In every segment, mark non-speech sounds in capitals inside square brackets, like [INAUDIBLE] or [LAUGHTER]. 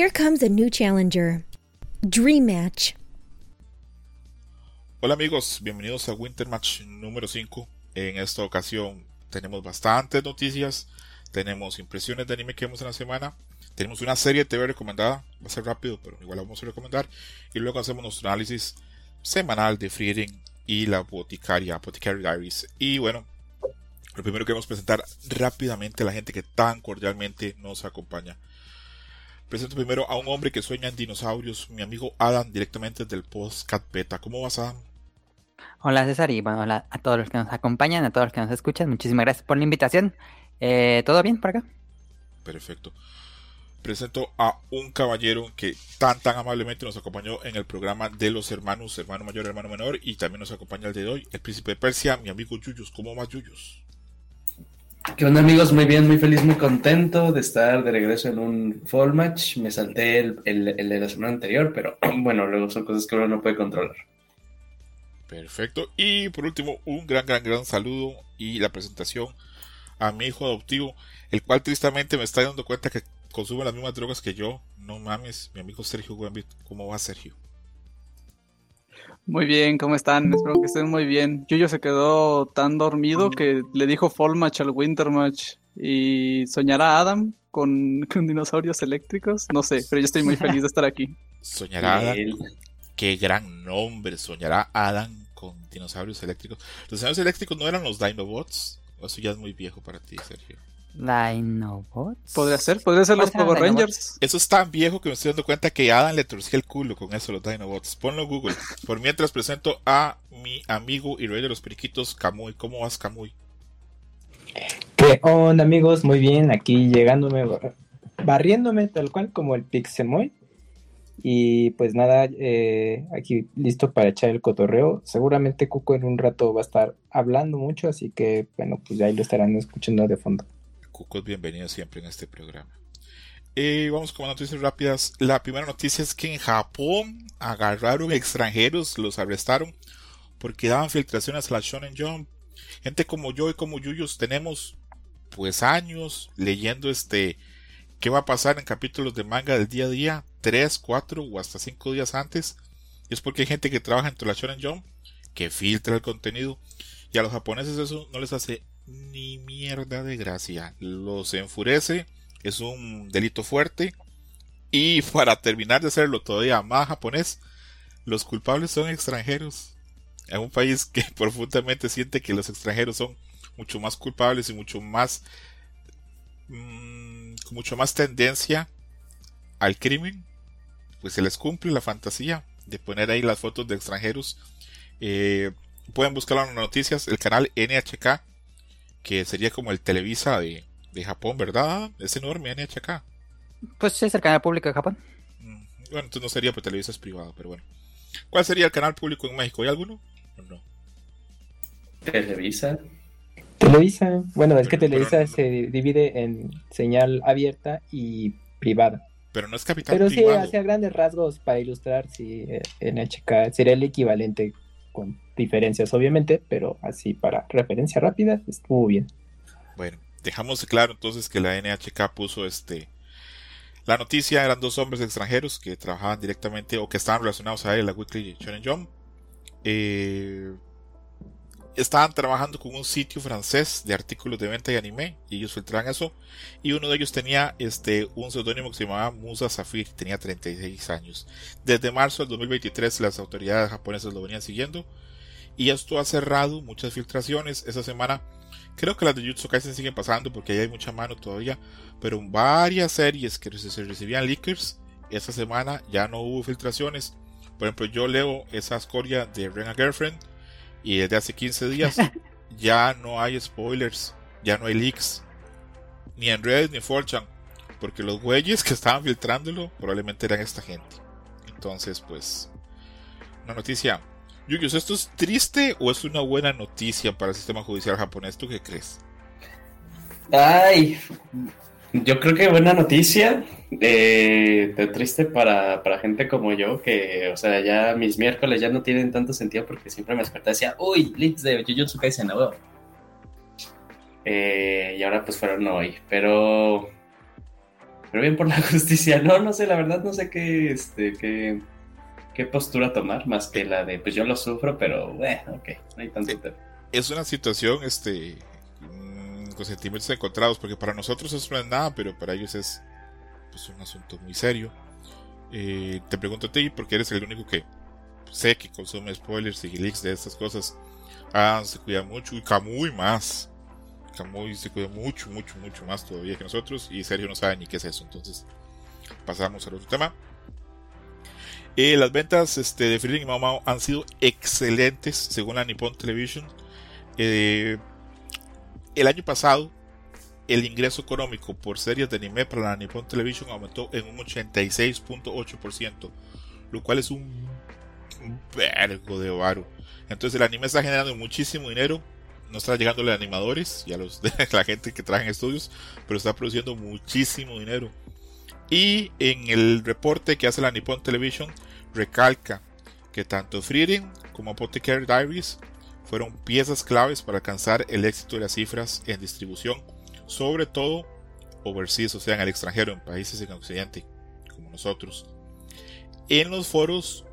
Here comes a new challenger. Dream Match. Hola amigos, bienvenidos a Winter Match número 5. En esta ocasión tenemos bastantes noticias, tenemos impresiones de anime que vemos en la semana, tenemos una serie de TV recomendada, va a ser rápido, pero igual la vamos a recomendar, y luego hacemos nuestro análisis semanal de Freeding y la boticaria, Apothecary Diaries. Y bueno, lo primero que vamos a presentar rápidamente a la gente que tan cordialmente nos acompaña. Presento primero a un hombre que sueña en dinosaurios, mi amigo Adam, directamente del Postcat Beta. ¿Cómo vas, Adam? Hola César y bueno, hola a todos los que nos acompañan, a todos los que nos escuchan. Muchísimas gracias por la invitación. Eh, ¿Todo bien por acá? Perfecto. Presento a un caballero que tan tan amablemente nos acompañó en el programa de los hermanos, hermano mayor, hermano menor, y también nos acompaña el de hoy, el príncipe de Persia, mi amigo Yuyos. ¿Cómo más Yuyos? ¿Qué onda amigos? Muy bien, muy feliz, muy contento de estar de regreso en un fall match. Me salté el, el, el de la semana anterior, pero [CLEARS THROAT] bueno, luego son cosas que uno no puede controlar. Perfecto. Y por último, un gran, gran, gran saludo y la presentación a mi hijo adoptivo, el cual tristemente me está dando cuenta que consume las mismas drogas que yo. No mames, mi amigo Sergio Gambit. ¿Cómo va Sergio? Muy bien, ¿cómo están? Espero que estén muy bien. Yuyo se quedó tan dormido que le dijo Fall Match al Winter Match y soñará Adam con, [LAUGHS] con dinosaurios eléctricos. No sé, pero yo estoy muy feliz de estar aquí. Soñará Adam. Qué gran nombre. Soñará Adam con dinosaurios eléctricos. Los dinosaurios eléctricos no eran los Dinobots. O eso ya es muy viejo para ti, Sergio. Dinobots. Podría ser, podría ser los Power Rangers. Eso es tan viejo que me estoy dando cuenta que Adam le torció el culo con eso, los Dinobots. Ponlo en Google. Por mientras presento a mi amigo y rey de los periquitos, Camuy. ¿Cómo vas, Camuy? ¿Qué onda, amigos? Muy bien, aquí llegándome, barriéndome tal cual como el Pixemoy. Y pues nada, eh, aquí listo para echar el cotorreo. Seguramente Cuco en un rato va a estar hablando mucho, así que bueno, pues ya ahí lo estarán escuchando de fondo. Cuco es bienvenido siempre en este programa. Eh, vamos con noticias rápidas. La primera noticia es que en Japón agarraron extranjeros, los arrestaron porque daban filtraciones a la Shonen Jump. Gente como yo y como Yuyos tenemos pues años leyendo este qué va a pasar en capítulos de manga del día a día, 3, 4 o hasta 5 días antes. Es porque hay gente que trabaja en la Shonen Jump que filtra el contenido y a los japoneses eso no les hace ni mierda de gracia. Los enfurece, es un delito fuerte. Y [LAUGHS] para terminar de hacerlo todavía más japonés, los culpables son extranjeros. En un país que [LAUGHS] profundamente siente que los extranjeros son mucho más culpables y mucho más con mucho más tendencia al crimen, pues se les cumple la fantasía de poner ahí las fotos de extranjeros. Eh, pueden buscarlo en las noticias, el canal NHK, que sería como el Televisa de, de Japón, ¿verdad? Es enorme NHK. Pues es el canal público de Japón. Mm, bueno, entonces no sería, pues Televisa es privado, pero bueno. ¿Cuál sería el canal público en México? ¿Hay alguno? ¿O no? Televisa. Televisa, bueno, es que Televisa pero, se divide en señal abierta y privada. Pero no es capital Pero privado. sí, hacia grandes rasgos, para ilustrar, sí, NHK sería el equivalente con diferencias, obviamente, pero así para referencia rápida, estuvo bien. Bueno, dejamos claro entonces que la NHK puso este. La noticia eran dos hombres extranjeros que trabajaban directamente o que estaban relacionados a él, la Weekly Shonen Jump. Eh, estaban trabajando con un sitio francés de artículos de venta y anime y ellos filtraban eso y uno de ellos tenía este un seudónimo que se llamaba Musa Safir tenía 36 años. Desde marzo del 2023 las autoridades japonesas lo venían siguiendo y esto ha cerrado muchas filtraciones. Esa semana creo que las de Jutsu Kaisen siguen pasando porque ahí hay mucha mano todavía pero varias series que se recibían leakers esta semana ya no hubo filtraciones. Por ejemplo yo leo esa escoria de Rena Girlfriend y desde hace 15 días [LAUGHS] ya no hay spoilers, ya no hay leaks, ni en Reddit ni en 4chan, porque los güeyes que estaban filtrándolo probablemente eran esta gente. Entonces, pues, una noticia. Yuyos, ¿esto es triste o es una buena noticia para el sistema judicial japonés? ¿Tú qué crees? Ay, yo creo que buena noticia. Eh, triste para, para, gente como yo, que, o sea, ya mis miércoles ya no tienen tanto sentido porque siempre me despertaba y decía, uy, leaks de Jujutsu Kaisen, no, eh, y ahora pues fueron hoy. Pero, pero bien por la [LAUGHS] justicia. No, no sé, la verdad no sé qué, este, qué, qué postura tomar, más que la de, pues yo lo sufro, pero bueno, ok, no hay tanto. Es una situación, este, con sentimientos encontrados, porque para nosotros eso no es nada, pero para ellos es pues, un asunto muy serio. Eh, te pregunto a ti, porque eres el único que sé que consume spoilers y leaks de estas cosas. Ah, se cuida mucho y Camuy más. Camuy se cuida mucho, mucho, mucho más todavía que nosotros. Y Sergio no sabe ni qué es eso. Entonces, pasamos al otro tema. Eh, las ventas este, de Freedom y Mao Mao han sido excelentes según la Nippon Television. Eh, el año pasado, el ingreso económico por series de anime para la Nippon Television aumentó en un 86.8%, lo cual es un vergo de varo. Entonces el anime está generando muchísimo dinero. No está llegándole a animadores y a los, [LAUGHS] la gente que trabaja en estudios, pero está produciendo muchísimo dinero. Y en el reporte que hace la Nippon Television, recalca que tanto Freedom como Apothecary Diaries fueron piezas claves para alcanzar el éxito de las cifras en distribución, sobre todo overseas, o sea, en el extranjero, en países en Occidente, como nosotros. En los foros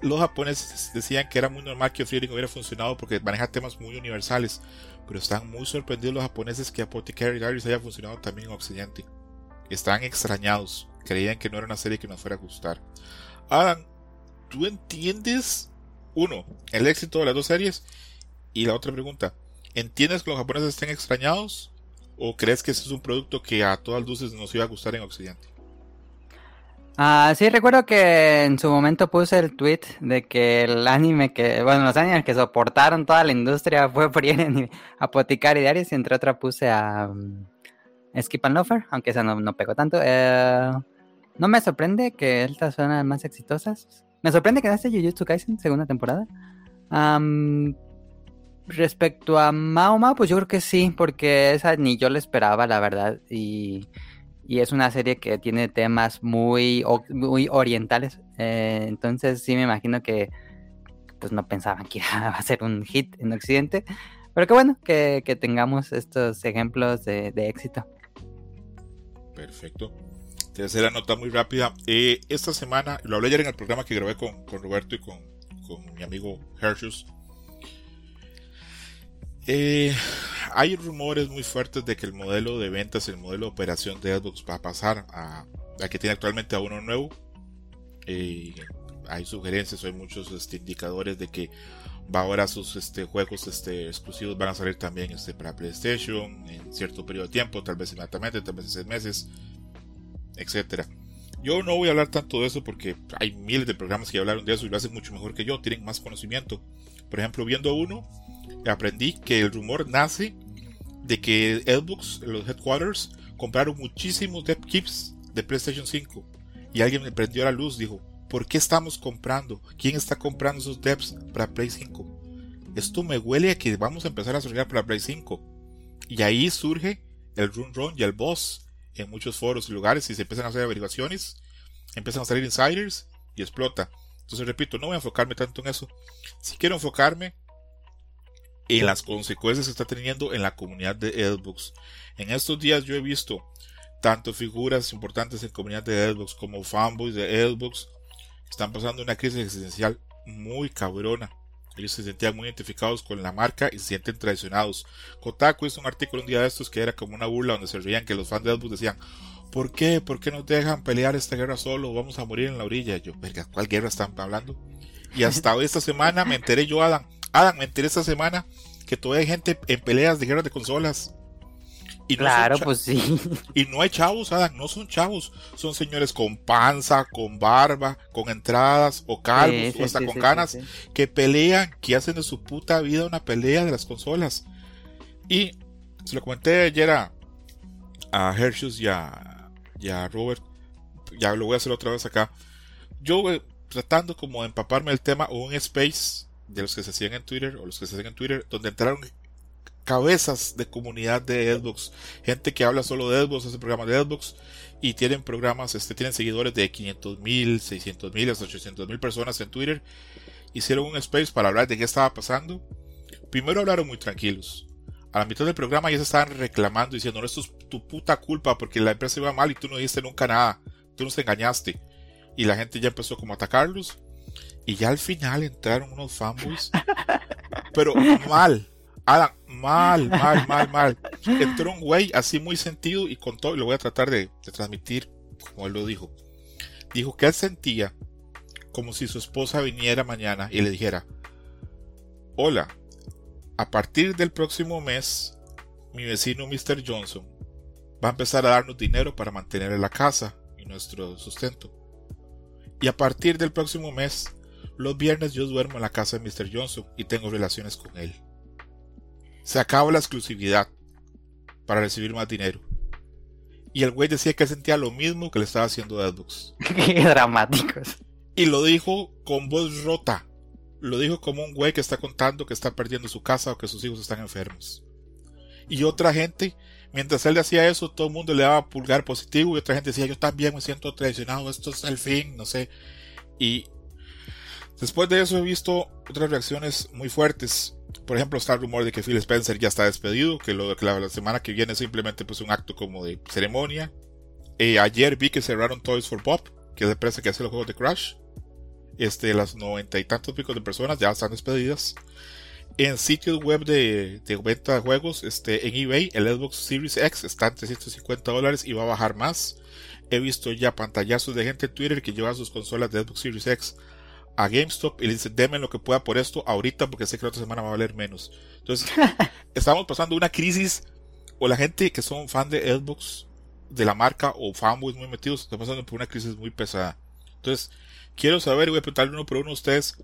los japoneses decían que era muy normal que Freedom hubiera funcionado porque maneja temas muy universales, pero están muy sorprendidos los japoneses que Apothecary Diaries haya funcionado también en Occidente. Están extrañados, creían que no era una serie que nos fuera a gustar. Adam, ¿tú entiendes, uno, el éxito de las dos series? Y la otra pregunta, ¿entiendes que los japoneses estén extrañados? ¿O crees que ese es un producto que a todas luces nos iba a gustar en Occidente? Ah, sí, recuerdo que en su momento puse el tweet de que el anime que, bueno, los animes que soportaron toda la industria fue [LAUGHS] Frieren Apothecary Diaries, y entre otras puse a um, Skip and Loafer, aunque esa no, no pegó tanto. Eh, no me sorprende que estas son las más exitosas. Me sorprende que este Jujutsu Kaisen, segunda temporada. Respecto a Mao, pues yo creo que sí, porque esa ni yo la esperaba, la verdad, y y es una serie que tiene temas muy, muy orientales. Eh, entonces sí me imagino que pues no pensaban que [LAUGHS] iba a ser un hit en Occidente. Pero qué bueno que, tengamos estos ejemplos de, éxito. Perfecto. Tercera nota muy rápida. Eh, esta semana, lo hablé ayer en el programa que grabé con, con Roberto y con, con mi amigo Hershus. Eh, hay rumores muy fuertes de que el modelo de ventas, el modelo de operación de Xbox va a pasar a, a que tiene actualmente a uno nuevo. Eh, hay sugerencias, hay muchos este, indicadores de que va ahora sus este, juegos este, exclusivos van a salir también este, para PlayStation en cierto periodo de tiempo, tal vez inmediatamente, tal vez en seis meses, etcétera. Yo no voy a hablar tanto de eso porque hay miles de programas que hablaron de eso y lo hacen mucho mejor que yo, tienen más conocimiento. Por ejemplo, viendo uno, aprendí que el rumor nace de que Xbox, los headquarters, compraron muchísimos dev kits de PlayStation 5. Y alguien me prendió la luz, dijo, ¿por qué estamos comprando? ¿Quién está comprando esos devs para Play 5? Esto me huele a que vamos a empezar a desarrollar para Play 5. Y ahí surge el run run y el boss en muchos foros y lugares y se empiezan a hacer averiguaciones, empiezan a salir insiders y explota. Entonces repito, no voy a enfocarme tanto en eso. Si quiero enfocarme en las consecuencias que está teniendo en la comunidad de Xbox. En estos días yo he visto tanto figuras importantes en la comunidad de Xbox como fanboys de Xbox están pasando una crisis existencial muy cabrona. Ellos se sentían muy identificados con la marca y se sienten traicionados. Kotaku hizo un artículo un día de estos que era como una burla donde se reían que los fans de Xbox decían ¿Por qué? ¿Por qué nos dejan pelear esta guerra solo? Vamos a morir en la orilla. Yo, verga, ¿cuál guerra están hablando? Y hasta esta semana me enteré yo, Adam, Adam, me enteré esta semana que todavía hay gente en peleas de guerras de consolas. Y claro, pues sí. [LAUGHS] Y no hay chavos, Adam, no son chavos. Son señores con panza, con barba, con entradas, o calvos, o hasta con canas, que pelean, que hacen de su puta vida una pelea de las consolas. Y se lo comenté ayer a, a Hershus y a, y a Robert. Ya lo voy a hacer otra vez acá. Yo tratando como de empaparme el tema, o un space de los que se hacían en Twitter o los que se hacen en Twitter, donde entraron cabezas de comunidad de Xbox, gente que habla solo de Xbox, hace programas de Xbox y tienen programas, este, tienen seguidores de 500 mil, 600 mil, hasta 800 mil personas en Twitter. Hicieron un space para hablar de qué estaba pasando. Primero hablaron muy tranquilos. a la mitad del programa ya se estaban reclamando diciendo, no, esto es tu puta culpa porque la empresa iba mal y tú no dijiste nunca nada, tú nos engañaste. Y la gente ya empezó como a atacarlos. Y ya al final entraron unos fanboys. pero mal. Adam, mal, mal, mal, mal. Entró un güey así muy sentido y contó, y lo voy a tratar de, de transmitir como él lo dijo. Dijo que él sentía como si su esposa viniera mañana y le dijera, hola, a partir del próximo mes, mi vecino Mr. Johnson va a empezar a darnos dinero para mantener la casa y nuestro sustento. Y a partir del próximo mes, los viernes yo duermo en la casa de Mr. Johnson y tengo relaciones con él. Se acaba la exclusividad para recibir más dinero. Y el güey decía que sentía lo mismo que le estaba haciendo a Xbox. [LAUGHS] Qué dramáticos. Y lo dijo con voz rota. Lo dijo como un güey que está contando que está perdiendo su casa o que sus hijos están enfermos. Y otra gente, mientras él decía eso, todo el mundo le daba pulgar positivo y otra gente decía, yo también me siento traicionado, esto es el fin, no sé. Y después de eso he visto otras reacciones muy fuertes. Por ejemplo, está el rumor de que Phil Spencer ya está despedido, que, lo, la, semana que viene simplemente pues un acto como de ceremonia. Eh, ayer vi que cerraron Toys for Pop, que es la empresa que hace los juegos de Crash. Este, las noventa y tantos picos de personas ya están despedidas. En sitios web de, de, venta de juegos, este, en eBay, el Xbox Series X está en 350 dólares y va a bajar más. He visto ya pantallazos de gente en Twitter que lleva sus consolas de Xbox Series X a GameStop y le dice, denme lo que pueda por esto ahorita porque sé que la otra semana va a valer menos. Entonces, [LAUGHS] estamos pasando una crisis o la gente que son fan de Xbox, de la marca o fanboys muy metidos, está pasando por una crisis muy pesada. Entonces, quiero saber, voy a preguntarle uno por uno a ustedes,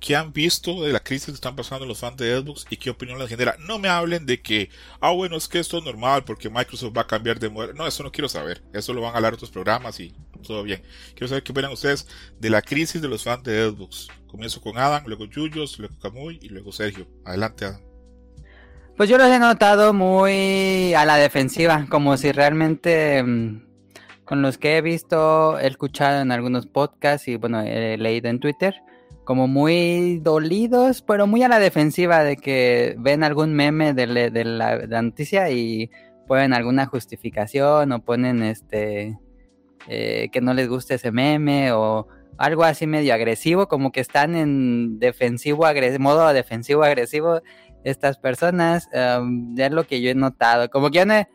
¿qué han visto de la crisis que están pasando los fans de Xbox y qué opinión les genera? No me hablen de que, ah, bueno, es que esto es normal porque Microsoft va a cambiar de modelo. No, eso no quiero saber. Eso lo van a hablar otros programas y todo bien. Quiero saber qué opinan ustedes de la crisis de los fans de Xbox. Comienzo con Adam, luego Yuyos, luego Camuy y luego Sergio. Adelante, Adam. Pues yo los he notado muy a la defensiva, como si realmente con los que he visto, he escuchado en algunos podcasts y bueno, he leído en Twitter, como muy dolidos, pero muy a la defensiva de que ven algún meme de, la, noticia y ponen alguna justificación o ponen este eh, que no les guste ese meme o algo así medio agresivo, como que están en defensivo, modo defensivo agresivo estas personas, um, es lo que yo he notado, como que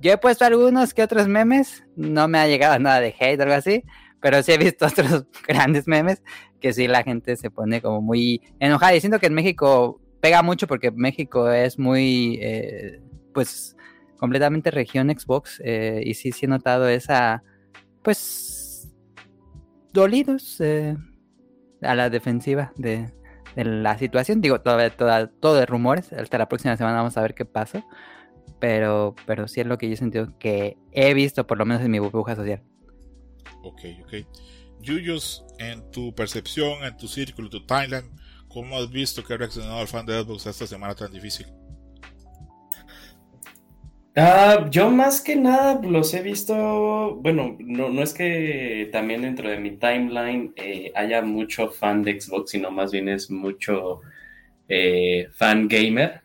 yo he puesto algunos que otros memes, no me ha llegado nada de hate o algo así, pero sí he visto [LAUGHS] otros grandes memes que sí la gente se pone como muy enojada. Y siento que en México pega mucho porque México es muy, eh, pues, completamente región Xbox. Eh, y sí, sí he notado esa, pues, dolidos eh, a la defensiva de, la situación. Digo, todo, todo, todo de rumores. Hasta la próxima semana vamos a ver qué pasa. Pero, pero sí es lo que yo he sentido que he visto, por lo menos en mi burbuja social. Ok, ok. Yuyos, en tu percepción, en tu círculo, tu timeline, ¿cómo has visto que ha reaccionado el fan de Xbox esta semana tan difícil? Ah, yo más que nada los he visto, bueno, no, no es que también dentro de mi timeline eh, haya mucho fan de Xbox, sino más bien es mucho eh, fan gamer.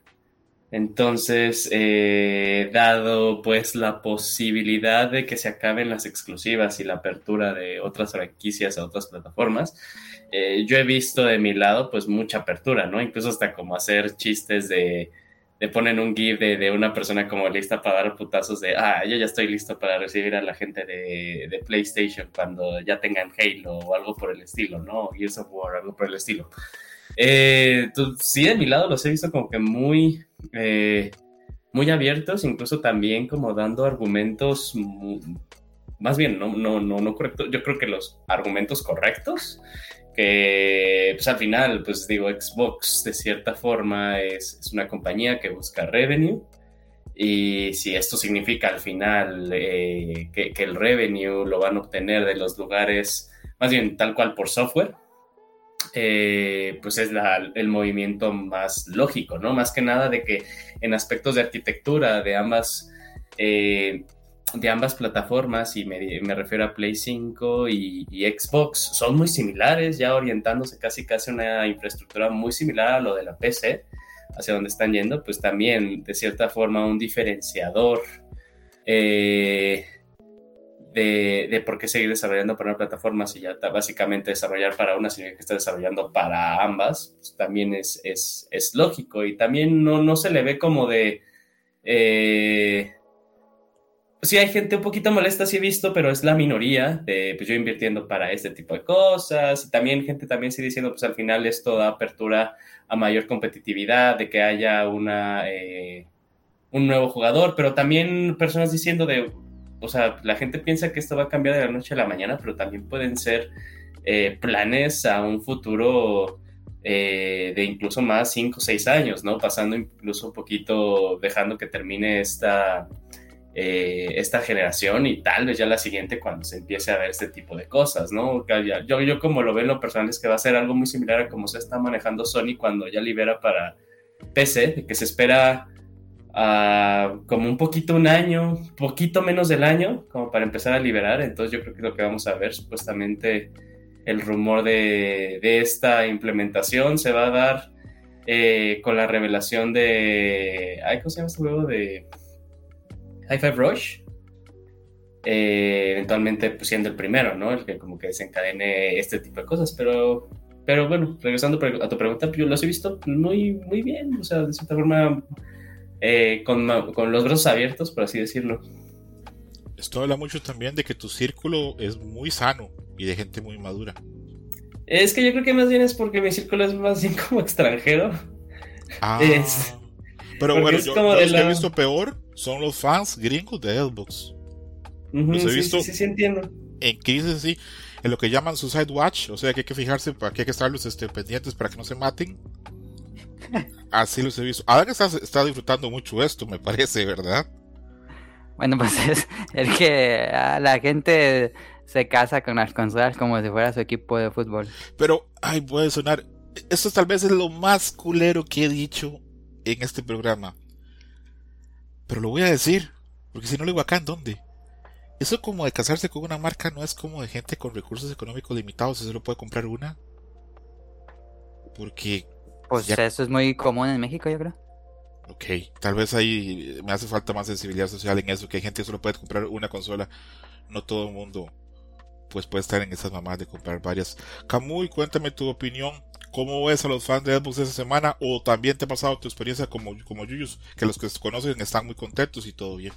Entonces, eh, dado pues la posibilidad de que se acaben las exclusivas y la apertura de otras franquicias a otras plataformas, eh, yo he visto de mi lado pues mucha apertura, ¿no? Incluso hasta como hacer chistes de, de ponen un GIF de, una persona como lista para dar putazos de, ah, yo ya estoy listo para recibir a la gente de, de PlayStation cuando ya tengan Halo o algo por el estilo, ¿no? Gears of War, algo por el estilo. Eh, sí, de mi lado los he visto como que muy eh, muy abiertos, incluso también como dando argumentos, más bien, no, no, no, no correctos, yo creo que los argumentos correctos, que pues al final, pues digo, Xbox de cierta forma es, una compañía que busca revenue. Y si esto significa al final eh, que, que, el revenue lo van a obtener de los lugares, más bien tal cual por software, eh, pues es el movimiento más lógico, ¿no? Más que nada de que en aspectos de arquitectura de ambas, eh, de ambas plataformas, y me, refiero a Play 5 y, Xbox, son muy similares, ya orientándose casi casi a una infraestructura muy similar a lo de la PC. hacia donde están yendo, pues también de cierta forma un diferenciador eh, de, por qué seguir desarrollando para una plataforma si ya básicamente desarrollar para una, sino que está desarrollando para ambas, pues también es, es, es, lógico y también no, no se le ve como de... Eh, sí hay gente un poquito molesta, sí he visto, pero es la minoría de pues yo invirtiendo para este tipo de cosas. Y también gente también sigue diciendo, pues al final esto da apertura a mayor competitividad, de que haya una, eh, un nuevo jugador, pero también personas diciendo de, o sea, la gente piensa que esto va a cambiar de la noche a la mañana, pero también pueden ser eh, planes a un futuro eh, de incluso más 5 o 6 años, ¿no? Pasando incluso un poquito, dejando que termine esta, eh, esta generación y tal vez ya la siguiente cuando se empiece a ver este tipo de cosas, ¿no? Yo, yo como lo veo en lo personal es que va a ser algo muy similar a como se está manejando Sony cuando ya libera para PC, que se espera como un poquito un año, poquito menos del año, como para empezar a liberar. Entonces yo creo que lo que vamos a ver, supuestamente el rumor de, esta implementación se va a dar eh, con la revelación de... ¿Cómo se llama este juego? De High Five Rush. Eh, eventualmente pues, siendo el primero, ¿no? El que como que desencadene este tipo de cosas, pero... Pero bueno, regresando a tu pregunta, yo los he visto muy, muy bien, o sea, de cierta forma eh, con, los brazos abiertos, por así decirlo. Esto habla mucho también de que tu círculo es muy sano y de gente muy madura. Es que yo creo que más bien es porque mi círculo es más bien como extranjero. Ah. pero bueno, yo, los que he visto peor son los fans gringos de Xbox. los he visto sí, sí, entiendo. en crisis sí, en lo que llaman Suicide Watch, o sea que hay que fijarse, para que hay que estar los este, pendientes para que no se maten. [LAUGHS] Así los he visto. Ahora que está, disfrutando mucho esto, me parece, ¿verdad? Bueno, pues [LAUGHS] es el que la gente se casa con las consolas como si fuera su equipo de fútbol. Pero, ay, puede sonar. Esto tal vez es lo más culero que he dicho en este programa. Pero lo voy a decir, porque si no lo digo acá, ¿en dónde? Eso como de casarse con una marca no es como de gente con recursos económicos limitados, se solo puede comprar una. Porque pues eso es muy común en México, yo creo. Ok, tal vez ahí me hace falta más sensibilidad social en eso, que hay gente que solo puede comprar una consola, no todo el mundo pues puede estar en esas mamás de comprar varias. Camuy, cuéntame tu opinión, ¿cómo ves a los fans de Xbox esta semana? ¿O también te ha pasado tu experiencia como, como Yuyus, que los que se conocen están muy contentos y todo bien?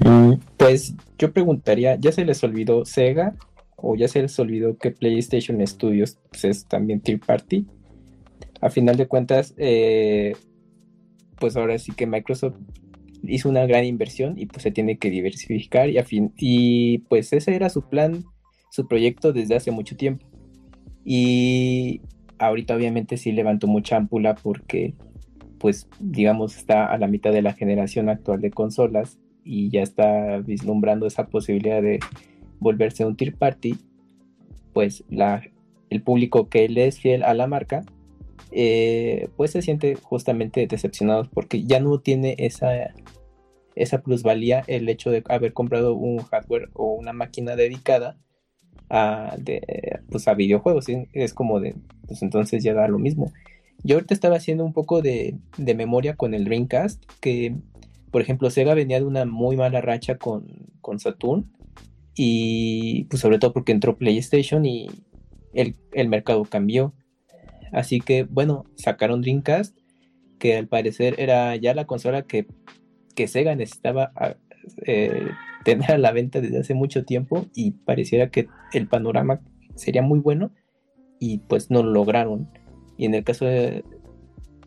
Mm, pues yo preguntaría, ¿ya se les olvidó Sega o ya se les olvidó que PlayStation Studios pues, es también Tier Party. A final de cuentas, eh, pues ahora sí que Microsoft hizo una gran inversión y pues se tiene que diversificar y, a fin, y pues ese era su plan, su proyecto desde hace mucho tiempo. Y ahorita obviamente sí levantó mucha ámpula porque pues digamos está a la mitad de la generación actual de consolas y ya está vislumbrando esa posibilidad de volverse un tier party, pues la, el público que le es fiel a la marca, eh, pues se siente justamente decepcionado porque ya no tiene esa, esa plusvalía el hecho de haber comprado un hardware o una máquina dedicada a, pues a videojuegos. Es como de, pues entonces ya da lo mismo. Yo ahorita estaba haciendo un poco de, de memoria con el Dreamcast, que por ejemplo Sega venía de una muy mala racha con, con Saturn y pues sobre todo porque entró PlayStation y el, mercado cambió. Así que bueno, sacaron Dreamcast, que al parecer era ya la consola que, que Sega necesitaba eh, tener a la venta desde hace mucho tiempo y pareciera que el panorama sería muy bueno y pues no lo lograron. Y en el caso de...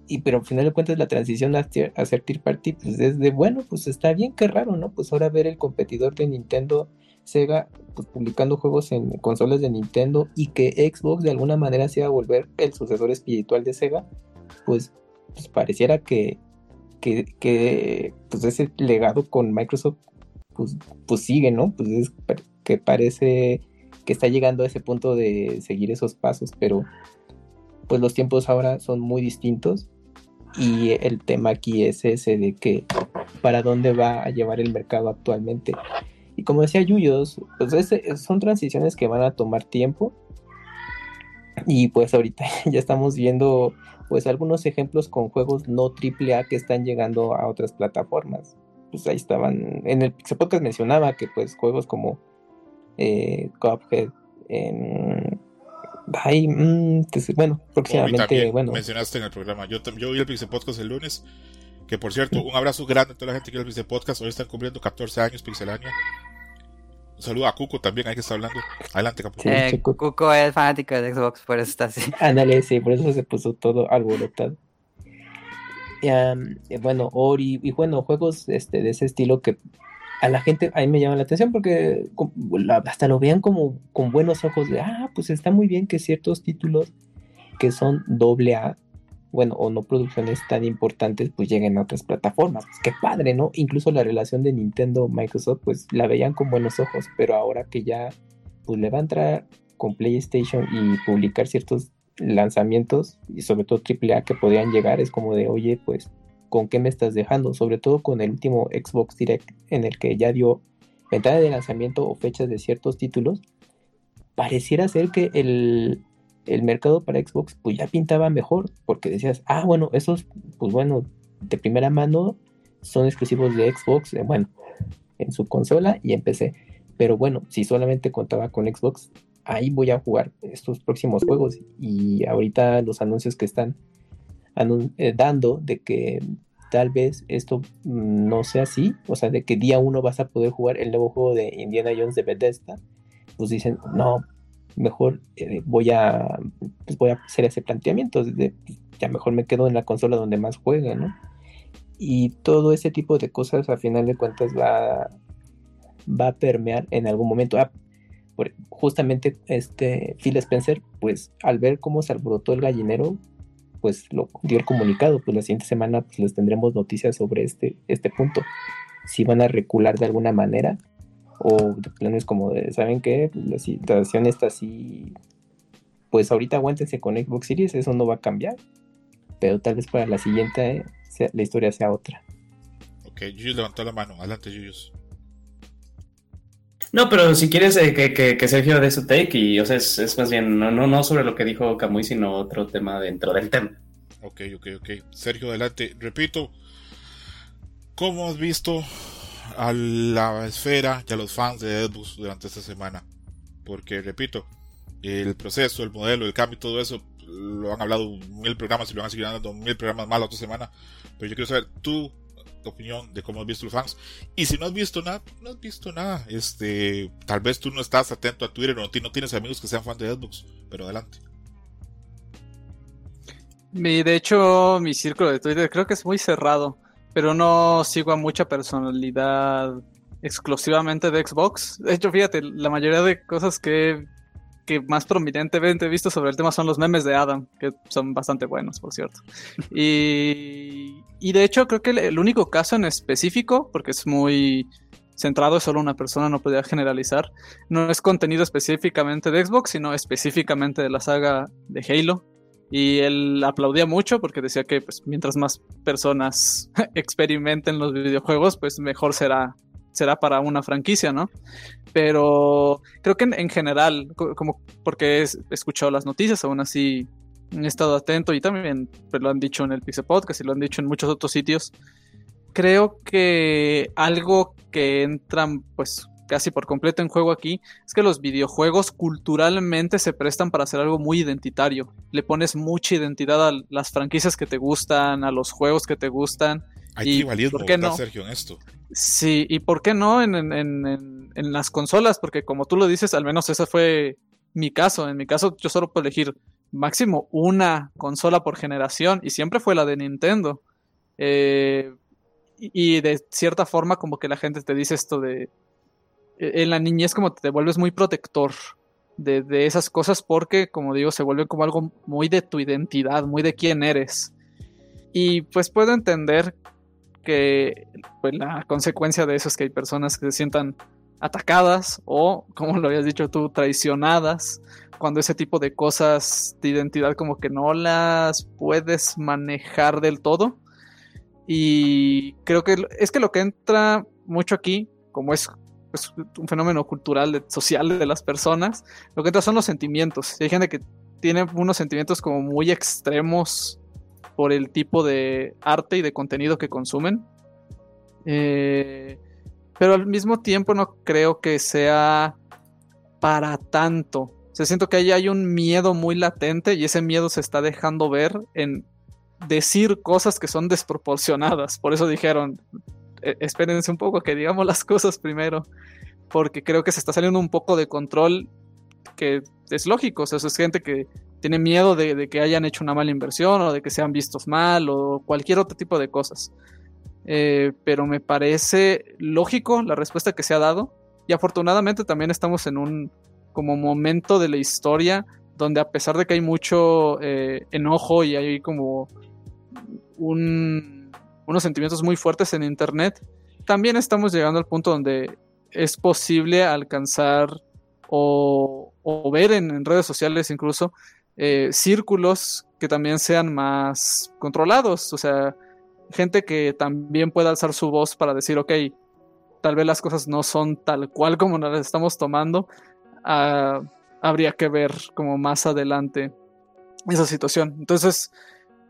Y pero al final de cuentas la transición a, a ser Tier Party pues es de bueno, pues está bien, qué raro, ¿no? Pues ahora ver el competidor de Nintendo Sega pues, publicando juegos en consolas de Nintendo y que Xbox de alguna manera se iba a volver el sucesor espiritual de Sega, pues, pues pareciera que, que, pues ese legado con Microsoft pues, pues sigue, ¿no? Pues es que parece que está llegando a ese punto de seguir esos pasos, pero pues los tiempos ahora son muy distintos y el tema aquí es ese de que para dónde va a llevar el mercado actualmente. Y como decía Yuyos, pues son transiciones que van a tomar tiempo. Y pues ahorita [LAUGHS] ya estamos viendo pues algunos ejemplos con juegos no triple A que están llegando a otras plataformas. Pues ahí estaban, en el Pixel Podcast mencionaba que pues juegos como eh, Cuphead. Ay, mm, bueno, próximamente, bueno. Mencionaste en el programa, yo, yo vi el Pixel Podcast el lunes, que por cierto, un abrazo grande a toda la gente que ve el Pixel Podcast, hoy están cumpliendo 14 años Pixelania. Un saludo a Cuco también, hay que estar hablando. Adelante, Capo. Sí, Cuco es fanático de Xbox, por eso está así. [LAUGHS] Ándale, sí, por eso se puso todo alborotado. Y, bueno, Ori, y bueno, juegos este, de ese estilo que a la gente, a mí me llama la atención porque hasta lo vean como con buenos ojos de, ah, pues está muy bien que ciertos títulos que son doble A bueno, o no producciones tan importantes, pues lleguen a otras plataformas. Pues qué padre, ¿no? Incluso la relación de Nintendo-Microsoft, pues la veían con buenos ojos, pero ahora que ya, pues le va a entrar con PlayStation y publicar ciertos lanzamientos, y sobre todo AAA que podrían llegar, es como de, oye, pues, ¿con qué me estás dejando? Sobre todo con el último Xbox Direct, en el que ya dio ventana de lanzamiento o fechas de ciertos títulos, pareciera ser que el, el mercado para Xbox pues ya pintaba mejor, porque decías, ah, bueno, esos, pues bueno, de primera mano son exclusivos de Xbox, eh, bueno, en su consola y en PC. Pero bueno, si solamente contaba con Xbox, ahí voy a jugar estos próximos juegos. Y ahorita los anuncios que están eh, dando de que tal vez esto mm, no sea así, o sea, de que día uno vas a poder jugar el nuevo juego de Indiana Jones de Bethesda, pues dicen, no, mejor eh, voy a pues voy a hacer ese planteamiento ya mejor me quedo en la consola donde más juegue, ¿no? Y todo ese tipo de cosas a final de cuentas va, va a permear en algún momento. Ah, justamente este Phil Spencer, pues al ver cómo se alborotó el gallinero, pues lo dio el comunicado, pues la siguiente semana pues les tendremos noticias sobre este, este punto. Si van a recular de alguna manera o de planes como de, ¿saben qué? La situación está así, pues ahorita aguántense con Xbox Series, eso no va a cambiar, pero tal vez para la siguiente la historia sea otra. Ok, Yuyus levantó la mano, adelante Yuyus. No, pero si quieres eh, que, Sergio dé su take, y o sea, es, más bien no, no, no sobre lo que dijo Camuy, sino otro tema dentro del tema. Ok, ok, ok. Sergio, adelante. Repito, ¿cómo has visto a la esfera y a los fans de Xbox durante esta semana. Porque, repito, el proceso, el modelo, el cambio todo eso lo han hablado mil programas y lo van a seguir dando mil programas más la otra semana. Pero yo quiero saber tu opinión de cómo has visto los fans. Y si no has visto nada, no has visto nada. Este, tal vez tú no estás atento a Twitter o no, no tienes amigos que sean fans de Xbox. Pero adelante. Mi, de hecho, mi círculo de Twitter creo que es muy cerrado pero no sigo a mucha personalidad exclusivamente de Xbox. De hecho, fíjate, la mayoría de cosas que, que más prominentemente he visto sobre el tema son los memes de Adam, que son bastante buenos, por cierto. [LAUGHS] Y, y de hecho, creo que el, único caso en específico, porque es muy centrado, es solo una persona, no podría generalizar, no es contenido específicamente de Xbox, sino específicamente de la saga de Halo. Y él aplaudía mucho porque decía que pues, mientras más personas [LAUGHS] experimenten los videojuegos, pues mejor será, será para una franquicia, ¿no? Pero creo que en, general, como porque he escuchado las noticias, aún así he estado atento y también pues, lo han dicho en el Pixel Podcast y lo han dicho en muchos otros sitios. Creo que algo que entran pues casi por completo en juego aquí es que los videojuegos culturalmente se prestan para hacer algo muy identitario. Le pones mucha identidad a las franquicias que te gustan, a los juegos que te gustan. Hay ¿por qué no? Sergio, en esto. Sí, y ¿por qué no en, en, las consolas? Porque como tú lo dices, al menos ese fue mi caso. En mi caso yo solo puedo elegir máximo una consola por generación y siempre fue la de Nintendo. Eh, y de cierta forma como que la gente te dice esto de en la niñez como te vuelves muy protector de, esas cosas porque, como digo, se vuelve como algo muy de tu identidad, muy de quién eres. Y pues puedo entender que pues, la consecuencia de eso es que hay personas que se sientan atacadas o, como lo habías dicho tú, traicionadas cuando ese tipo de cosas de identidad como que no las puedes manejar del todo. Y creo que es que lo que entra mucho aquí, como es un fenómeno cultural, social de las personas, lo que entra son los sentimientos. Hay gente que tiene unos sentimientos como muy extremos por el tipo de arte y de contenido que consumen. Eh, pero al mismo tiempo no creo que sea para tanto. O siento que ahí hay un miedo muy latente y ese miedo se está dejando ver en decir cosas que son desproporcionadas. Por eso dijeron, espérense un poco que digamos las cosas primero. Porque creo que se está saliendo un poco de control que es lógico. O sea, es gente que tiene miedo de, que hayan hecho una mala inversión o de que sean vistos mal o cualquier otro tipo de cosas. Eh, pero me parece lógico la respuesta que se ha dado y afortunadamente también estamos en un como momento de la historia donde a pesar de que hay mucho eh, enojo y hay como unos sentimientos muy fuertes en internet, también estamos llegando al punto donde es posible alcanzar o, ver en, redes sociales incluso eh, círculos que también sean más controlados, o sea, gente que también pueda alzar su voz para decir, ok, tal vez las cosas no son tal cual como las estamos tomando, ah, habría que ver como más adelante esa situación. Entonces,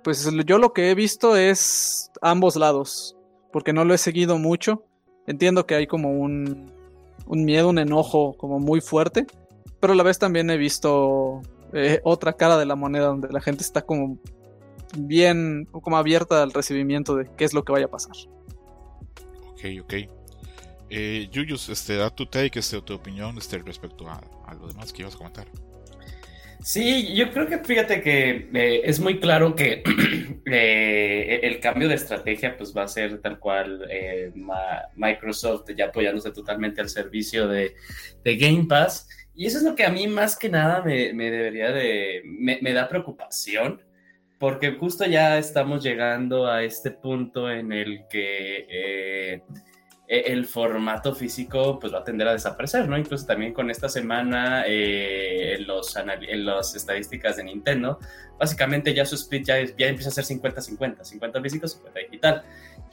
pues yo lo que he visto es ambos lados, porque no lo he seguido mucho. Entiendo que hay como un, un miedo, un enojo como muy fuerte, pero a la vez también he visto eh, otra cara de la moneda donde la gente está como bien, como abierta al recibimiento de qué es lo que vaya a pasar. Ok, ok. Eh, Yuyus, este, da tu take, este, tu opinión este, respecto a, lo demás que ibas a comentar. Sí, yo creo que fíjate que eh, es muy claro que [CLEARS THROAT] eh, el cambio de estrategia pues va a ser tal cual eh, Microsoft ya apoyándose totalmente al servicio de, Game Pass. Y eso es lo que a mí más que nada me, debería de, me, me, da preocupación, porque justo ya estamos llegando a este punto en el que el formato físico pues va a tender a desaparecer, ¿no? Incluso también con esta semana eh, en, los en las estadísticas de Nintendo, básicamente ya su split ya, ya empieza a ser 50-50, 50 físico, 50 digital.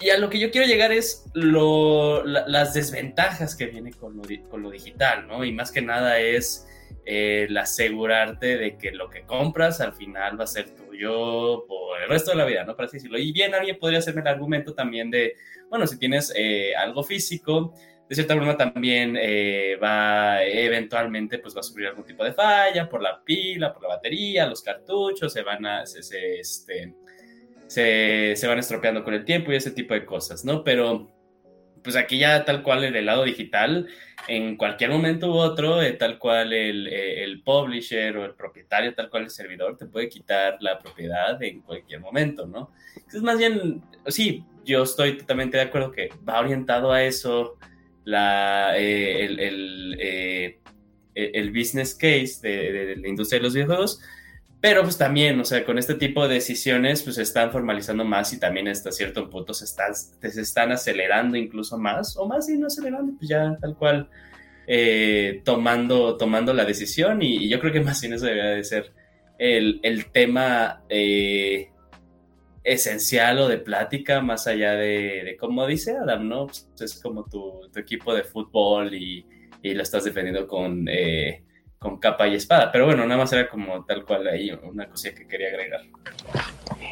Y a lo que yo quiero llegar es lo, las desventajas que viene con lo, con lo, digital, ¿no? Y más que nada es el asegurarte de que lo que compras al final va a ser tuyo por el resto de la vida, ¿no? Para decirlo. Y bien, alguien podría hacerme el argumento también de bueno, si tienes eh, algo físico, de cierta forma también eh, va eventualmente pues va a sufrir algún tipo de falla por la pila, por la batería, los cartuchos se van a, se, este, se, se, van estropeando con el tiempo y ese tipo de cosas, ¿no? Pero pues aquí ya tal cual el lado digital, en cualquier momento u otro, eh, tal cual el, el, publisher o el propietario, tal cual el servidor, te puede quitar la propiedad en cualquier momento, ¿no? Es más bien, sí, yo estoy totalmente de acuerdo que va orientado a eso la, eh, el, eh, el, business case de, la industria de los videojuegos, pero pues también, o sea, con este tipo de decisiones pues se están formalizando más y también hasta cierto punto se están, se están acelerando incluso más, o más y no acelerando, pues ya tal cual eh, tomando, tomando la decisión y, yo creo que más bien eso debería de ser el, el tema esencial o de plática más allá de, como dice Adam, ¿no? Pues, es como tu, equipo de fútbol y, lo estás defendiendo con, eh, con capa y espada. Pero bueno, nada más era como tal cual ahí una cosa que quería agregar.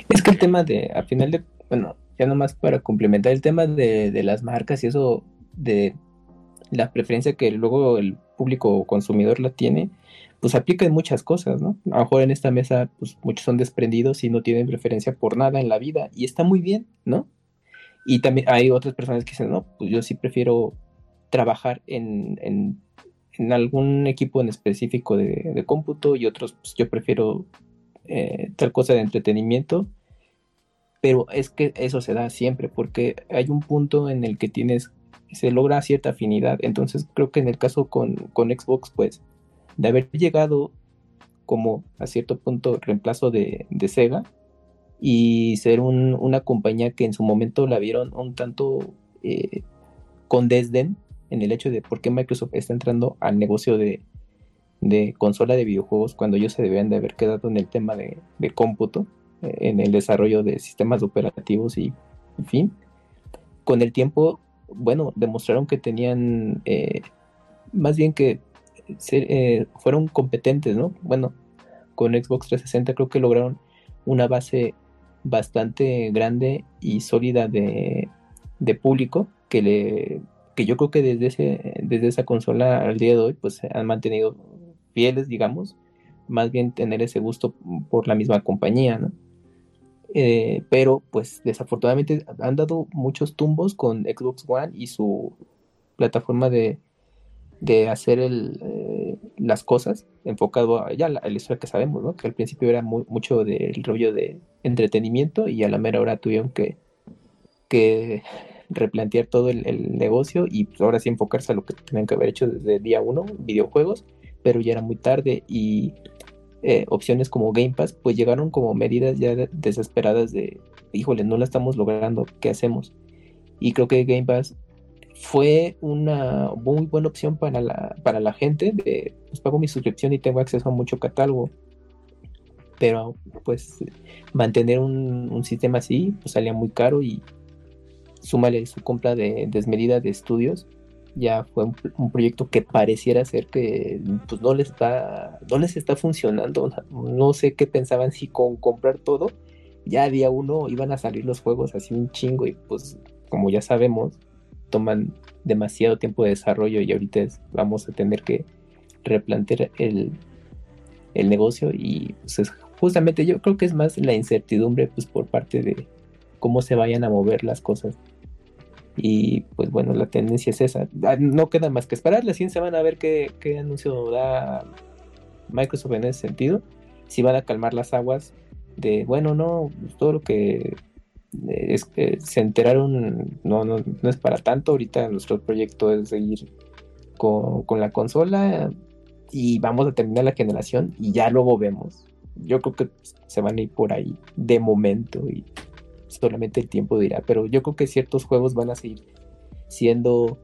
Es que el tema de, al final de, bueno, ya nomás para complementar el tema de, de las marcas y eso de la preferencia que luego el público consumidor la tiene, pues aplica en muchas cosas, ¿no? A lo mejor en esta mesa, pues muchos son desprendidos y no tienen preferencia por nada en la vida y está muy bien, ¿no? Y también hay otras personas que dicen, no, pues yo sí prefiero trabajar en, en, algún equipo en específico de, cómputo y otros, pues yo prefiero eh, tal cosa de entretenimiento. Pero es que eso se da siempre porque hay un punto en el que tienes, se logra cierta afinidad. Entonces creo que en el caso con, con Xbox, pues de haber llegado como a cierto punto reemplazo de, Sega y ser una compañía que en su momento la vieron un tanto eh, con desdén en el hecho de por qué Microsoft está entrando al negocio de, consola de videojuegos cuando ellos se debían de haber quedado en el tema de, cómputo, eh, en el desarrollo de sistemas operativos y en fin. Con el tiempo, bueno, demostraron que tenían eh, más bien que eh, fueron competentes, ¿no? Bueno, con Xbox 360 creo que lograron una base bastante grande y sólida de, de público que le que yo creo que desde ese desde esa consola al día de hoy pues han mantenido fieles digamos más bien tener ese gusto por la misma compañía ¿no? Eh, pero pues desafortunadamente han dado muchos tumbos con Xbox One y su plataforma de, de hacer el, eh, las cosas enfocado a ya la, la, historia que sabemos, ¿no? que al principio era muy, mucho del rollo de entretenimiento y a la mera hora tuvieron que, que replantear todo el, negocio y pues ahora sí enfocarse a lo que tenían que haber hecho desde día uno, videojuegos, pero ya era muy tarde y eh, opciones como Game Pass, pues llegaron como medidas ya desesperadas de, híjole, no la estamos logrando, ¿qué hacemos? Y creo que Game Pass fue una muy buena opción para la, para la gente de, pues pago mi suscripción y tengo acceso a mucho catálogo. Pero pues mantener un, un sistema así pues salía muy caro y súmale su compra de desmedida de estudios, ya fue un, proyecto que pareciera ser que pues no les está no les está funcionando. No sé qué pensaban si con comprar todo ya día uno iban a salir los juegos así un chingo y pues como ya sabemos toman demasiado tiempo de desarrollo y ahorita vamos a tener que replantear el, el negocio y pues es, justamente yo creo que es más la incertidumbre pues por parte de cómo se vayan a mover las cosas y pues bueno, la tendencia es esa. No queda más que esperar. La siguiente semana a ver qué, qué anuncio da Microsoft en ese sentido. Si van a calmar las aguas de, bueno, no, todo lo que es que se enteraron no, no, no es para tanto. Ahorita nuestro proyecto es seguir con, con la consola y vamos a terminar la generación y ya luego vemos. Yo creo que se van a ir por ahí de momento y solamente el tiempo dirá, pero yo creo que ciertos juegos van a seguir siendo,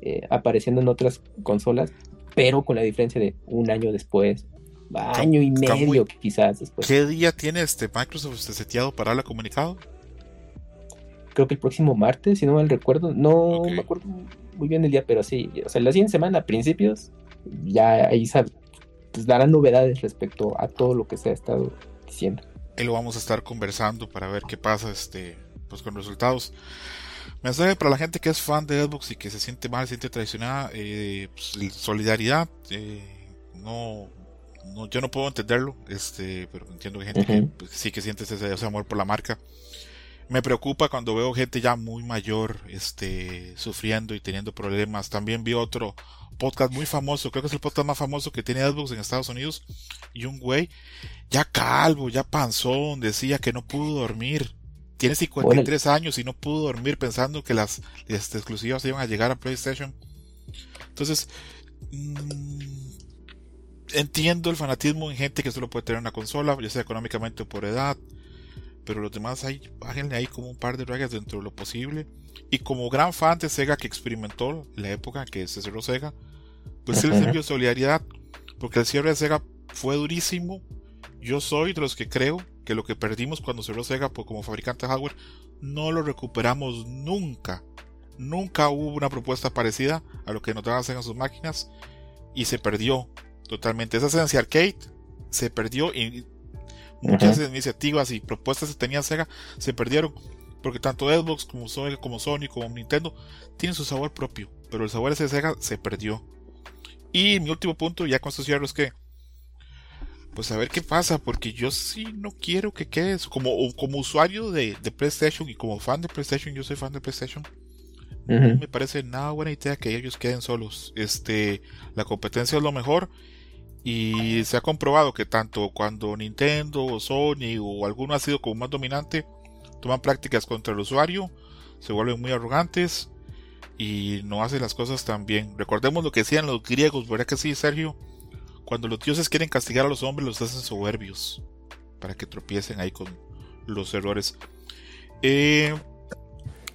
eh, apareciendo en otras consolas, pero con la diferencia de un año después, año y medio quizás después. ¿Qué día tiene este Microsoft este seteado para la comunicado? Creo que el próximo martes, si no mal recuerdo, no okay. me acuerdo muy bien el día, pero sí, o sea, la siguiente semana, a principios, ya ahí pues, darán novedades respecto a todo lo que se ha estado diciendo y lo vamos a estar conversando para ver qué pasa este pues con resultados. Mensaje para la gente que es fan de Xbox y que se siente mal, se siente traicionada eh, pues, solidaridad eh, no, no, yo no puedo entenderlo este pero entiendo que gente uh -huh. que pues, sí que siente ese, ese, amor por la marca. Me preocupa cuando veo gente ya muy mayor este sufriendo y teniendo problemas. También vi otro podcast muy famoso, creo que es el podcast más famoso que tiene Xbox en Estados Unidos, y un güey ya calvo, ya panzón, decía que no pudo dormir. Tiene 53 bueno. años y no pudo dormir pensando que las, las exclusivas iban a llegar a PlayStation. Entonces, mmm, entiendo el fanatismo en gente que solo puede tener una consola, ya sea económicamente o por edad. Pero los demás ahí, bájenle ahí como un par de rayas dentro de lo posible. Y como gran fan de Sega que experimentó la época en que se cerró Sega, pues él se envió solidaridad. Porque el cierre de Sega fue durísimo. Yo soy de los que creo que lo que perdimos cuando cerró Sega pues, como fabricante de hardware no lo recuperamos nunca. Nunca hubo una propuesta parecida a lo que nos daban Sega en sus máquinas y se perdió totalmente. Esa Sense Arcade se perdió y muchas uh -huh. iniciativas y propuestas que tenía Sega se perdieron porque tanto Xbox como Sony, como Sony, como Nintendo tienen su sabor propio, pero el sabor ese de Sega se perdió. Y mi último punto, ya con esto cierro, es que pues a ver qué pasa, porque yo sí no quiero que quede como, como usuario de, de PlayStation y como fan de PlayStation, yo soy fan de PlayStation. Uh -huh. No me parece nada buena idea que ellos queden solos. Este, la competencia es lo mejor y se ha comprobado que tanto cuando Nintendo o Sony o alguno ha sido como más dominante, toman prácticas contra el usuario, se vuelven muy arrogantes y no hacen las cosas tan bien. Recordemos lo que decían los griegos, ¿verdad que sí, Sergio? Cuando los dioses quieren castigar a los hombres, los hacen soberbios para que tropiecen ahí con los errores. Eh,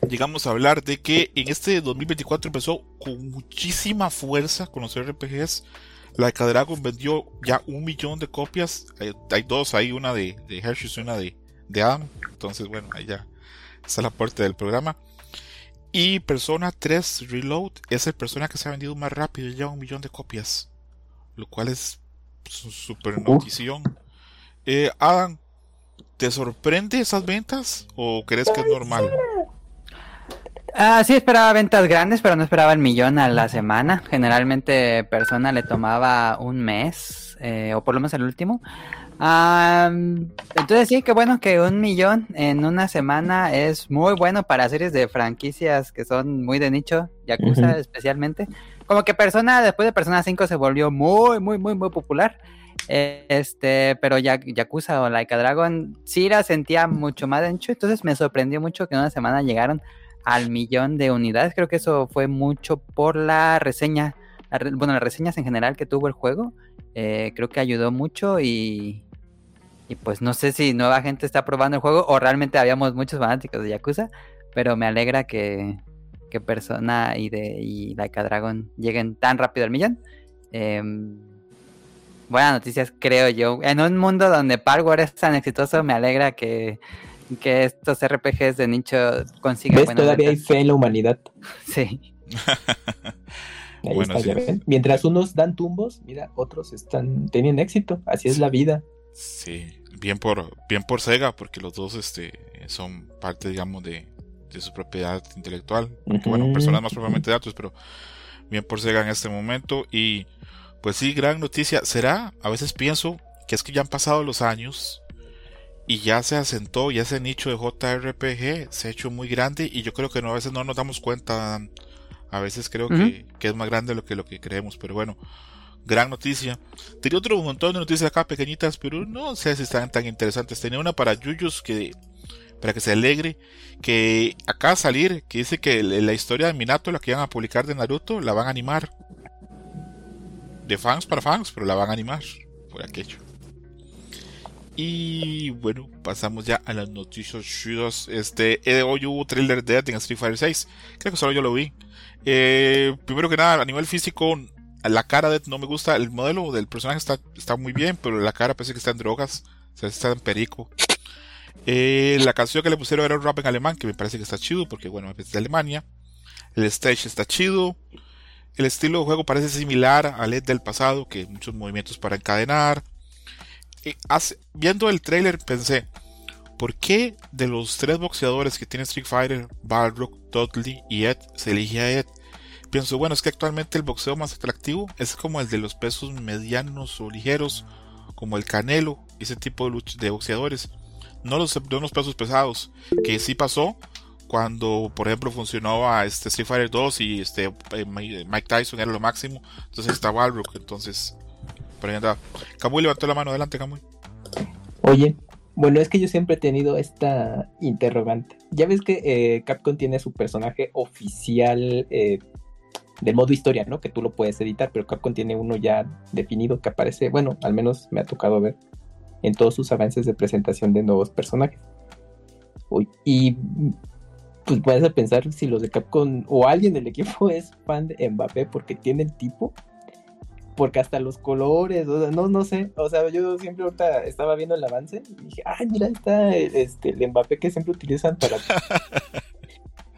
llegamos a hablar de que en este 2024 empezó con muchísima fuerza con los RPGs. La de vendió ya un millón de copias. Hay, dos, hay una de, de y una de, de Adam. Entonces, bueno, ahí ya está la parte del programa. Y Persona 3 Reload es el persona que se ha vendido más rápido, ya un millón de copias. Lo cual es super notición. Eh, Adam, ¿te sorprende esas ventas o crees que es normal? Ah, sí esperaba ventas grandes, pero no esperaba el millón a la semana. Generalmente persona le tomaba un mes, eh, o por lo menos el último. Ah, entonces sí, qué bueno que un millón en una semana es muy bueno para series de franquicias que son muy de nicho, Yakuza especialmente. Como que Persona, después de Persona 5 se volvió muy, muy, muy, muy popular. Eh, Este, pero Ya- Yakuza o Like a Dragon sí la sentía mucho más de nicho, entonces me sorprendió mucho que en una semana llegaron al millón de unidades. Creo que eso fue mucho por la reseña, la re- bueno, las reseñas en general que tuvo el juego. eh, creo que ayudó mucho y, y pues no sé si nueva gente está probando el juego o realmente habíamos muchos fanáticos de Yakuza, pero me alegra que, que Persona y, de, y Like a Dragon lleguen tan rápido al millón. Em, buenas noticias, creo yo. En un mundo donde Power es tan exitoso, me alegra que, que estos RPGs de nicho consigan ¿Ves? buenas Todavía hay fe en la humanidad. [LAUGHS] Sí. [LAUGHS] Ahí Bueno, está, sí. ya ven. Mientras unos dan tumbos, mira, otros están tienen éxito. Así es la vida. Sí, bien por, bien por Sega, porque los dos este, son parte, digamos, de, de su propiedad intelectual. Porque, bueno, personas más propiamente datos, pero bien por Sega en este momento. Y pues sí, gran noticia. ¿Será? A veces pienso que es que ya han pasado los años y ya se asentó, ya ese nicho de JRPG se ha hecho muy grande y yo creo que no, a veces no nos damos cuenta. A veces creo que, que es más grande lo que lo que creemos, pero bueno, gran noticia. Tenía otro montón de noticias acá pequeñitas, pero no sé si están tan interesantes. Tenía una para Yuyos que para que se alegre, que de salir, que dice que la historia de Minato, la que iban a publicar de Naruto, la van a animar. De fans para fans, pero la van a animar por aquello. Y bueno, pasamos ya a las noticias chidas. Este, eh, hoy hubo trailer de en Street Fighter 6. Creo que solo yo lo vi. Eh, primero que nada, a nivel físico, la cara de no me gusta. El modelo del personaje está, está muy bien, pero la cara parece que está en drogas. O sea, está en perico. Eh, la canción que le pusieron era un rap en alemán, que me parece que está chido, porque bueno, es de Alemania. El stage está chido. El estilo de juego parece similar al del pasado, que muchos movimientos para encadenar. Eh, viendo el trailer pensé, ¿por qué de los tres boxeadores que tiene Street Fighter, Balrog, Dudley y Ed, se elige a Ed? Pienso, bueno, es que actualmente el boxeo más atractivo es como el de los pesos medianos o ligeros, como el Canelo, ese tipo de, de boxeadores, no los, no los pesos pesados, que sí pasó cuando, por ejemplo, funcionaba este Street Fighter 2 y este eh, Mi- Mike Tyson era lo máximo, entonces está Balrog, entonces por ahí andaba. Camuy levantó la mano, adelante Camuy. Oye, bueno, es que yo siempre he tenido esta interrogante. Ya ves que eh, Capcom tiene su personaje oficial eh, del modo historia, ¿no? Que tú lo puedes editar, pero Capcom tiene uno ya definido que aparece, bueno, al menos me ha tocado ver en todos sus avances de presentación de nuevos personajes. Y pues puedes a pensar si los de Capcom o alguien del equipo [LAUGHS] es fan de Mbappé porque tiene el tipo porque hasta los colores, o sea, no, no sé, o sea, yo siempre ahorita estaba viendo el avance y dije, ay, mira, está el, este, Mbappé que siempre utilizan para... [LAUGHS]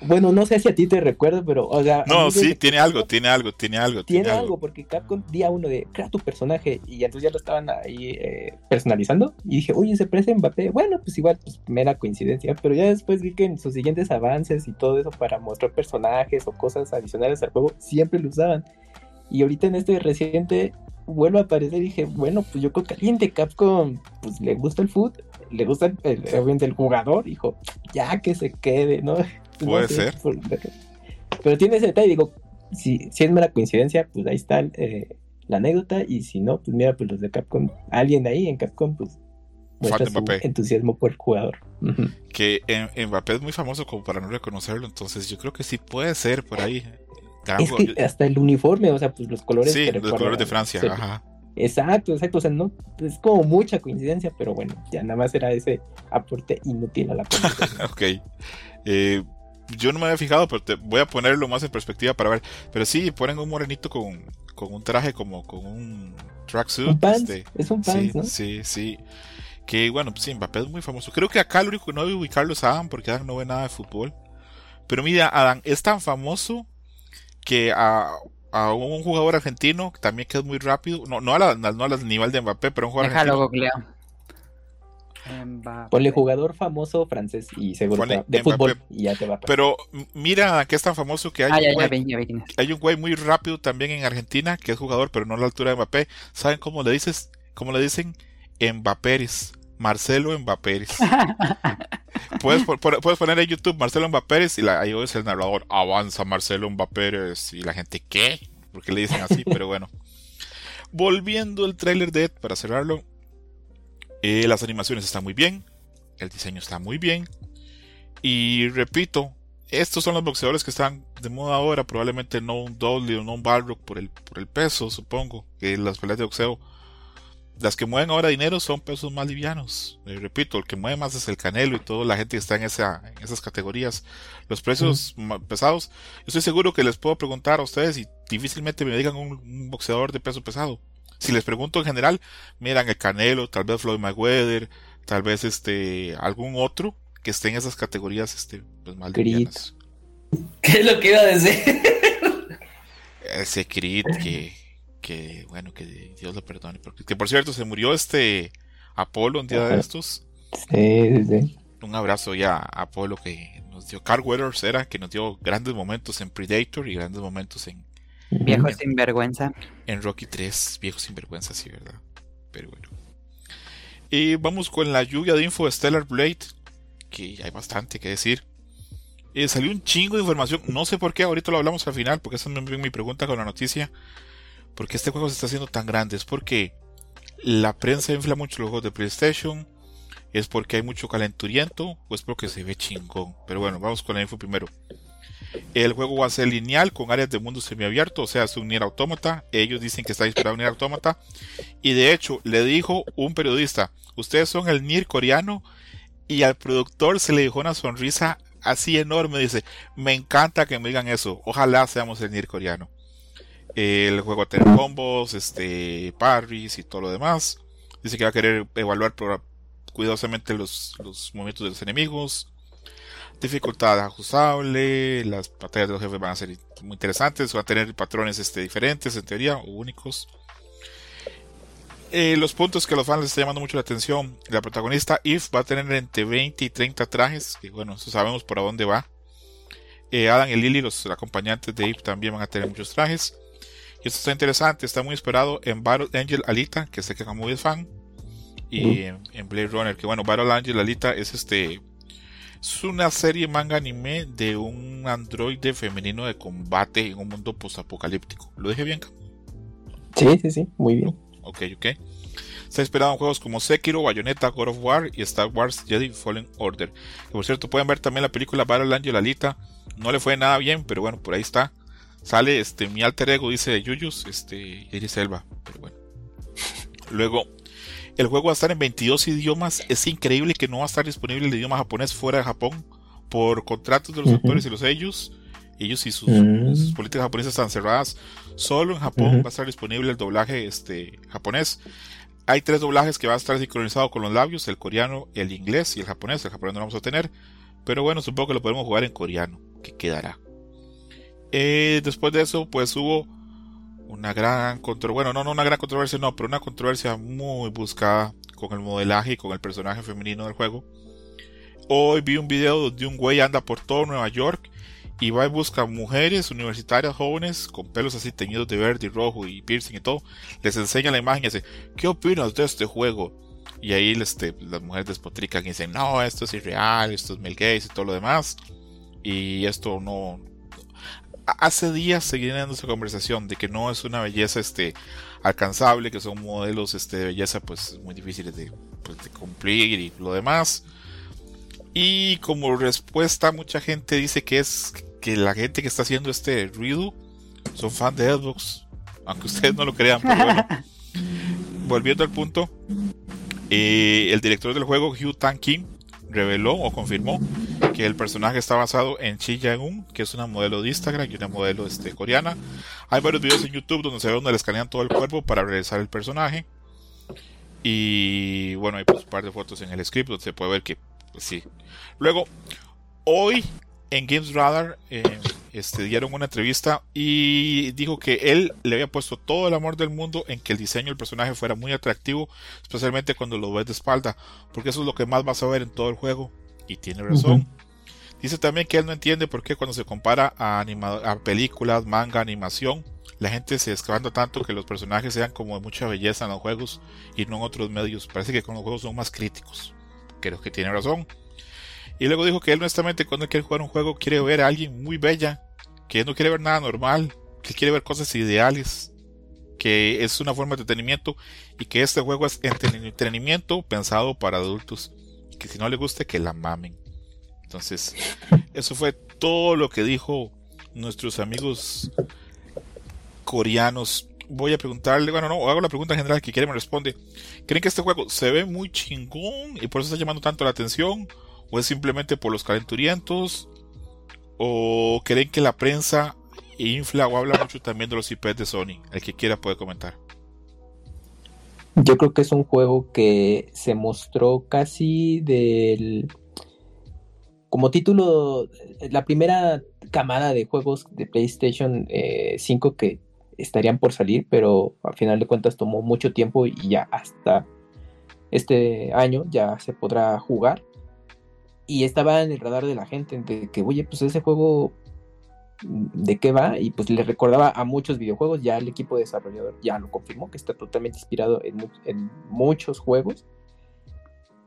bueno, no sé si a ti te recuerda, pero, o sea... No, sí, tiene que- algo, tiene algo, tiene algo. Tiene algo, porque Capcom día uno de crea tu personaje y entonces ya lo estaban ahí eh, personalizando y dije, oye, se parece Mbappé. Bueno, pues igual, pues mera coincidencia, pero ya después vi que en sus siguientes avances y todo eso para mostrar personajes o cosas adicionales al juego, siempre lo usaban. Y ahorita en este reciente vuelvo a aparecer y dije, bueno, pues yo creo que alguien de Capcom pues le gusta el foot, le gusta el, el, el jugador, dijo, ya que se quede, ¿no? Puede ser. por- pero tiene ese detalle, digo, si, si es mera coincidencia, pues ahí está eh, la anécdota, y si no, pues mira, pues los de Capcom, alguien ahí en Capcom, pues muestra su entusiasmo por el jugador. Que en, Mbappé es muy famoso como para no reconocerlo, entonces yo creo que sí puede ser por ahí. Es que hasta el uniforme, o sea, pues los colores. sí, los colores de Francia, ajá. Exacto, exacto, o sea, no, es como mucha coincidencia, pero bueno, ya nada más era ese aporte inútil a la. [LAUGHS] Ok. Eh, yo no me había fijado, pero te voy a ponerlo más en perspectiva para ver. Pero sí, ponen un morenito con, con un traje como con un tracksuit. un pants, este, es un sí, pants, ¿no? sí, sí. Que bueno, pues sí, Mbappé es muy famoso. Creo que acá lo único que no debe ubicarlo es Adam, porque Adam no ve nada de fútbol. Pero mira, Adam es tan famoso que a, a un jugador argentino también que es muy rápido, no, no, a la- no al nivel de Mbappé, pero un jugador Déjalo argentino googleo. Mbappé. Ponle jugador famoso francés y seguro Ponle de Mbappé. fútbol y ya te va a. Pero mira que es tan famoso que hay, Ah, un ya, ya güey- ya hay un muy rápido también en Argentina que es jugador, pero no a la altura de Mbappé. ¿Saben cómo le dices? ¿Cómo le dicen? Mbapéres. Marcelo Mbapéres. [LAUGHS] puedes, puedes poner en YouTube Marcelo Mbapéres y la, ahí es el narrador. Avanza Marcelo Mbapéres. Y la gente, ¿qué? ¿Por qué le dicen así? [LAUGHS] pero bueno. Volviendo al tráiler de Ed para cerrarlo. Eh, las animaciones están muy bien. El diseño está muy bien. Y repito, estos son los boxeadores que están de moda ahora. Probablemente no un Dudley o no un Balrog por el, por el peso, supongo. Que las peleas de boxeo. Las que mueven ahora dinero son pesos más livianos. Eh, repito, el que mueve más es el Canelo y toda la gente que está en, esa, en esas categorías. Los precios pesados. Yo estoy seguro que les puedo preguntar a ustedes y difícilmente me digan un, un boxeador de peso pesado. Si les pregunto en general, miran el Canelo, tal vez Floyd Mayweather, tal vez este algún otro que esté en esas categorías este pues livianas. ¿Qué es lo que iba a decir? ese Creed que, que bueno, que Dios lo perdone. Porque, que por cierto, se murió este Apolo un día de estos. Sí, sí, sí. Un abrazo ya a Apolo que nos dio, Carl Weathers era, que nos dio grandes momentos en Predator y grandes momentos en, Viejo Ujú. sinvergüenza. en Rocky 3. Viejo sinvergüenza, sí, ¿verdad? Pero bueno. Y vamos con la lluvia de info de Stellar Blade, que hay bastante que decir. Eh, salió un chingo de información, no sé por qué, ahorita lo hablamos al final, porque esa es mi, mi pregunta con la noticia. ¿Por qué este juego se está haciendo tan grande? Es porque la prensa infla mucho los juegos de PlayStation, es porque hay mucho calenturiento, o es porque se ve chingón. Pero bueno, vamos con la info primero. El juego va a ser lineal con áreas de mundo semiabierto, o sea, es un Nier Automata. Ellos dicen que está inspirado en Nier Automata. Y de hecho, le dijo un periodista, ustedes son el Nier coreano. Y al productor se le dejó una sonrisa así enorme. Dice, me encanta que me digan eso. Ojalá seamos el Nier coreano. El juego va a tener combos, este, parries y todo lo demás. Dice que va a querer evaluar cuidadosamente los, los movimientos de los enemigos. Dificultad ajustable, las batallas de los jefes van a ser muy interesantes, van a tener patrones este, diferentes en teoría, o únicos. Eh, los puntos que a los fans les está llamando mucho la atención, la protagonista Eve va a tener entre 20 y 30 trajes, que bueno, eso sabemos por a dónde va. Eh, Adam y Lily, los acompañantes de Eve, también van a tener muchos trajes. Y esto está interesante, está muy esperado en Battle Angel Alita, que sé que muy es fan. Y en, en Blade Runner, que bueno, Battle Angel Alita es este. Es una serie manga anime de un androide femenino de combate en un mundo postapocalíptico. ¿Lo dije bien? Sí, sí, sí, muy bien. Ok, ok. Está esperado en juegos como Sekiro, Bayonetta, God of War y Star Wars Jedi Fallen Order. Que por cierto, pueden ver también la película Battle Angel Alita. No le fue nada bien, pero bueno, por ahí está. Sale este mi alter ego, dice Yuyus, este Iris Elba. Pero bueno. [LAUGHS] Luego, el juego va a estar en 22 idiomas. Es increíble que no va a estar disponible el idioma japonés fuera de Japón por contratos de los Ujú. autores y los sellos. Ellos y sus, sus políticas japonesas están cerradas. Solo en Japón va a estar disponible el doblaje este, japonés. Hay tres doblajes que van a estar sincronizados con los labios, el coreano, el inglés y el japonés. El japonés no lo vamos a tener. Pero bueno, supongo que lo podemos jugar en coreano, que quedará. Eh, después de eso, pues hubo una gran controversia. Bueno, no, no una gran controversia, no, pero una controversia muy buscada con el modelaje y con el personaje femenino del juego. Hoy vi un video donde un güey anda por todo Nueva York y va y busca mujeres universitarias jóvenes con pelos así teñidos de verde y rojo y piercing y todo. Les enseña la imagen y dice, ¿qué opinas de este juego? Y ahí este, las mujeres despotrican y dicen, no, esto es irreal, esto es Mel Gates y todo lo demás. Y esto no... Hace días seguían dando esa conversación de que no es una belleza este, alcanzable, que son modelos este, de belleza pues muy difíciles de, pues, de cumplir y lo demás. Y como respuesta, mucha gente dice que es que la gente que está haciendo este ruido son fans de Xbox. Aunque ustedes no lo crean, pero bueno. [LAUGHS] Volviendo al punto, eh, el director del juego, Hugh Tan Kim, reveló o confirmó que el personaje está basado en Chi Jae-un, que es una modelo de Instagram y una modelo este, coreana. Hay varios videos en YouTube donde se ve donde le escanean todo el cuerpo para realizar el personaje. Y bueno, hay pues, un par de fotos en el script donde se puede ver que pues, sí. Luego, hoy en Games Radar, eh, este, dieron una entrevista y dijo que él le había puesto todo el amor del mundo en que el diseño del personaje fuera muy atractivo, especialmente cuando lo ves de espalda, porque eso es lo que más vas a ver en todo el juego. Y tiene razón. Dice también que él no entiende por qué cuando se compara a, a películas, manga, animación, la gente se escabanda tanto que los personajes sean como de mucha belleza en los juegos y no en otros medios. Parece que con los juegos son más críticos. Creo que tiene razón. Y luego dijo que él honestamente cuando quiere jugar un juego quiere ver a alguien muy bella, que no quiere ver nada normal, que quiere ver cosas ideales, que es una forma de entretenimiento y que este juego es entretenimiento pensado para adultos, que si no le guste que la mamen. Entonces, eso fue todo lo que dijo nuestros amigos coreanos. Voy a preguntarle, bueno, no, hago la pregunta general que quiere me responde. ¿Creen que este juego se ve muy chingón y por eso está llamando tanto la atención? ¿O es simplemente por los calenturientos? ¿O creen que la prensa infla o habla mucho también de los IPs de Sony? El que quiera puede comentar. Yo creo que es un juego que se mostró casi del... Como título, la primera camada de juegos de PlayStation 5 eh, que estarían por salir, pero al final de cuentas tomó mucho tiempo y ya hasta este año ya se podrá jugar y estaba en el radar de la gente de que, oye, pues ese juego, ¿de qué va? Y pues le recordaba a muchos videojuegos, ya el equipo desarrollador ya lo confirmó, que está totalmente inspirado en, muchos juegos.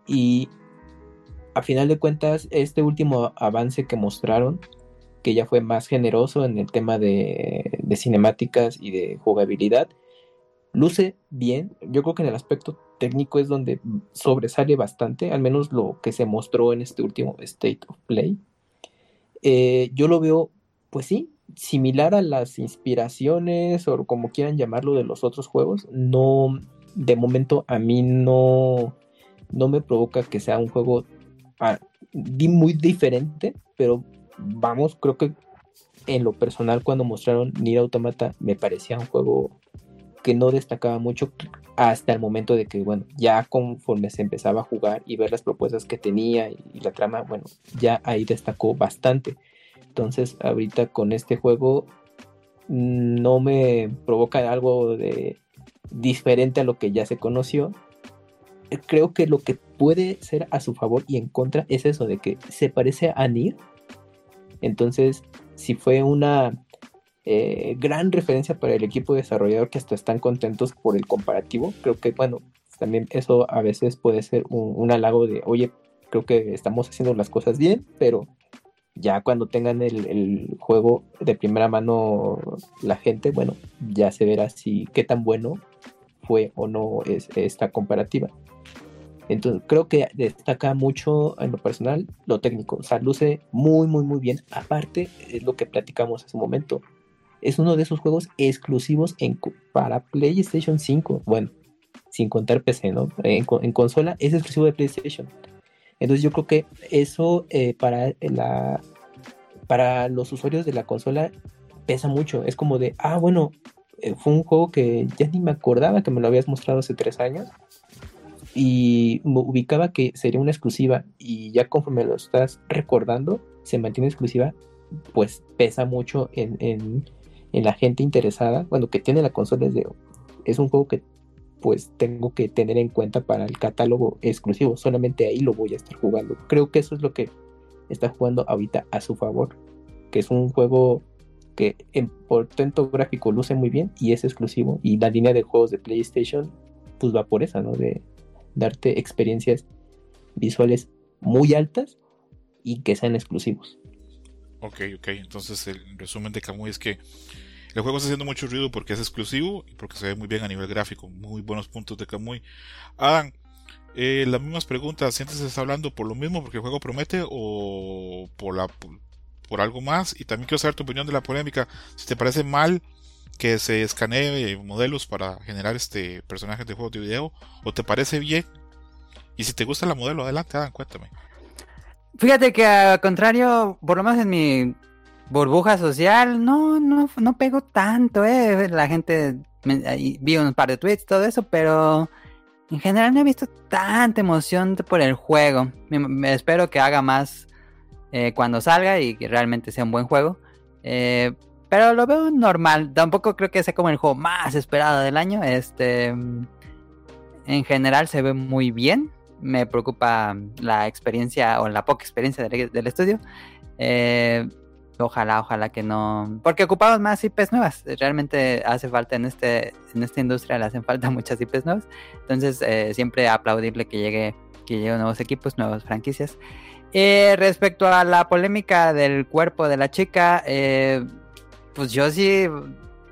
Y a final de cuentas, este último avance que mostraron, que ya fue más generoso en el tema de, de cinemáticas y de jugabilidad, luce bien. Yo creo que en el aspecto técnico es donde sobresale bastante, al menos lo que se mostró en este último State of Play. Eh, yo lo veo, pues sí, similar a las inspiraciones o como quieran llamarlo de los otros juegos. No, de momento a mí no, no me provoca que sea un juego ah, muy diferente, pero vamos, creo que en lo personal cuando mostraron Nier Automata me parecía un juego que no destacaba mucho hasta el momento de que, bueno, ya conforme se empezaba a jugar y ver las propuestas que tenía y, la trama, bueno, ya ahí destacó bastante. Entonces, ahorita con este juego no me provoca algo de diferente a lo que ya se conoció. Creo que lo que puede ser a su favor y en contra es eso de que se parece a Nier. Entonces, si fue una eh, gran referencia para el equipo desarrollador que hasta están contentos por el comparativo. Creo que, bueno, también eso a veces puede ser un, halago de, oye, creo que estamos haciendo las cosas bien, pero ya cuando tengan el, juego de primera mano la gente, bueno, ya se verá si qué tan bueno fue o no es esta comparativa. Entonces creo que destaca mucho en lo personal lo técnico, o sea, luce muy, muy, muy bien. Aparte, es lo que platicamos hace un momento, es uno de esos juegos exclusivos en, para PlayStation 5. Bueno, sin contar PC, ¿no? En, consola es exclusivo de PlayStation. Entonces yo creo que eso eh, para, la, para los usuarios de la consola pesa mucho. Es como de, ah, bueno, eh, fue un juego que ya ni me acordaba que me lo habías mostrado hace tres años. Y me ubicaba que sería una exclusiva. Y ya conforme lo estás recordando, se mantiene exclusiva. Pues pesa mucho en, en la gente interesada, bueno, que tiene la consola es es un juego que pues tengo que tener en cuenta para el catálogo exclusivo, solamente ahí lo voy a estar jugando. Creo que eso es lo que está jugando ahorita a su favor, que es un juego que en portento gráfico luce muy bien y es exclusivo y la línea de juegos de PlayStation pues va por esa, ¿no? De darte experiencias visuales muy altas y que sean exclusivos. Ok, ok, entonces el resumen de Camuy es que el juego está haciendo mucho ruido porque es exclusivo y porque se ve muy bien a nivel gráfico. Muy buenos puntos de Kamui. Adam, eh, las mismas preguntas. ¿Sientes que se está hablando por lo mismo porque el juego promete o por, la, por, algo más? Y también quiero saber tu opinión de la polémica. Si te parece mal que se escanee modelos para generar este personajes de juegos de video o te parece bien. Y si te gusta la modelo, adelante, Adam, cuéntame. Fíjate que al contrario, por lo menos en mi burbuja social, no, no, no pegó tanto, eh. La gente vi un par de tweets, todo eso, pero en general no he visto tanta emoción por el juego. Espero que haga más eh, cuando salga y que realmente sea un buen juego. Eh, pero lo veo normal. Tampoco creo que sea como el juego más esperado del año. Este, en general se ve muy bien. Me preocupa la experiencia o la poca experiencia del, del estudio. Eh, ojalá, ojalá que no. Porque ocupamos más IPs nuevas. Realmente hace falta en este, en esta industria le hacen falta [LAUGHS] muchas IPs nuevas. Entonces, eh, siempre aplaudible que llegue, que lleguen nuevos equipos, nuevas franquicias. Eh, respecto a la polémica del cuerpo de la chica, eh, pues yo sí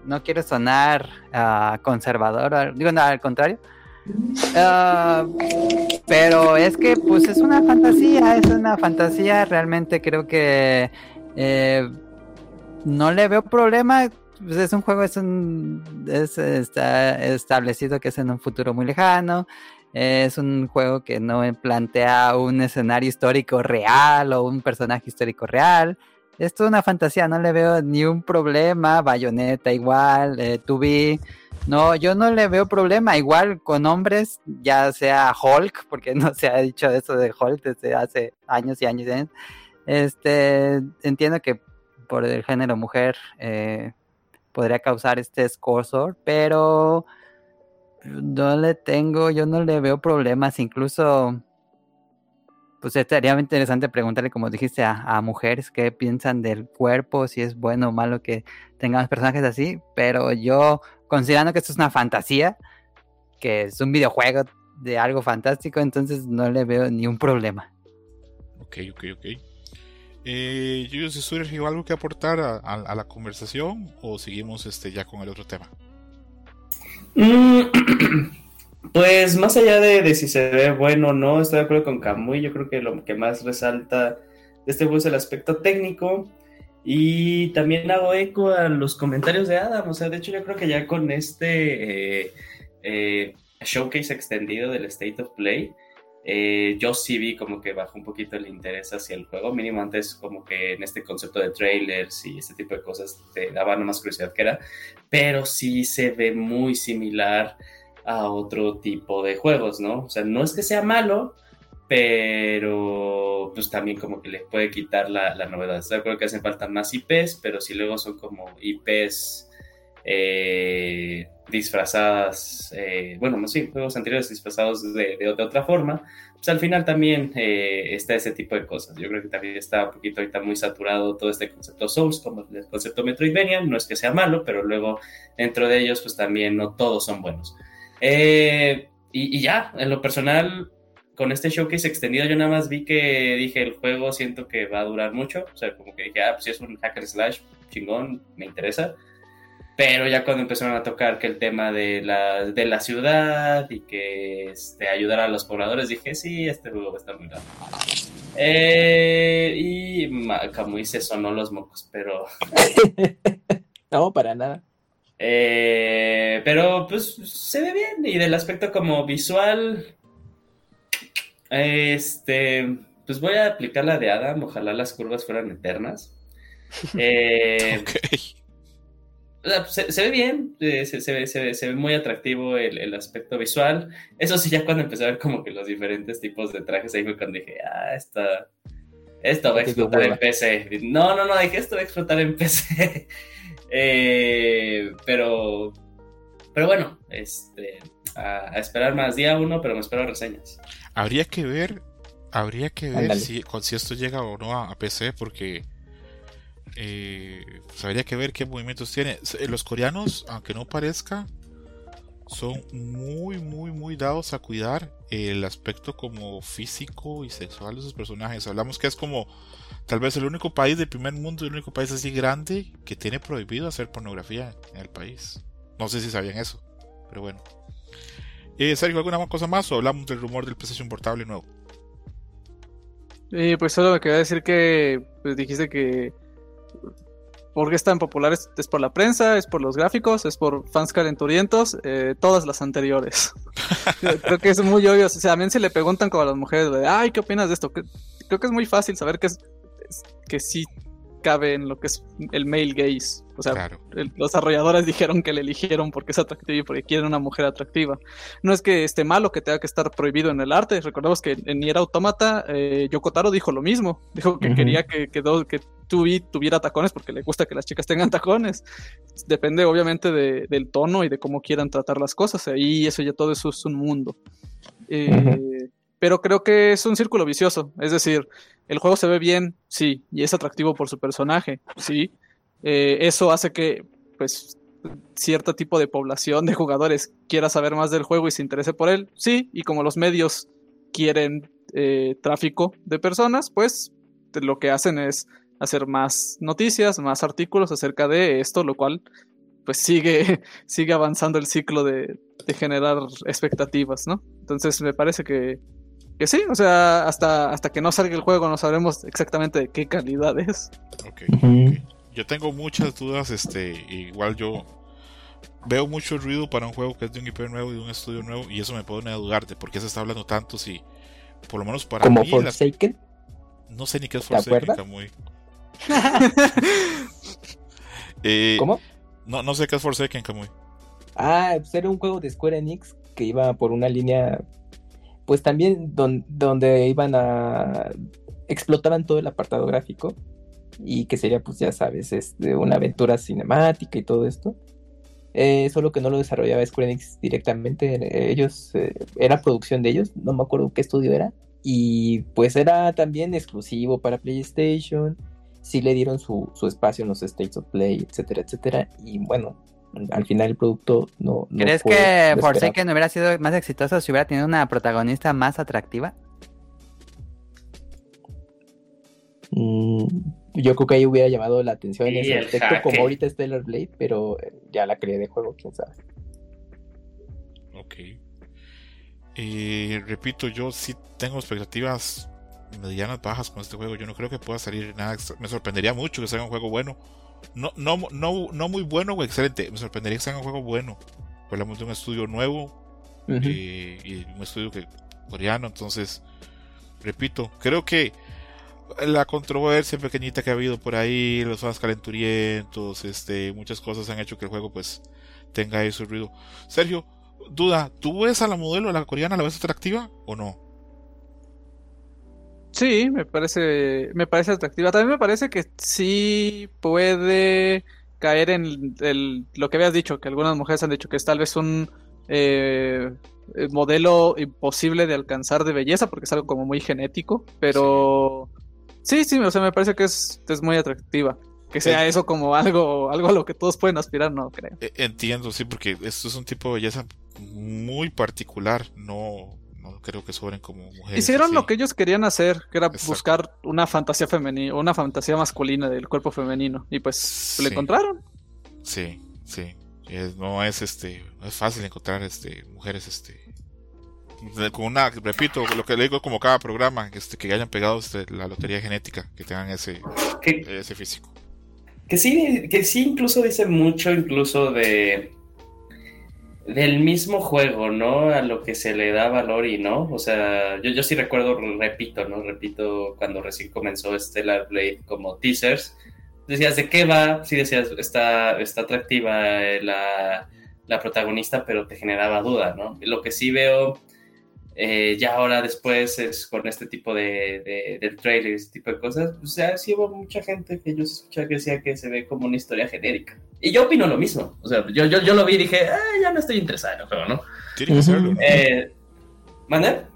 no quiero sonar uh, conservador, digo, no, al contrario. Uh, pero es que pues es una fantasía, es una fantasía, realmente creo que eh, no le veo problema. Pues es un juego, es está establecido que es en un futuro muy lejano. Es un juego que no plantea un escenario histórico real o un personaje histórico real. Es toda una fantasía, no le veo ni un problema. Bayonetta igual, eh, Tubi. No, yo no le veo problema. Igual con hombres, ya sea Hulk, porque [LAUGHS] no se ha dicho eso de Hulk desde hace años y años y años. Este, entiendo que por el género mujer eh, podría causar este escosor, pero no le tengo, yo no le veo problemas, incluso pues estaría interesante preguntarle, como dijiste, a, a, mujeres qué piensan del cuerpo, si es bueno o malo que tengamos personajes así, pero yo, considerando que esto es una fantasía, que es un videojuego de algo fantástico, entonces no le veo ni un problema. Ok, ok, ok. Eh, Julio, ¿algo que aportar a, la conversación o seguimos este, ya con el otro tema? Mm, [CLEARS THROAT] pues más allá de, de, si se ve bueno o no, estoy de acuerdo con Camuy. Yo creo que lo que más resalta de este juego es el aspecto técnico. Y también hago eco a los comentarios de Adam. O sea, de hecho, yo creo que ya con este eh, eh, showcase extendido del State of Play, eh, yo sí vi como que bajó un poquito el interés hacia el juego, mínimo antes como que en este concepto de trailers y este tipo de cosas te daban más curiosidad que era, pero sí se ve muy similar a otro tipo de juegos, ¿no? O sea, no es que sea malo, pero pues también como que le puede quitar la, la novedad. De acuerdo que hacen falta más IPs, pero si luego son como IPs eh, disfrazadas, eh, bueno, no sí, juegos anteriores disfrazados de, de, de, otra forma, pues al final también eh, está ese tipo de cosas. Yo creo que también está un poquito ahorita muy saturado todo este concepto Souls, como el concepto Metroidvania, no es que sea malo, pero luego dentro de ellos pues también no todos son buenos. Eh, y, y, ya, en lo personal, con este showcase extendido yo nada más vi que dije el juego siento que va a durar mucho, o sea, como que dije, ah, pues si es un hacker slash chingón, me interesa. Pero ya cuando empezaron a tocar que el tema de la, de la ciudad y que este, ayudar a los pobladores, dije, sí, este juego va a estar muy grande. Eh, y Camuy se sonó los mocos, pero... [LAUGHS] no, para nada. Eh, pero pues se ve bien y del aspecto como visual, este, pues voy a aplicar la de Adam, ojalá las curvas fueran eternas. [LAUGHS] Eh, okay. Se, se, ve bien, se, se, ve, se, ve, se ve muy atractivo el, el, aspecto visual. Eso sí, ya cuando empecé a ver como que los diferentes tipos de trajes, ahí fue cuando dije, ah, esta, esto va a explotar en PC. No, no, no, dije, esto va a explotar en PC. [LAUGHS] eh, pero, pero bueno, este, a, a, esperar más día uno, pero me espero reseñas. Habría que ver, habría que ver si, si, esto llega o no a, a PC, porque eh, pues habría que ver qué movimientos tiene. Los coreanos, aunque no parezca, son muy, muy, muy dados a cuidar el aspecto como físico y sexual de sus personajes. Hablamos que es como tal vez el único país del primer mundo, el único país así grande que tiene prohibido hacer pornografía en el país. No sé si sabían eso, pero bueno. Eh, Sergio, ¿alguna cosa más o hablamos del rumor del PlayStation Portable nuevo? Eh, pues solo me quería decir que pues, dijiste que ¿Por qué es tan popular? ¿Es, ¿Es, por la prensa? ¿Es por los gráficos? ¿Es por fans calenturientos? Eh, todas las anteriores. [LAUGHS] creo que es muy obvio. O sea, también se le preguntan como a las mujeres, de, ay, ¿qué opinas de esto? Creo que es muy fácil saber que, es, que sí cabe en lo que es el male gaze. O sea, claro. el, los desarrolladores [LAUGHS] dijeron que le eligieron porque es atractivo y porque quieren una mujer atractiva. No es que esté malo que tenga que estar prohibido en el arte. Recordemos que en Nier Automata, eh, Yoko Taro dijo lo mismo. Dijo que uh -huh. quería que, que, do, que 2B tuviera tacones porque le gusta que las chicas tengan tacones. Depende obviamente de- del tono y de cómo quieran tratar las cosas. Ahí eso ya todo eso es un mundo. Eh, Pero creo que es un círculo vicioso. Es decir, el juego se ve bien, sí, y es atractivo por su personaje, sí. Eh, eso hace que, pues, cierto tipo de población de jugadores quiera saber más del juego y se interese por él, sí. Y como los medios quieren eh, tráfico de personas, pues lo que hacen es hacer más noticias, más artículos acerca de esto, lo cual pues sigue, [LAUGHS] sigue avanzando el ciclo de, de generar expectativas, ¿no? Entonces me parece que, que sí, o sea, hasta, hasta que no salga el juego no sabremos exactamente de qué calidad es. Ok, Ujú. ok. Yo tengo muchas dudas, este, igual yo veo mucho ruido para un juego que es de un IP nuevo y de un estudio nuevo y eso me pone a dudar de por qué se está hablando tanto si, por lo menos para Como mí, las- Forsaken. no sé ni qué es ¿Te Forsaken, acuerdas? [LAUGHS] Eh, ¿Cómo? No, no sé qué es Forsaken, Kamui. Ah, pues era un juego de Square Enix que iba por una línea, pues también don- donde iban a... explotaban todo el apartado gráfico y que sería, pues ya sabes, este, una aventura cinemática y todo esto. Eh, solo que no lo desarrollaba Square Enix directamente, eh, ellos, eh, era producción de ellos, no me acuerdo qué estudio era, y pues era también exclusivo para PlayStation, sí le dieron su, su espacio en los States of Play, etcétera, etcétera, y bueno, al final el producto no... no ¿Crees fue que. Forsaken hubiera sido más exitoso si hubiera tenido una protagonista más atractiva? Mm, yo creo que ahí hubiera llamado la atención en ese aspecto, jaque. como ahorita Stellar Blade, pero eh, ya la creé de juego, quién sabe. Ok. Y repito, yo sí tengo expectativas medianas bajas con este juego. Yo no creo que pueda salir nada. extra- Me sorprendería mucho que salga un juego bueno. No, no, no, no muy bueno o excelente. Me sorprendería que salga un juego bueno. Hablamos de un estudio nuevo eh, y un estudio que, coreano. Entonces, repito, creo que la controversia pequeñita que ha habido por ahí, los fans calenturientos, este, muchas cosas han hecho que el juego pues tenga ese ruido. Sergio, duda, ¿tú ves a la modelo, a la coreana, la ves atractiva o no? Sí, me parece, me parece atractiva. También me parece que sí puede caer en el- lo que habías dicho, que algunas mujeres han dicho que es tal vez un eh, modelo imposible de alcanzar de belleza, porque es algo como muy genético, pero sí, sí, o sea, me parece que es, es muy atractiva. Que sea Eh. eso como algo, algo a lo que todos pueden aspirar, no creo. Eh, Entiendo, sí, porque esto es un tipo de belleza muy particular. No, no creo que sobren como mujeres. Hicieron así. lo que ellos querían hacer, que era Exacto. buscar una fantasía femenina, una fantasía masculina del cuerpo femenino, y pues lo Sí. encontraron. Sí, sí. Es- no es este, no es fácil encontrar este mujeres este con una, repito, lo que le digo como cada programa, este, que hayan pegado este, la lotería genética, que tengan ese, ese físico. que sí, que sí incluso dice mucho incluso de del mismo juego, ¿no? A lo que se le da valor y no. O sea, yo, yo sí recuerdo, repito, ¿no? Repito, cuando recién comenzó Stellar Blade como teasers, decías de qué va, sí decías, está, está atractiva eh, la, la protagonista, pero te generaba duda, ¿no? Lo que sí veo eh, ya ahora después es con este tipo de, de, del trailer, este tipo de cosas, o sea, sí hubo mucha gente que yo escuché que decía que se ve como una historia genérica. Y yo opino lo mismo. O sea, yo, yo, yo lo vi y dije, ah, ya no estoy interesado en el juego, ¿no? Tiene que Ujú. ser algo, Eh, ¿Manda?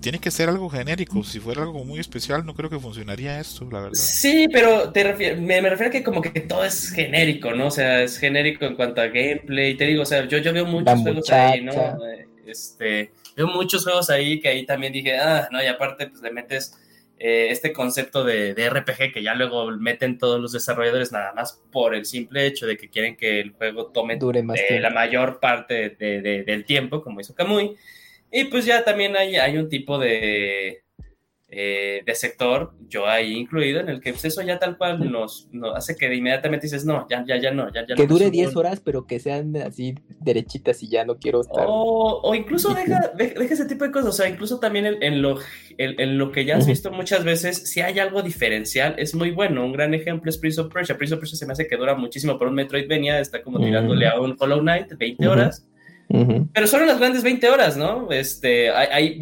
tiene que ser algo genérico. Si fuera algo muy especial, no creo que funcionaría esto, la verdad. Sí, pero te refier- me, me refiero a que como que todo es genérico, ¿no? O sea, es genérico en cuanto a gameplay. Te digo, o sea, yo, yo veo muchos juegos ahí, ¿no? Eh, Este, veo muchos juegos ahí que ahí también dije, ah, no, y aparte pues le metes eh, este concepto de, de RPG que ya luego meten todos los desarrolladores nada más por el simple hecho de que quieren que el juego tome Dure más eh, la mayor parte de- de- del tiempo, como hizo Kamui. Y pues ya también hay, hay un tipo de, eh, de sector, yo ahí incluido, en el que pues, eso ya tal cual nos, nos hace que inmediatamente dices, no, ya, ya, ya no, ya, ya Que no dure es 10 un- horas, pero que sean así derechitas y ya no quiero estar. O, o incluso deja, de- deja ese tipo de cosas, o sea, incluso también en, en lo, en, en lo que ya has visto muchas veces, si hay algo diferencial, es muy bueno. Un gran ejemplo es Prince of Persia. Prince of Persia se me hace que dura muchísimo por un Metroidvania, está como Mm. tirándole a un Hollow Knight, 20 Ujú. Pero solo las grandes 20 horas, ¿no? Este, hay, hay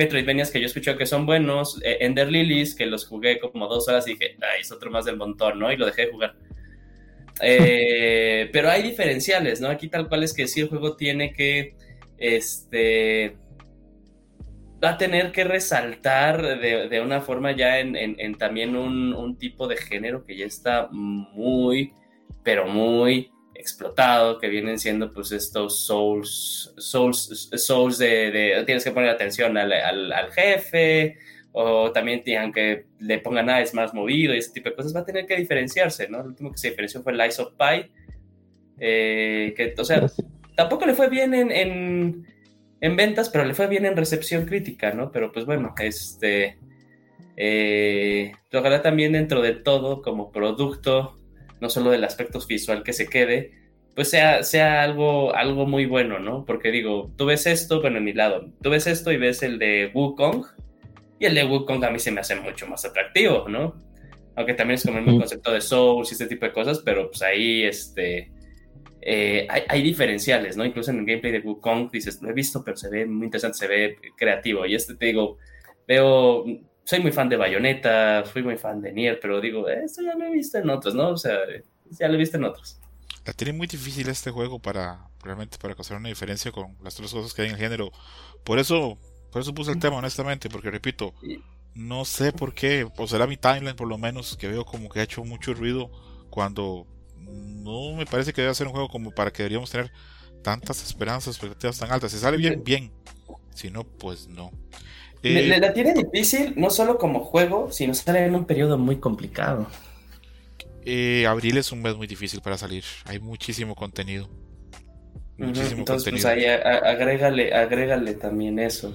que yo escucho que son buenos, eh, Ender Lilies, que los jugué como dos horas y dije, ay, es otro más del montón, ¿no? Y lo dejé de jugar. Eh, [LAUGHS] pero hay diferenciales, ¿no? Aquí tal cual es que sí el juego tiene que, este, va a tener que resaltar de, de una forma ya en, en- también un tipo de género que ya está muy, pero muy explotado, que vienen siendo pues estos souls, souls, souls de, de- tienes que poner atención al, al- al jefe, o también aunque le pongan nada es más movido y ese tipo de cosas, va a tener que diferenciarse, ¿no? El último que se diferenció fue Lies of Pi, eh, que, o sea, tampoco le fue bien en, en, en ventas, pero le fue bien en recepción crítica, ¿no? Pero pues bueno, este. Eh, ojalá también dentro de todo, como producto, no solo del aspecto visual que se quede, pues sea, sea algo, algo muy bueno, ¿no? Porque digo, tú ves esto, bueno, en mi lado, tú ves esto y ves el de Wukong, y el de Wukong a mí se me hace mucho más atractivo, ¿no? Aunque también es como el mismo concepto de Souls y este tipo de cosas, pero pues ahí, este eh, hay, hay diferenciales, ¿no? Incluso en el gameplay de Wukong dices, lo he visto, pero se ve muy interesante, se ve creativo. Y este te digo, veo, soy muy fan de Bayonetta, fui muy fan de Nier, pero digo, esto ya lo he visto en otros, ¿no? O sea, ya lo he visto en otros. La tiene muy difícil este juego para realmente para causar una diferencia con las otras cosas que hay en el género. Por eso, por eso puse el tema, honestamente, porque repito, no sé por qué, o será mi timeline por lo menos, que veo como que ha hecho mucho ruido cuando no me parece que debe ser un juego como para que deberíamos tener tantas esperanzas, expectativas tan altas. Si sale bien, bien. Si no, pues no. Eh, la tiene difícil, no solo como juego, sino sale en un periodo muy complicado. eh, abril es un mes muy difícil para salir. Hay muchísimo contenido. Muchísimo Entonces, pues contenido. ahí a- a- agrégale, agrégale también eso.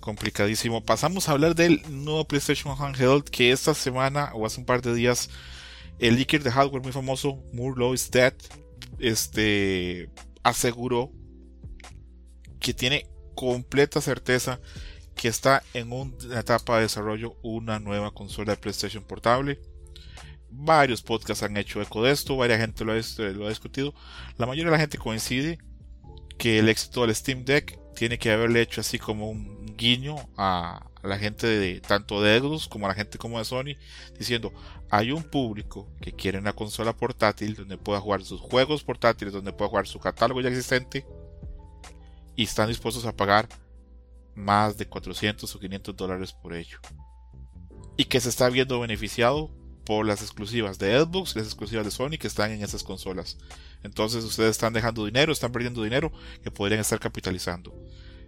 complicadísimo. Pasamos a hablar del nuevo PlayStation Handheld que esta semana o hace un par de días el leaker de hardware muy famoso Murlow is Dead este aseguró que tiene completa certeza que está en una etapa de desarrollo una nueva consola de PlayStation portable. Varios podcasts han hecho eco de esto, varias gente lo ha, lo ha discutido. La mayoría de la gente coincide que el éxito del Steam Deck tiene que haberle hecho así como un guiño a, a la gente de tanto de Xbox como a la gente como de Sony diciendo hay un público que quiere una consola portátil donde pueda jugar sus juegos portátiles donde pueda jugar su catálogo ya existente y están dispuestos a pagar más de 400 o 500 dólares por ello y que se está viendo beneficiado por las exclusivas de Xbox las exclusivas de Sony que están en esas consolas entonces ustedes están dejando dinero, están perdiendo dinero que podrían estar capitalizando.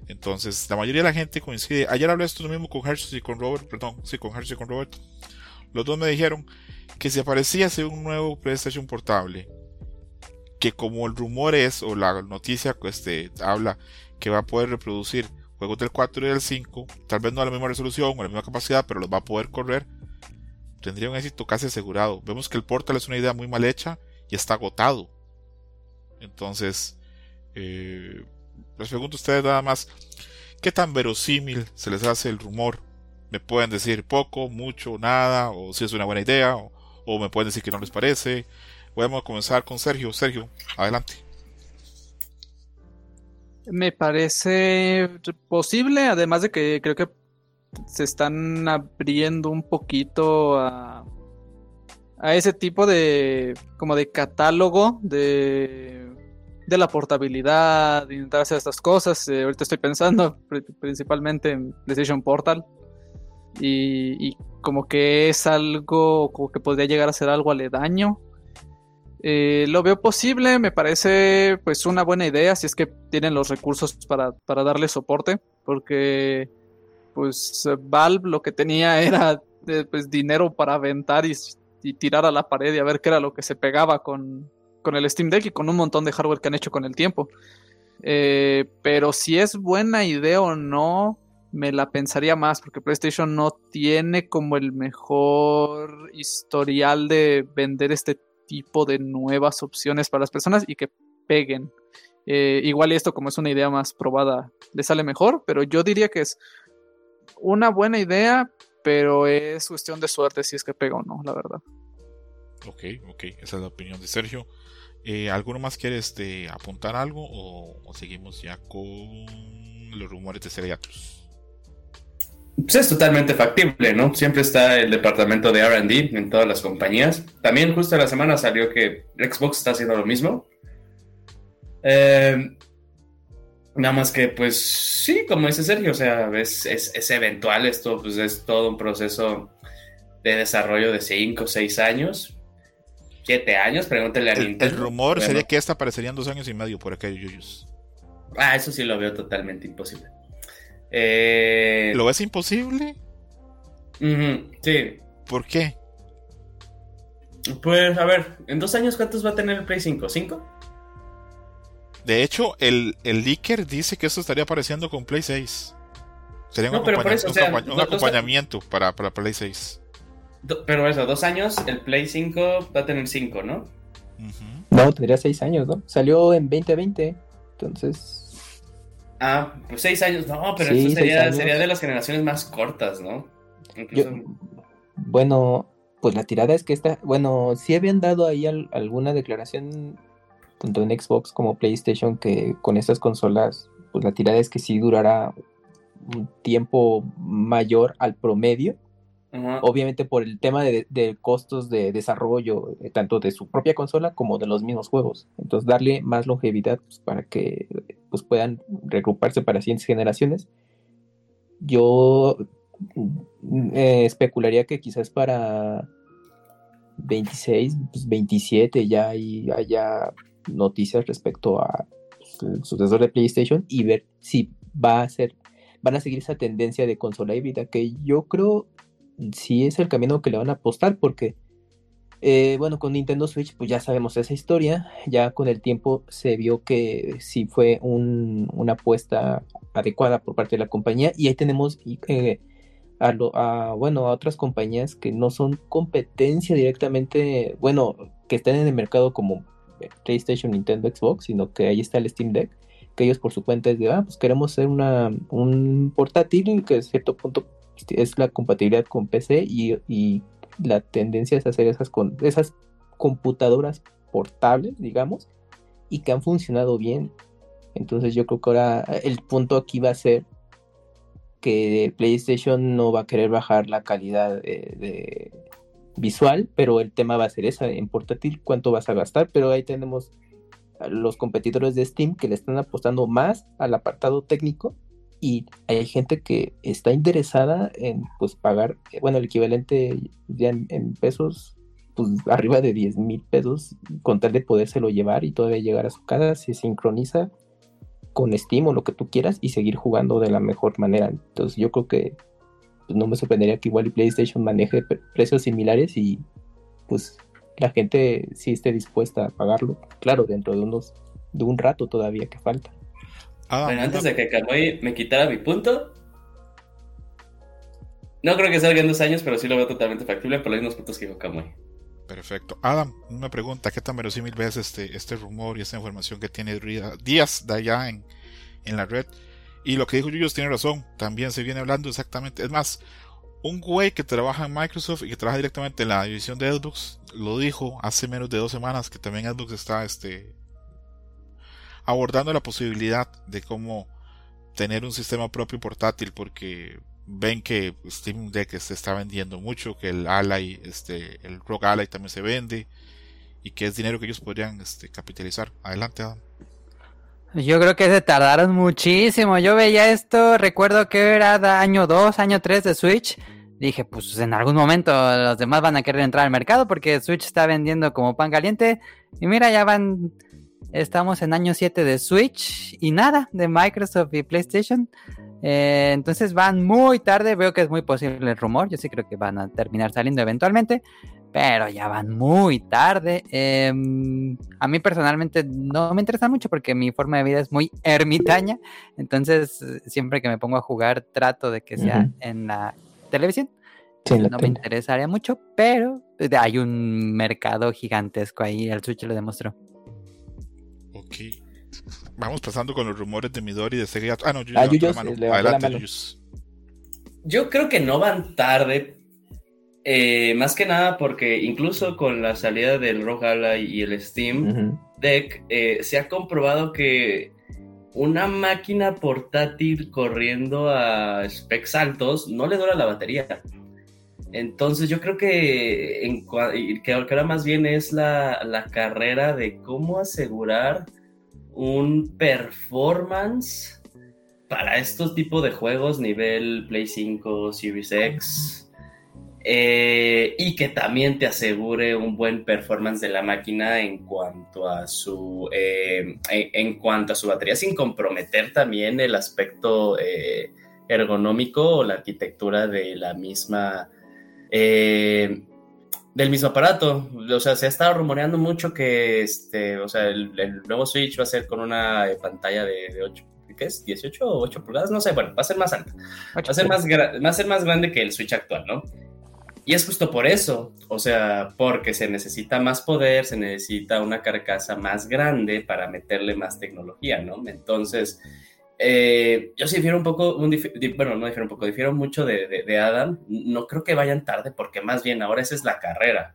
Entonces la mayoría de la gente coincide. Ayer hablé esto mismo con Hershey y con Robert, perdón, sí, con Hershey y con Robert. Los dos me dijeron que si apareciese un nuevo PlayStation portable, que como el rumor es, o la noticia este, habla que va a poder reproducir juegos del 4 y del 5, tal vez no a la misma resolución o la misma capacidad, pero los va a poder correr, tendría un éxito casi asegurado. Vemos que el Portal es una idea muy mal hecha y está agotado. Entonces, eh, les pregunto a ustedes nada más, ¿qué tan verosímil se les hace el rumor? ¿Me pueden decir poco, mucho, nada? ¿O si es una buena idea? ¿O, o me pueden decir que no les parece? Vamos a comenzar con Sergio. Sergio, adelante. Me parece posible, además de que creo que se están abriendo un poquito a, a ese tipo de como de catálogo de, de la portabilidad, de intentar hacer estas cosas. Eh, ahorita estoy pensando pri- principalmente en PlayStation Portal y, y como que es algo como que podría llegar a ser algo aledaño. Eh, lo veo posible, me parece pues una buena idea si es que tienen los recursos para, para darle soporte, porque pues Valve lo que tenía [LAUGHS] era eh, pues dinero para aventar y, tirar a la pared y a ver qué era lo que se pegaba con, con el Steam Deck y con un montón de hardware que han hecho con el tiempo. Eh, pero si es buena idea o no, me la pensaría más, porque PlayStation no tiene como el mejor historial de vender este tipo de nuevas opciones para las personas y que peguen. Eh, igual esto como es una idea más probada le sale mejor, pero yo diría que es una buena idea, pero es cuestión de suerte si es que pega o no, la verdad. Ok, ok, esa es la opinión de Sergio. Eh, ¿Alguno más quiere este, apuntar algo o, o seguimos ya con los rumores de Sega Atlus? Pues es totalmente factible, ¿no? Siempre está el departamento de RD en todas las compañías. También justo la semana salió que Xbox está haciendo lo mismo. Eh, nada más que, pues sí, como dice Sergio, o sea, es, es, es eventual esto, pues es todo un proceso de desarrollo de 5 o 6 años. 7 años, pregúntale a El, Nintendo. el rumor Bueno. sería que esta aparecería en dos años y medio por acá, Yuyus. Ah, eso sí lo veo totalmente imposible. Eh, ¿Lo ves imposible? sí. ¿Por qué? Pues a ver, en dos años, ¿cuántos va a tener el Play 5? ¿5? De hecho, el, el leaker dice que esto estaría apareciendo con Play 6. Sería un, pero por o sea, dos- acompañamiento para, para Play 6. Do- Pero eso, dos años, el Play 5 va a tener 5, ¿no? No, tendría seis años, ¿no? Salió en 2020, entonces... Ah, pues seis años. No, pero Sí, eso seis sería, sería de las generaciones más cortas, ¿no? Incluso- Yo, bueno, pues la tirada es que esta, bueno, sí habían dado ahí al- alguna declaración tanto en Xbox como PlayStation que con estas consolas, pues la tirada es que sí durará un tiempo mayor al promedio, Obviamente por el tema de, de costos de desarrollo, eh, tanto de su propia consola como de los mismos juegos. Entonces darle más longevidad pues, para que pues, puedan regruparse para siguientes generaciones. Yo mm, eh, especularía que quizás para 26, pues, 27 ya hay, haya noticias respecto a pues, sucesor de PlayStation y ver si va a ser, van a seguir esa tendencia de consola híbrida, que yo creo sí es el camino que le van a apostar, porque eh, bueno, con Nintendo Switch, pues ya sabemos esa historia. Ya con el tiempo se vio que sí fue un- una apuesta adecuada por parte de la compañía. Y ahí tenemos eh, a, bueno, a otras compañías que no son competencia directamente, bueno, que están en el mercado como PlayStation, Nintendo, Xbox, sino que ahí está el Steam Deck, que ellos por su cuenta es de, ah, pues queremos hacer una, un portátil que a cierto punto es la compatibilidad con PC y, y la tendencia es hacer esas, con, esas computadoras portables, digamos, y que han funcionado bien. Entonces yo creo que ahora el punto aquí va a ser que PlayStation no va a querer bajar la calidad de, de visual, pero el tema va a ser esa, en portátil cuánto vas a gastar, pero ahí tenemos a los competidores de Steam que le están apostando más al apartado técnico y hay gente que está interesada en pues pagar, bueno, el equivalente ya en, pesos, pues arriba de 10 mil pesos, con tal de podérselo llevar y todavía llegar a su casa, se sincroniza con Steam o lo que tú quieras y seguir jugando de la mejor manera. Entonces yo creo que pues, no me sorprendería que igual PlayStation maneje pre- precios similares y pues la gente sí esté dispuesta a pagarlo, claro, dentro de unos de un rato todavía que falta. Ah, Bueno, antes de que Kamui me quitara mi punto. No creo que salga en dos años, pero sí lo veo totalmente factible por los mismos puntos que dijo Kamui. Perfecto. Adam, una pregunta, ¿qué tan verosímil ves este, este rumor y esta información que tiene Díaz de allá en, en la red? Y lo que dijo Yuyos tiene razón, también se viene hablando exactamente. Es más, un güey que trabaja en Microsoft y que trabaja directamente en la división de Xbox lo dijo hace menos de dos semanas que también Xbox está este, abordando la posibilidad de cómo tener un sistema propio portátil porque ven que Steam Deck se está vendiendo mucho, que el Ally, este, el Rogue Ally también se vende y que es dinero que ellos podrían este, capitalizar. Adelante, Adam. Yo creo que se tardaron muchísimo. Yo veía esto, recuerdo que era año 2, año 3 de Switch. Dije, pues en algún momento los demás van a querer entrar al mercado porque Switch está vendiendo como pan caliente. Y mira, ya van, estamos en año 7 de Switch y nada, de Microsoft y PlayStation. Eh, entonces van muy tarde, veo que es muy posible el rumor. Yo sí creo que van a terminar saliendo eventualmente pero ya van muy tarde. Eh, a mí personalmente no me interesa mucho porque mi forma de vida es muy ermitaña, entonces eh, siempre que me pongo a jugar trato de que sea en la televisión. Sí, no me interesaría mucho, pero eh, hay un mercado gigantesco ahí, el Switch lo demostró. Ok. Vamos pasando con los rumores de Midori de Sega. Ah, no, Yuyos Ah, Yuyos, la mano. la Adelante, mano. Yuyos. Yo creo que no van tarde. eh, más que nada porque incluso con la salida del Rogue Ally y el Steam. Deck, eh, se ha comprobado que una máquina portátil corriendo a specs altos no le dura la batería. Entonces yo creo que, en, que ahora más bien es la, la, carrera de cómo asegurar un performance para estos tipos de juegos nivel Play 5, Series X, eh, y que también te asegure un buen performance de la máquina en cuanto a su eh, en cuanto a su batería sin comprometer también el aspecto eh, ergonómico o la arquitectura de la misma del mismo aparato o sea se ha estado rumoreando mucho que este o sea el, nuevo Switch va a ser con una pantalla de, 8 ¿qué es? 18 o 8 pulgadas, no sé, bueno, va a ser más alta. Va a ser más, va a ser más grande que el Switch actual, ¿no? Y es justo por eso, o sea, porque se necesita más poder, se necesita una carcasa más grande para meterle más tecnología, ¿no? Entonces, eh, yo sí difiero un poco, bueno, no difiero un poco, difiero mucho de, Adam. No creo que vayan tarde, porque más bien ahora esa es la carrera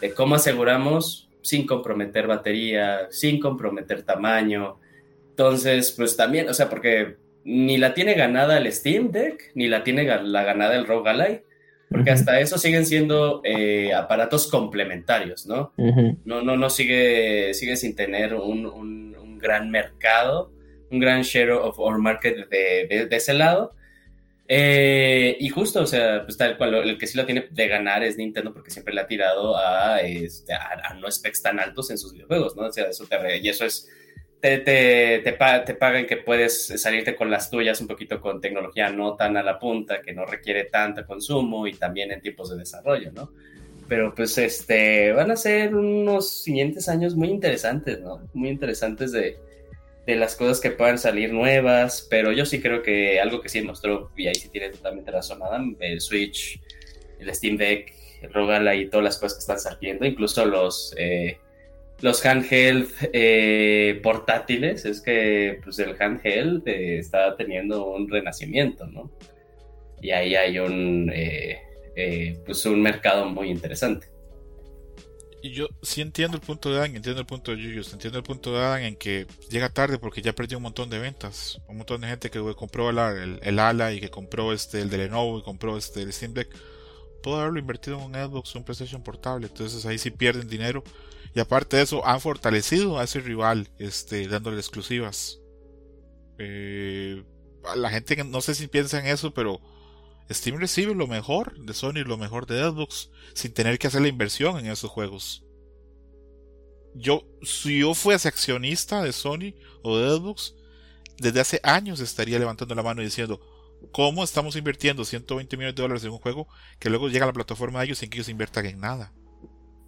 de cómo aseguramos sin comprometer batería, sin comprometer tamaño. Entonces, pues también, o sea, porque ni la tiene ganada el Steam Deck, ni la tiene la ganada el Rogue Ally porque hasta eso siguen siendo eh, aparatos complementarios, ¿no? No, no, no sigue, sigue sin tener un, un, gran mercado, un gran share of our market de, de, ese lado. Eh, y justo, o sea, pues tal cual, el que sí lo tiene de ganar es Nintendo porque siempre le ha tirado a, este, a, no specs tan altos en sus videojuegos, ¿no? O sea, eso te, y eso es te, te, te, pagan que puedes salirte con las tuyas un poquito con tecnología no tan a la punta, que no requiere tanto consumo y también en tiempos de desarrollo, ¿no? Pero pues este, van a ser unos siguientes años muy interesantes, ¿no? Muy interesantes de, de las cosas que puedan salir nuevas, pero yo sí creo que algo que sí mostró, y ahí sí tiene totalmente razón Adam, el Switch, el Steam Deck, el Rogala y todas las cosas que están saliendo, incluso los... Eh, los handheld eh, portátiles, es que pues el handheld eh, está teniendo un renacimiento, ¿no? Y ahí hay un, eh, pues un mercado muy interesante. Y yo sí entiendo el punto de Adam, entiendo el punto de Yuyos, entiendo el punto de Adam en que llega tarde porque ya perdió un montón de ventas, un montón de gente que compró el, el, ala y que compró este el de Lenovo y compró este el Steam Deck, pudo haberlo invertido en un Xbox o un PlayStation portable, entonces ahí sí pierden dinero y aparte de eso, han fortalecido a ese rival, este, dándole exclusivas. Eh, la gente no sé si piensa en eso, pero Steam recibe lo mejor de Sony, lo mejor de Xbox, sin tener que hacer la inversión en esos juegos. Yo, si yo fuese accionista de Sony o de Xbox, desde hace años estaría levantando la mano y diciendo, ¿cómo estamos invirtiendo 120 millones de dólares en un juego que luego llega a la plataforma de ellos sin que ellos inviertan en nada?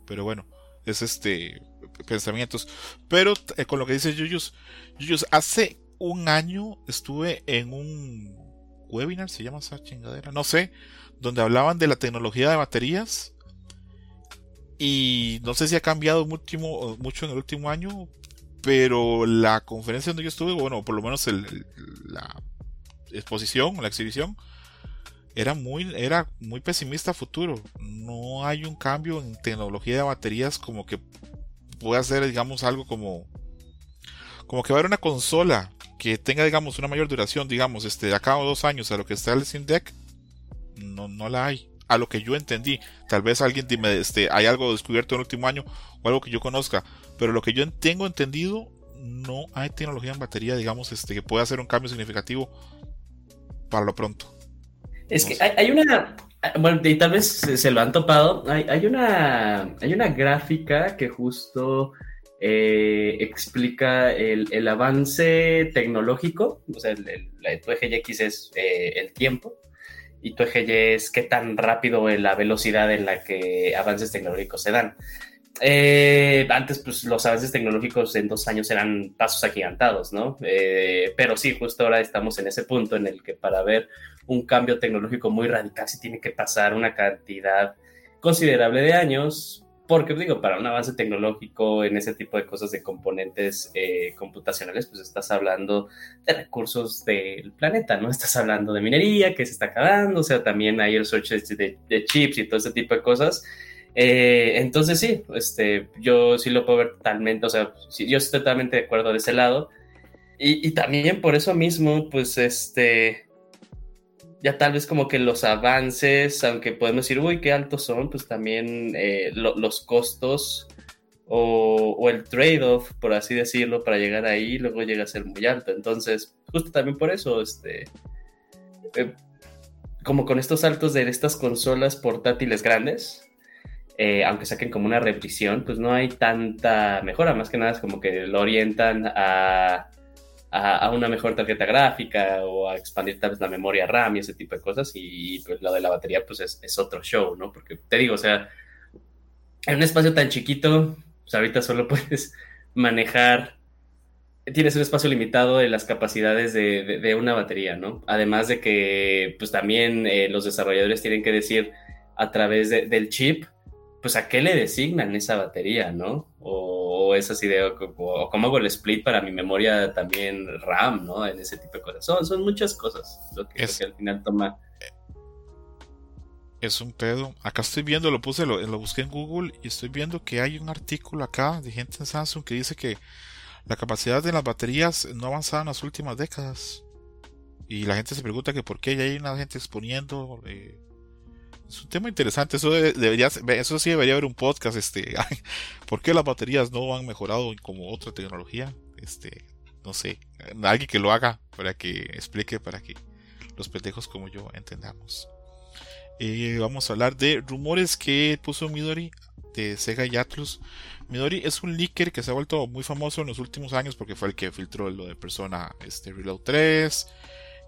Pero bueno, es este pensamientos. Pero eh, con lo que dice Yuyus, Yuyus, hace un año estuve en un webinar, se llama esa chingadera, no sé, donde hablaban de la tecnología de baterías. Y no sé si ha cambiado mucho, en el último año, pero la conferencia donde yo estuve, bueno, por lo menos la exposición, la exhibición, era muy, era muy pesimista futuro. No hay un cambio en tecnología de baterías como que pueda ser, digamos, algo como, como que va a haber una consola que tenga, digamos, una mayor duración, digamos, este, de acá a dos años a lo que está el Steam Deck. No, no la hay. A lo que yo entendí. Tal vez alguien dime, este, hay algo descubierto en el último año o algo que yo conozca. Pero lo que yo tengo entendido, no hay tecnología en batería, digamos, este, que pueda hacer un cambio significativo para lo pronto. Es que hay, una, bueno, y tal vez se, lo han topado, hay, una, hay una gráfica que justo eh, explica el, avance tecnológico, o sea, el, tu eje X es eh, el tiempo y tu eje Y es qué tan rápido la velocidad en la que avances tecnológicos se dan. Eh, antes, pues los avances tecnológicos en dos años eran pasos agigantados, ¿no? pero sí, justo ahora estamos en ese punto en el que para ver un cambio tecnológico muy radical, si tiene que pasar una cantidad considerable de años, porque digo, para un avance tecnológico en ese tipo de cosas de componentes eh, computacionales, pues estás hablando de recursos del planeta, ¿no? Estás hablando de minería que se está acabando, o sea, también hay el search de, de chips y todo ese tipo de cosas. Eh, entonces sí, este, yo sí lo puedo ver totalmente, o sea, sí, yo estoy totalmente de acuerdo de ese lado. Y, y, también por eso mismo, pues este, ya tal vez como que los avances, aunque podemos decir, uy, qué altos son, pues también eh, lo, los costos o, el trade-off, por así decirlo, para llegar ahí, luego llega a ser muy alto. Entonces, justo también por eso, este, eh, como con estos saltos de estas consolas portátiles grandes, eh, aunque saquen como una revisión, pues no hay tanta mejora, más que nada es como que lo orientan a, a, una mejor tarjeta gráfica o a expandir tal vez la memoria RAM y ese tipo de cosas, y pues lo de la batería pues es, otro show, ¿no? Porque te digo, o sea, en un espacio tan chiquito, pues ahorita solo [LAUGHS] puedes manejar tienes un espacio limitado de las capacidades de, de, una batería, ¿no? Además de que, pues también eh, los desarrolladores tienen que decir a través de, del chip, pues a qué le designan esa batería, ¿no? O, o es así de, o, o, cómo hago el split para mi memoria también RAM, ¿no? En ese tipo de cosas. Son, son muchas cosas lo que, es, lo que al final toma. Es un pedo. Acá estoy viendo, lo puse, lo, lo busqué en Google y estoy viendo que hay un artículo acá de gente en Samsung que dice que la capacidad de las baterías no ha avanzado en las últimas décadas. Y la gente se pregunta que por qué ya hay una gente exponiendo. Eh, es un tema interesante. Eso debería, eso sí debería haber un podcast. Este, [LAUGHS] ¿por qué las baterías no han mejorado como otra tecnología? Este, no sé, alguien que lo haga para que explique, para que los pendejos como yo entendamos. Eh, vamos a hablar de rumores que puso Midori de Sega y Atlus. Midori es un leaker que se ha vuelto muy famoso en los últimos años porque fue el que filtró lo de Persona este, Reload 3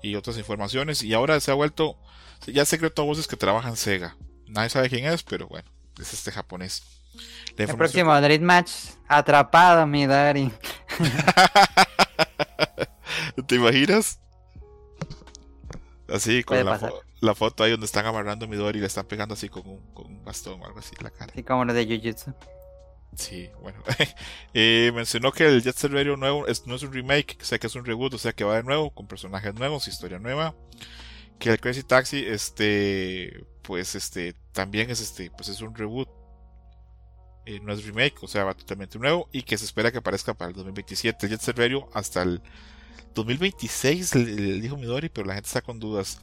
y otras informaciones. Y ahora se ha vuelto ya secreto a voces que trabaja en Sega. Nadie sabe quién es, pero bueno, es este japonés. el próximo que... Dream Match, atrapado, Midori. [LAUGHS] ¿Te imaginas? Así, con la, fo la, foto ahí donde están amarrando a Midori y le están pegando así con un, con un bastón o algo así en la cara. Así como lo de Jujutsu. Sí, bueno. [LAUGHS] eh, mencionó que el Jet Set Radio nuevo es, no es un remake, o sea que es un reboot, o sea que va de nuevo, con personajes nuevos, historia nueva. Que el Crazy Taxi, este, pues este, también es este, pues es un reboot. Eh, no es remake, o sea, va totalmente nuevo. Y que se espera que aparezca para el 2027. El Jet Set hasta el 2026, le, le dijo Midori, pero la gente está con dudas.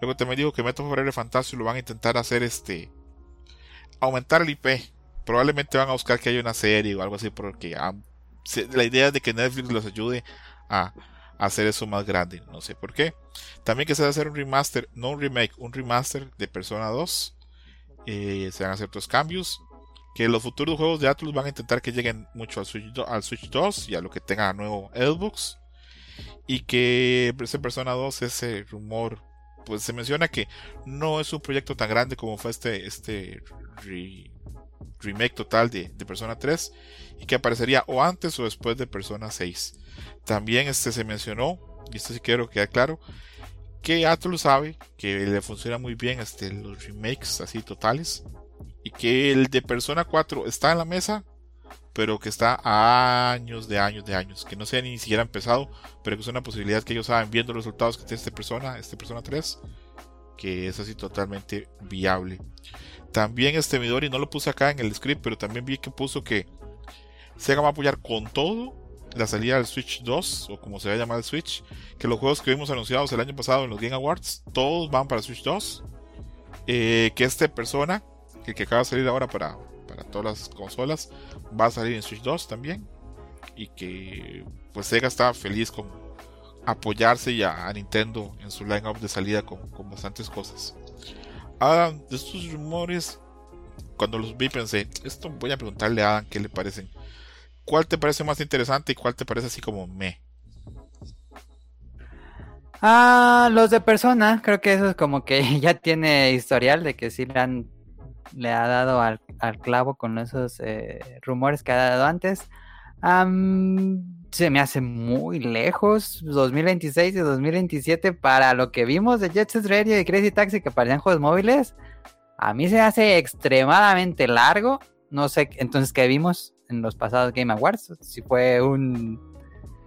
Luego también dijo que Metro Forever Fantasio lo van a intentar hacer este, aumentar el IP probablemente van a buscar que haya una serie o algo así porque ah, la idea es de que Netflix los ayude a, hacer eso más grande no sé por qué. También que se va a hacer un remaster no un remake un remaster de Persona 2 eh, se van a hacer otros cambios que los futuros juegos de Atlus van a intentar que lleguen mucho al Switch, al Switch 2 y a lo que tenga nuevo Xbox. Y que ese Persona 2 ese rumor pues se menciona que no es un proyecto tan grande como fue este este re, remake total de, de, Persona 3 y que aparecería o antes o después de Persona 6. También este se mencionó, y esto sí quiero que quede claro, que Atlus sabe que le funciona muy bien este, los remakes así totales y que el de Persona 4 está en la mesa, pero que está a años de años de años, que no se ha ni siquiera empezado, pero que es una posibilidad que ellos saben viendo los resultados que tiene este Persona, este Persona 3, que es así totalmente viable. También este Midori, no lo puse acá en el script, pero también vi que puso que Sega va a apoyar con todo la salida del Switch 2, o como se va a llamar el Switch, que los juegos que vimos anunciados el año pasado en los Game Awards, todos van para Switch 2. Eh, que este persona, el que acaba de salir ahora para, para todas las consolas, va a salir en Switch 2 también. Y que pues Sega está feliz con apoyarse ya a Nintendo en su line-up de salida con, con bastantes cosas. Adam, de estos rumores, cuando los vi pensé, esto voy a preguntarle a Adam qué le parecen. ¿Cuál te parece más interesante y cuál te parece así como me? Ah, los de persona, creo que eso es como que [LAUGHS] ya tiene historial de que sí le han le ha dado al, al clavo con esos eh, rumores que ha dado antes. Se me hace muy lejos 2026 y 2027 para lo que vimos de Jet Set Radio y Crazy Taxi que parecían juegos móviles. A mí se hace extremadamente largo. No sé entonces qué vimos en los pasados Game Awards. Si fue un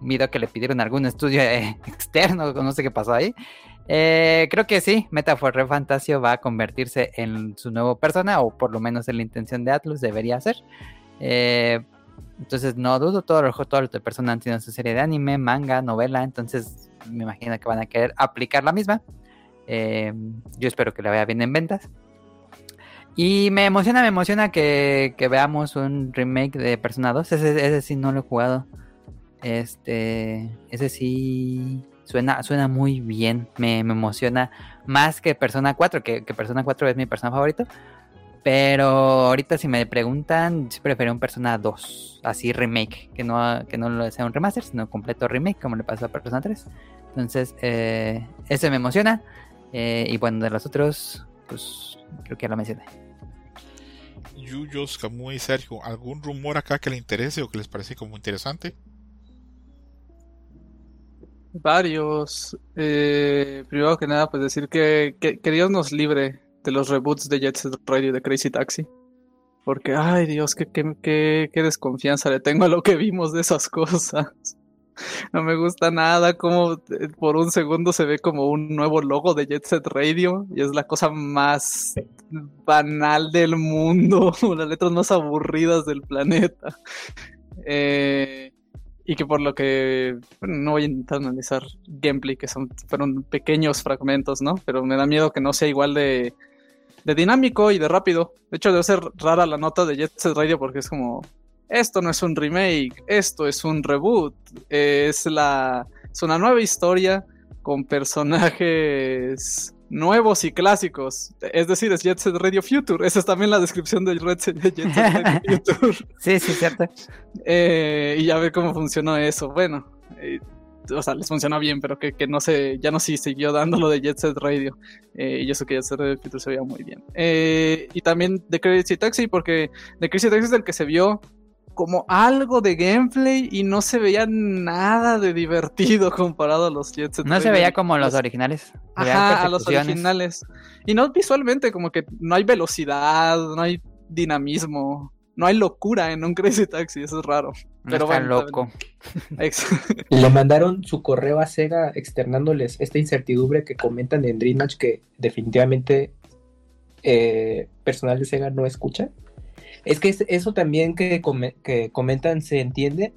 video que le pidieron algún estudio eh, [LAUGHS] externo, no sé qué pasó ahí. Eh, creo que sí, Metaphor Fantasio va a convertirse en su nuevo persona, o por lo menos en la intención de Atlus debería ser. Eh, entonces no dudo, todo los todos de personas han tenido su serie de anime, manga, novela, entonces me imagino que van a querer aplicar la misma. Yo espero que le vaya bien en ventas. Y me emociona, me emociona que, veamos un remake de Persona 2. Ese, ese, sí no lo he jugado. Este, ese sí suena, suena muy bien. Me, emociona más que Persona 4, que, que Persona 4 es mi persona favorito. Pero ahorita si me preguntan, sí prefiero un Persona 2, así remake, que no, que no sea un remaster, sino completo remake, como le pasó a Persona 3. Entonces, eh, ese me emociona. Eh, y bueno, de los otros, pues creo que ya lo mencioné. Yuyos, Camuy y Sergio, ¿algún rumor acá que le interese o que les parece como interesante? Varios. Eh, primero que nada, pues decir que, que Dios nos libre de los reboots de Jet Set Radio de Crazy Taxi. Porque, ay Dios, qué, qué, qué, desconfianza le tengo a lo que vimos de esas [LAUGHS] cosas. [LAUGHS] No me gusta nada como eh, por un segundo se ve como un nuevo logo de Jet Set Radio y es la cosa más banal del mundo, [LAUGHS] las letras más aburridas del planeta. Eh, y que por lo que no voy a intentar analizar gameplay, que son fueron pequeños fragmentos, ¿no? Pero me da miedo que no sea igual de de dinámico y de rápido. De hecho, debe ser rara la nota de Jet Set Radio porque es como, esto no es un remake, esto es un reboot, es, la, es una nueva historia con personajes nuevos y clásicos. Es decir, es Jet Set Radio Future. Esa es también la descripción de, Jet Set Radio [LAUGHS] Future. sí, sí, cierto. Eh, y ya ver cómo funcionó eso. Bueno, eh, o sea, les funcionó bien, pero que, no sé, ya no sí siguió dando lo de Jet Set Radio. Eh, y eso que Jet Set Radio Future se veía muy bien. Eh, y también de Crazy Taxi, porque de Crazy Taxi es el que se vio como algo de gameplay y no se veía nada de divertido [LAUGHS] comparado a los Jet Set. No se veía como los originales. Ajá, a los originales. Y no visualmente, como que no hay velocidad, no hay dinamismo no hay locura en un Crazy Taxi, eso es raro. pero bueno, loco. [LAUGHS] Le mandaron su correo a Sega externándoles esta incertidumbre que comentan en Dream Match que definitivamente eh, personal de Sega no escucha. Es que eso también que, que comentan se entiende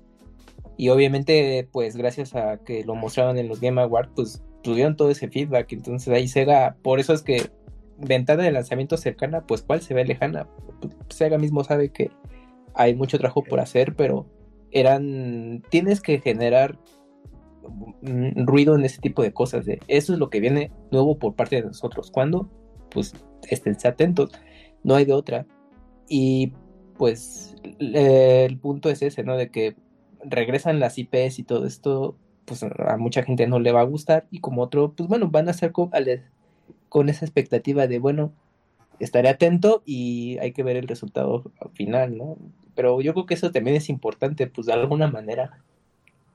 y obviamente pues gracias a que lo mostraron en los Game Awards pues tuvieron todo ese feedback entonces ahí Sega por eso es que ventana de lanzamiento cercana, pues cuál se ve lejana. Sega mismo sabe que hay mucho trabajo por hacer, pero eran. Tienes que generar ruido en ese tipo de cosas. Eso es lo que viene nuevo por parte de nosotros. cuando Pues esténse atentos. No hay de otra. Y pues el punto es ese, ¿no? De que regresan las IPs y todo esto, pues a mucha gente no le va a gustar. Y como otro, pues bueno, van a ser con esa expectativa de, bueno, estaré atento y hay que ver el resultado final, ¿no? Pero yo creo que eso también es importante, pues de alguna manera,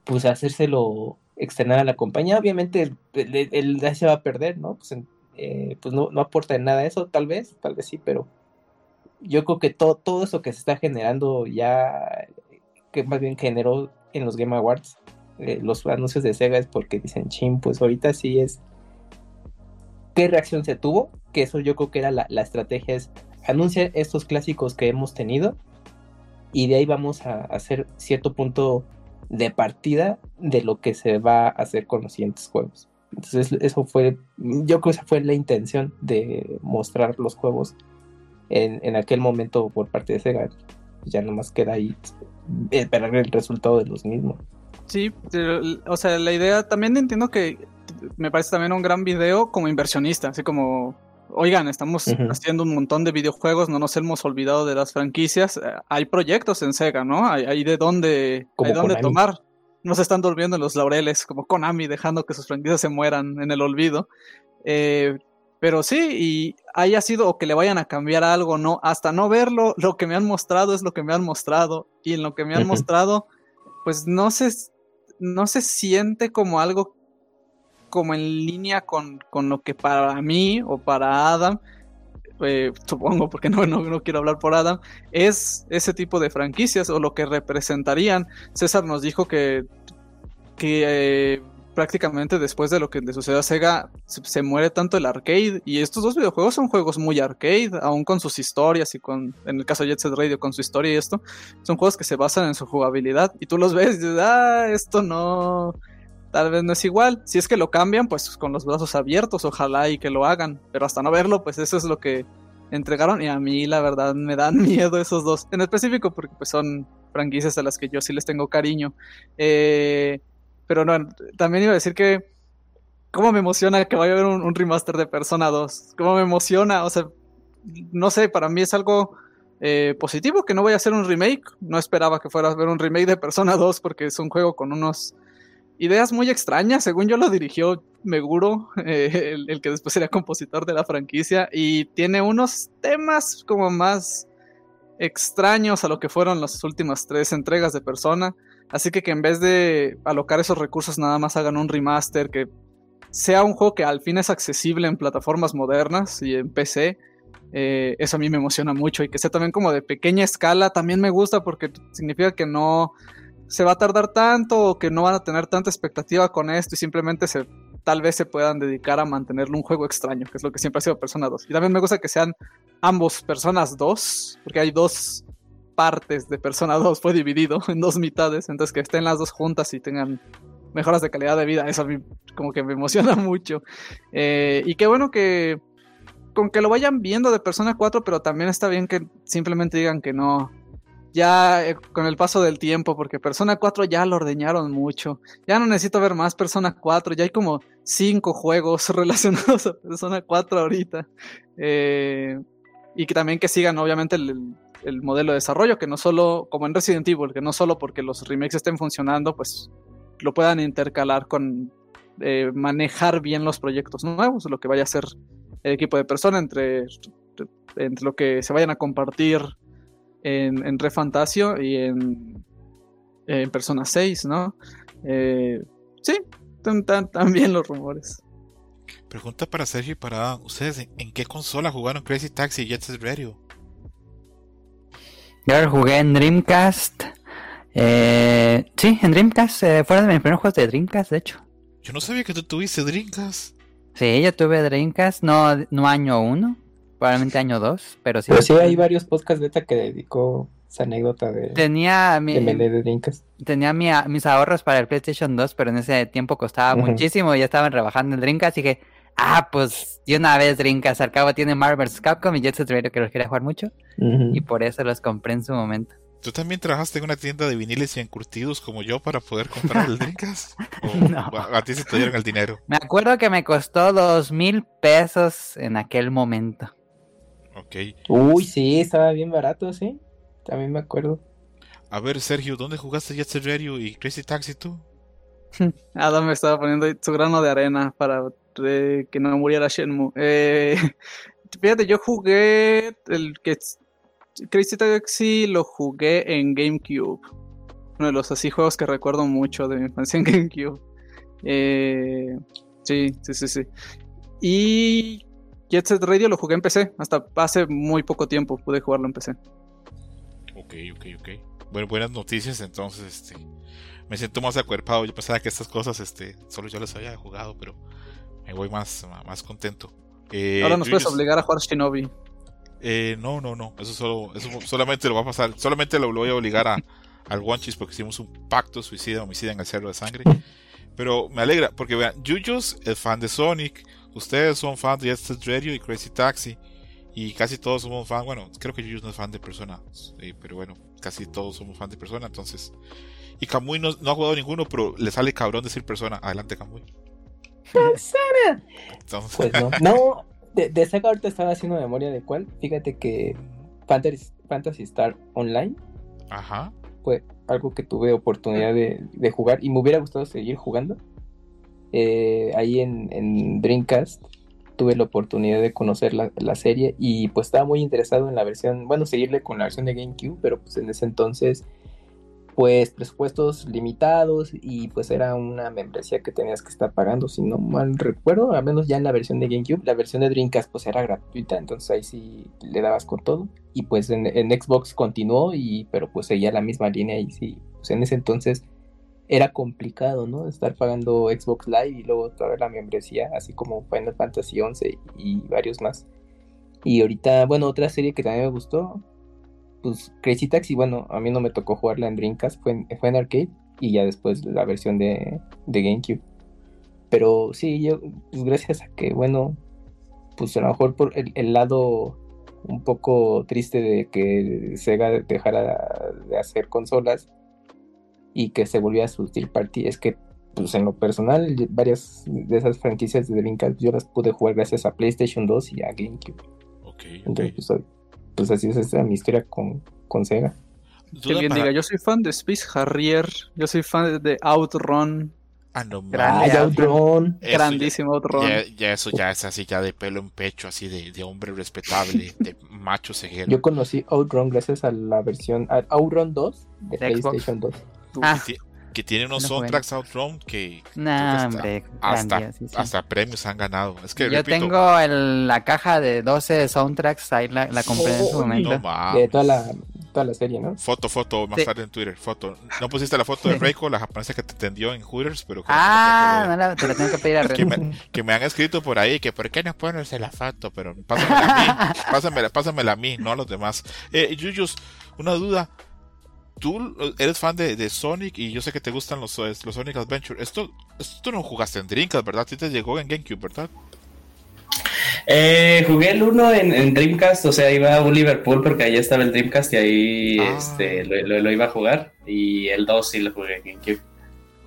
pues hacérselo externar a la compañía. Obviamente el, el, se va a perder, ¿no? Pues, eh, pues no, no, aporta en nada eso, tal vez, tal vez sí, pero yo creo que todo, todo eso que se está generando ya, que más bien generó en los Game Awards, eh, los anuncios de Sega es porque dicen, ching, pues ahorita sí es qué reacción se tuvo, que eso yo creo que era la, estrategia, es anunciar estos clásicos que hemos tenido y de ahí vamos a hacer cierto punto de partida de lo que se va a hacer con los siguientes juegos. Entonces eso fue, yo creo que esa fue la intención de mostrar los juegos en, en aquel momento por parte de Sega. Ya nomás queda ahí esperar el resultado de los mismos. Sí, o sea, la idea también entiendo que me parece también un gran video como inversionista, así como, oigan, estamos haciendo un montón de videojuegos, no nos hemos olvidado de las franquicias, eh, hay proyectos en Sega, ¿no? Hay, de dónde, hay dónde tomar. No se están durmiendo en los laureles, como Konami, dejando que sus franquicias se mueran en el olvido. Eh, pero sí, y haya sido o que le vayan a cambiar algo, no, hasta no verlo, lo que me han mostrado es lo que me han mostrado. Y en lo que me han mostrado, pues no se, no se siente como algo como en línea con, lo que para mí o para Adam, eh, supongo porque no, no, quiero hablar por Adam, es ese tipo de franquicias o lo que representarían. César nos dijo que que eh, prácticamente después de lo que le sucedió a Sega se, muere tanto el arcade y estos dos videojuegos son juegos muy arcade, aún con sus historias y con, en el caso de Jet Set Radio, con su historia y esto, son juegos que se basan en su jugabilidad y tú los ves y dices, ah, esto no, tal vez no es igual. Si es que lo cambian, pues con los brazos abiertos, ojalá y que lo hagan. Pero hasta no verlo, pues eso es lo que entregaron. Y a mí, la verdad, me dan [LAUGHS] miedo esos dos. En específico, porque pues son franquicias a las que yo sí les tengo cariño. Eh, pero no, también iba a decir que. ¿Cómo me emociona que vaya a haber un, un remaster de Persona 2? ¿Cómo me emociona? O sea, no sé, para mí es algo eh, positivo que no vaya a ser un remake. No esperaba que fuera a ver un remake de Persona 2 porque es un juego con unos ideas muy extrañas. Según yo lo dirigió Meguro, [LAUGHS] eh, el, el, que después sería compositor de la franquicia, y tiene unos temas como más extraños a lo que fueron las últimas tres entregas de Persona. Así que que en vez de alocar esos recursos nada más hagan un remaster que sea un juego que al fin es accesible en plataformas modernas y en PC. Eh, eso a mí me emociona mucho y que sea también como de pequeña escala también me gusta porque significa que no se va a tardar tanto o que no van a tener tanta expectativa con esto y simplemente se tal vez se puedan dedicar a mantenerlo un juego extraño, que es lo que siempre ha sido Persona 2. Y también me gusta que sean ambos Personas 2, porque hay dos partes de Persona 2, fue dividido [LAUGHS] en dos mitades, entonces que estén las dos juntas y tengan mejoras de calidad de vida, eso a mí como que me emociona [LAUGHS] mucho. Eh, y qué bueno que con que lo vayan viendo de Persona 4, pero también está bien que simplemente digan que no, ya eh, con el paso del tiempo, porque Persona 4 ya lo ordeñaron mucho. Ya no necesito ver más Persona 4, ya hay como cinco juegos [LAUGHS] relacionados a Persona 4 ahorita. Eh, y que también que sigan obviamente el, el, modelo de desarrollo, que no solo, como en Resident Evil, que no solo porque los remakes estén funcionando, pues lo puedan intercalar con eh, manejar bien los proyectos nuevos, lo que vaya a ser el equipo de Persona entre, entre lo que se vayan a compartir en, en Refantasio y en, en Persona 6, ¿no? Eh, sí, también los rumores. Pregunta para Sergio y para ¿Ustedes en, qué consola jugaron Crazy Taxi y Jet Set Radio? Yo jugué en Dreamcast. Eh, sí, en Dreamcast. Eh, fueron de mis primeros juegos de Dreamcast, de hecho. Yo no sabía que tú tuviste Dreamcast. Sí, yo tuve Dreamcast, no, no año 1, probablemente año 2, pero sí. Pero sí hay varios podcasts beta que dedicó esa anécdota de, tenía mi, de, de Dreamcast. Tenía mi, mis ahorros para el PlayStation 2, pero en ese tiempo costaba uh -huh. muchísimo y ya estaban rebajando el Dreamcast, así que, ah, pues, de una vez Dreamcast, al cabo tiene Marvel Capcom y Jet Set Radio que los quería jugar mucho, uh -huh. y por eso los compré en su momento. ¿Tú también trabajaste en una tienda de viniles y encurtidos como yo para poder comprar [LAUGHS] el Dreamcast? [LAUGHS] no. a ti se te dieron el dinero? Me acuerdo que me costó dos mil pesos en aquel momento. Ok. Uy, sí, estaba bien barato, sí. También me acuerdo. A ver, Sergio, ¿dónde jugaste Jet Set Radio y Crazy Taxi tú? [LAUGHS] Adam me estaba poniendo su grano de arena para eh, que no muriera Shenmue. Eh, fíjate, yo jugué el que Crazy Taxi lo jugué en GameCube. Uno de los así juegos que recuerdo mucho de mi infancia en [LAUGHS] GameCube. Eh, sí, sí, sí, sí. Y Jet Set Radio lo jugué en PC. Hasta hace muy poco tiempo pude jugarlo en PC. Ok, ok, ok. Bueno, buenas noticias, entonces, este. Me siento más acuerpado. Yo pensaba que estas cosas, este, solo yo las había jugado, pero me voy más, más contento. Eh, Ahora nos puedes obligar a jugar Shinobi. Eh, no, no, no. Eso solo, eso solamente lo va a pasar. Solamente lo, lo voy a obligar a, al Wanchis porque hicimos un pacto suicida, homicida en el cerro de sangre. Pero me alegra, porque vean, Yuyos es fan de Sonic, ustedes son fans de Jet Radio y Crazy Taxi. Y casi todos somos fans, bueno, creo que Yuyos no es fan de Persona, eh, pero bueno, casi todos somos fans de Persona, entonces. Y Kamui no, no, ha jugado ninguno, pero le sale cabrón decir Persona. Adelante, Kamui. Persona. Entonces... Pues no, [LAUGHS] no, de, de ahorita estaba haciendo memoria de cuál. Fíjate que Fantasy, Fantasy Star Online. Ajá. Fue algo que tuve oportunidad de, de jugar y me hubiera gustado seguir jugando. Eh, ahí en, en, Dreamcast tuve la oportunidad de conocer la, la, serie y pues estaba muy interesado en la versión, bueno, seguirle con la versión de GameCube, pero pues en ese entonces pues presupuestos limitados y pues era una membresía que tenías que estar pagando, si no mal recuerdo, al menos ya en la versión de GameCube, la versión de Dreamcast pues era gratuita, entonces ahí sí le dabas con todo y pues en, Xbox continuó y pero pues seguía la misma línea y sí, pues en ese entonces era complicado, ¿no? Estar pagando Xbox Live y luego toda la membresía, así como Final Fantasy XI y varios más. Y ahorita, bueno, otra serie que también me gustó, pues Crazy Taxi, bueno, a mí no me tocó jugarla en Dreamcast, fue en, fue en arcade y ya después la versión de, de GameCube. Pero sí, yo, pues gracias a que, bueno, pues a lo mejor por el, lado un poco triste de que Sega dejara de hacer consolas y que se volviera a su Steel Party es que pues en lo personal varias de esas franquicias de Dreamcast yo las pude jugar gracias a PlayStation 2 y a GameCube. Ok, Entonces, pues, pues, así es esta mi historia con, con Sega. Que bien diga, yo soy fan de Space Harrier, yo soy fan de Outrun, Ah, no Ay, Outrun. Eso grandísimo Outrun. Ya, ya eso ya es así, ya de pelo en pecho, así de, de hombre respetable, [LAUGHS] de macho ceguero. Yo conocí Outrun gracias a la versión a Outrun 2 de, De Xbox. PlayStation 2. Ah, que, ti- que tiene unos No soundtracks Outrun que no, hasta- hombre. hasta, grandiosísimo. hasta premios han ganado. Es que Yo repito, tengo el- la caja de 12 soundtracks, ahí la, la compré en su Oh, momento. no. De toda la, toda la serie, ¿no? Foto, foto, más Sí. tarde en Twitter, foto. No pusiste la foto de Reiko, la japonesa que te tendió en Hooters, pero que, ah, no la, te la tengo que pedir a que, me, que me han escrito por ahí que por qué no pones la foto, pero pásamela a mí, [LAUGHS] pásamela, pásamela a mí, no a los demás. Eh, Yuyos, una duda. Tú eres fan de, de Sonic y yo sé que te gustan los, los Sonic Adventure. Esto, esto tú no jugaste en Dreamcast, ¿verdad? A ti te llegó en GameCube, ¿verdad? Eh, jugué el 1 en, en Dreamcast, o sea, iba a un Liverpool porque ahí estaba el Dreamcast y ahí Ah. este, lo, lo- lo iba a jugar. Y el 2 sí lo jugué en GameCube.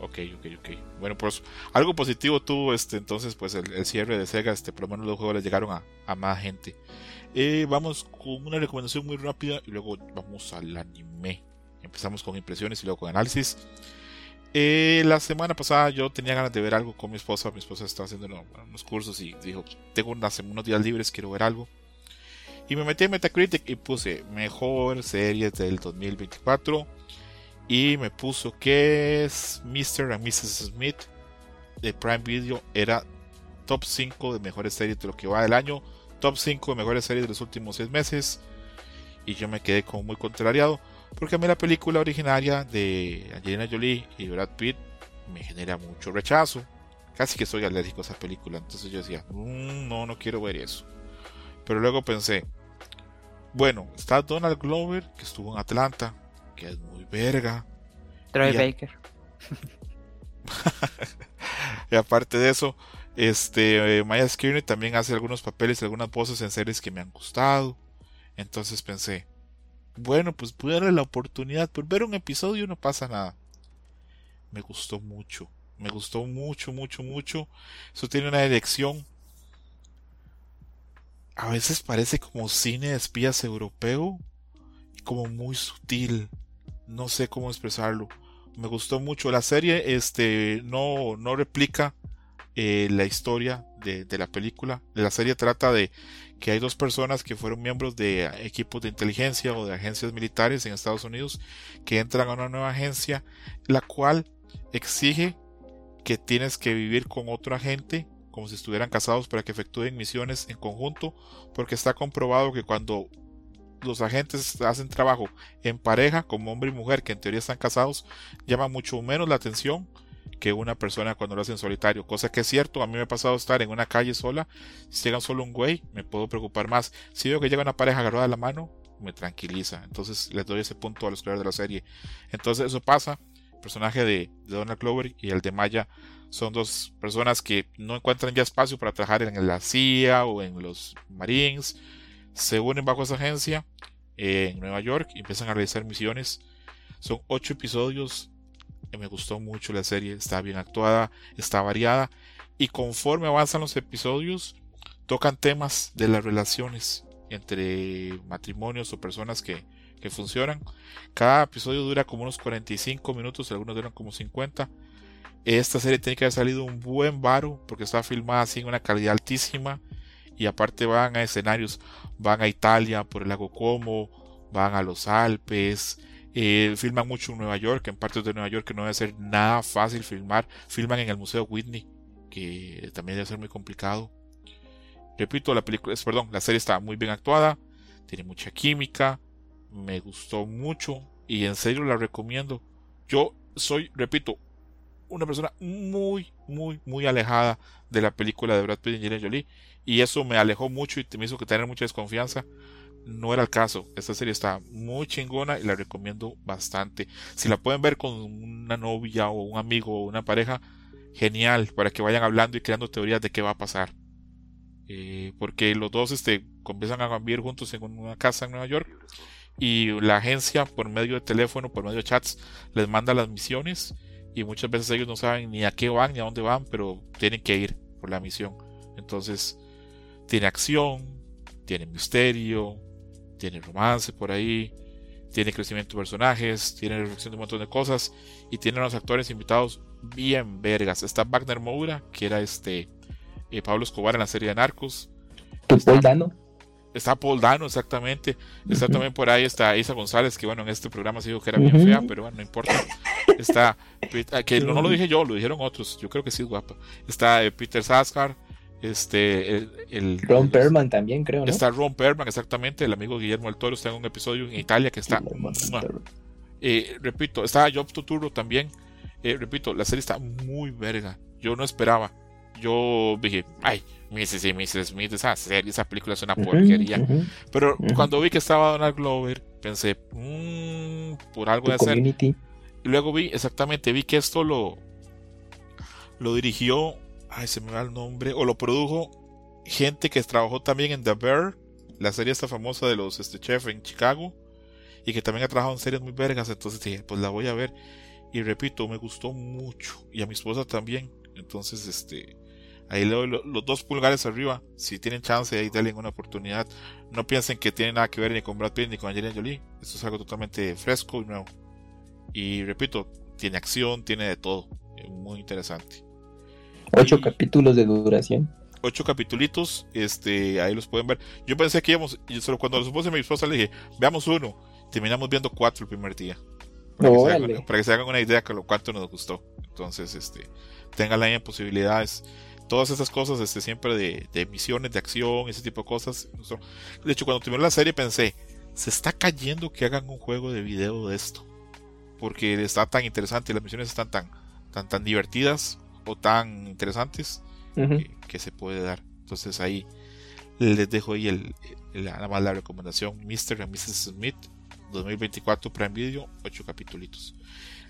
Ok, ok, ok. Bueno, pues algo positivo tuvo este entonces pues el, el cierre de Sega, este por lo menos los juegos le llegaron a, a más gente. Eh, vamos con una recomendación muy rápida y luego vamos al anime. Empezamos con impresiones y luego con análisis. Eh, la semana pasada yo tenía ganas de ver algo con mi esposa. Mi esposa estaba haciendo uno- unos cursos y dijo, tengo unas- unos días libres, quiero ver algo. Y me metí en Metacritic y puse mejor series del 2024 y me puso que es Mr. and Mrs. Smith de Prime Video era top 5 de mejores series de lo que va del año, top 5 de mejores series de los últimos 6 meses. Y yo me quedé como muy contrariado porque a mí la película originaria de Angelina Jolie y Brad Pitt me genera mucho rechazo. Casi que soy alérgico a esa película. Entonces yo decía, "Mm, no, no quiero ver eso. Pero luego pensé, bueno, está Donald Glover, que estuvo en Atlanta, que es muy verga. Troy. Baker. [LAUGHS] Y aparte de eso, este eh, Maya Skirney también hace algunos papeles y algunas voces en series que me han gustado. Entonces pensé, bueno, pues a darle la oportunidad. Por ver un episodio no pasa nada. Me gustó mucho. Me gustó mucho, mucho, mucho. Eso tiene una dirección. A veces parece como cine de espías europeo. Como muy sutil. No sé cómo expresarlo me gustó mucho la serie este no no replica eh, la historia de la película la serie trata de que hay dos personas que fueron miembros de equipos de inteligencia o de agencias militares en Estados Unidos que entran a una nueva agencia la cual exige que tienes que vivir con otro agente como si estuvieran casados para que efectúen misiones en conjunto porque está comprobado que cuando los agentes hacen trabajo en pareja, como hombre y mujer, que en teoría están casados, llama mucho menos la atención que una persona cuando lo hace en solitario. Cosa que es cierto, a mí me ha pasado estar en una calle sola, si llega solo un güey, me puedo preocupar más. Si veo que llega una pareja agarrada de la mano, me tranquiliza. Entonces les doy ese punto a los creadores de la serie. Entonces eso pasa. El personaje de, de Donald Glover y el de Maya son dos personas que no encuentran ya espacio para trabajar en la CIA o en los Marines se unen bajo esa agencia en Nueva York y empiezan a realizar misiones. Son ocho episodios. Me gustó mucho la serie, está bien actuada, está variada y conforme avanzan los episodios tocan temas de las relaciones entre matrimonios o personas que, que funcionan. Cada episodio dura como unos 45 minutos, algunos duran como 50. Esta serie tiene que haber salido un buen varo porque está filmada así en una calidad altísima y aparte van a escenarios, van a Italia por el lago Como, van a los Alpes, eh, filman mucho en Nueva York, en partes de Nueva York que no debe ser nada fácil filmar, filman en el Museo Whitney, que también debe ser muy complicado. Repito, la película, perdón, la serie está muy bien actuada, tiene mucha química, me gustó mucho y en serio la recomiendo. Yo soy, repito, una persona muy, muy, muy alejada de la película de Brad Pitt y Angelina Jolie. Y eso me alejó mucho y me hizo que tener mucha desconfianza. No era el caso. Esta serie está muy chingona y la recomiendo bastante. Si la pueden ver con una novia o un amigo o una pareja, genial para que vayan hablando y creando teorías de qué va a pasar. Eh, porque los dos este, comienzan a vivir juntos en una casa en Nueva York y la agencia por medio de teléfono, por medio de chats, les manda las misiones y muchas veces ellos no saben ni a qué van ni a dónde van, pero tienen que ir por la misión. Entonces, tiene acción, tiene misterio, tiene romance por ahí, tiene crecimiento de personajes, tiene reflexión de un montón de cosas y tiene unos actores invitados bien vergas. Está Wagner Moura, que era este eh, Pablo Escobar en la serie de Narcos. Paul Dano. Está Paul Dano, exactamente. Está también por ahí, está Isa González, que bueno, en este programa se dijo que era bien fea, pero bueno, no importa. Está, ah, que no, lo dije yo, lo dijeron otros, yo creo que sí es guapa. Está eh, Peter Saskar, este, el, Ron Perlman también, creo, ¿no? Está Ron Perlman, exactamente, el amigo Guillermo del Toro, está en un episodio en Italia que está... Eh, repito, está Job Tuturo también. Eh, repito, la serie está muy verga. Yo no esperaba. Yo dije, ay, Mrs. y Mrs. Smith, esa serie, esa película es una porquería. Pero cuando vi que estaba Donald Glover, pensé, mmm, por algo de hacer. Y luego vi, exactamente, vi que esto lo, lo dirigió, ay, se me va el nombre, o lo produjo gente que trabajó también en The Bear, la serie esta famosa de los este, chefs en Chicago, y que también ha trabajado en series muy vergas. Entonces dije, pues la voy a ver. Y repito, me gustó mucho. Y a mi esposa también. Entonces, este, Ahí le doy los dos pulgares arriba. Si tienen chance, ahí denle una oportunidad. No piensen que tiene nada que ver ni con Brad Pitt ni con Angelina Jolie. Esto es algo totalmente fresco y nuevo. Y repito, tiene acción, tiene de todo. Muy interesante. Ocho capítulos de duración. Ocho capítulos, este, ahí los pueden ver. Yo pensé que íbamos, yo solo cuando los puse a mi esposa le dije, veamos uno. Terminamos viendo cuatro el primer día. Para, que, se hagan, una idea de lo cuánto nos gustó. Entonces, este, tengan en posibilidades todas esas cosas, este, siempre de, de misiones, de acción, ese tipo de cosas. De hecho, cuando terminó la serie pensé, se está cayendo que hagan un juego de video de esto. Porque está tan interesante, las misiones están tan, tan, tan divertidas o tan interesantes que, se puede dar. Entonces ahí les dejo ahí el, nada más la recomendación, Mr. and Mrs. Smith, 2024 Prime Video, 8 capítulos.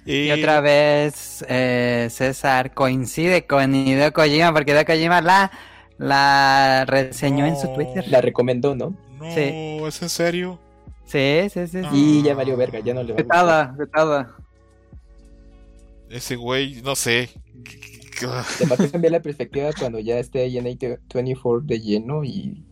Y, otra vez eh, César coincide con Hideo Kojima porque Hideo Kojima la, la reseñó en su Twitter. La recomendó, ¿no? No, ¿es en serio? Sí, sí, sí. Y ya valió verga, ya no le va Vetada, vetada. Ese güey, no sé. Te va a cambiar la perspectiva cuando ya esté ahí en 24 de lleno y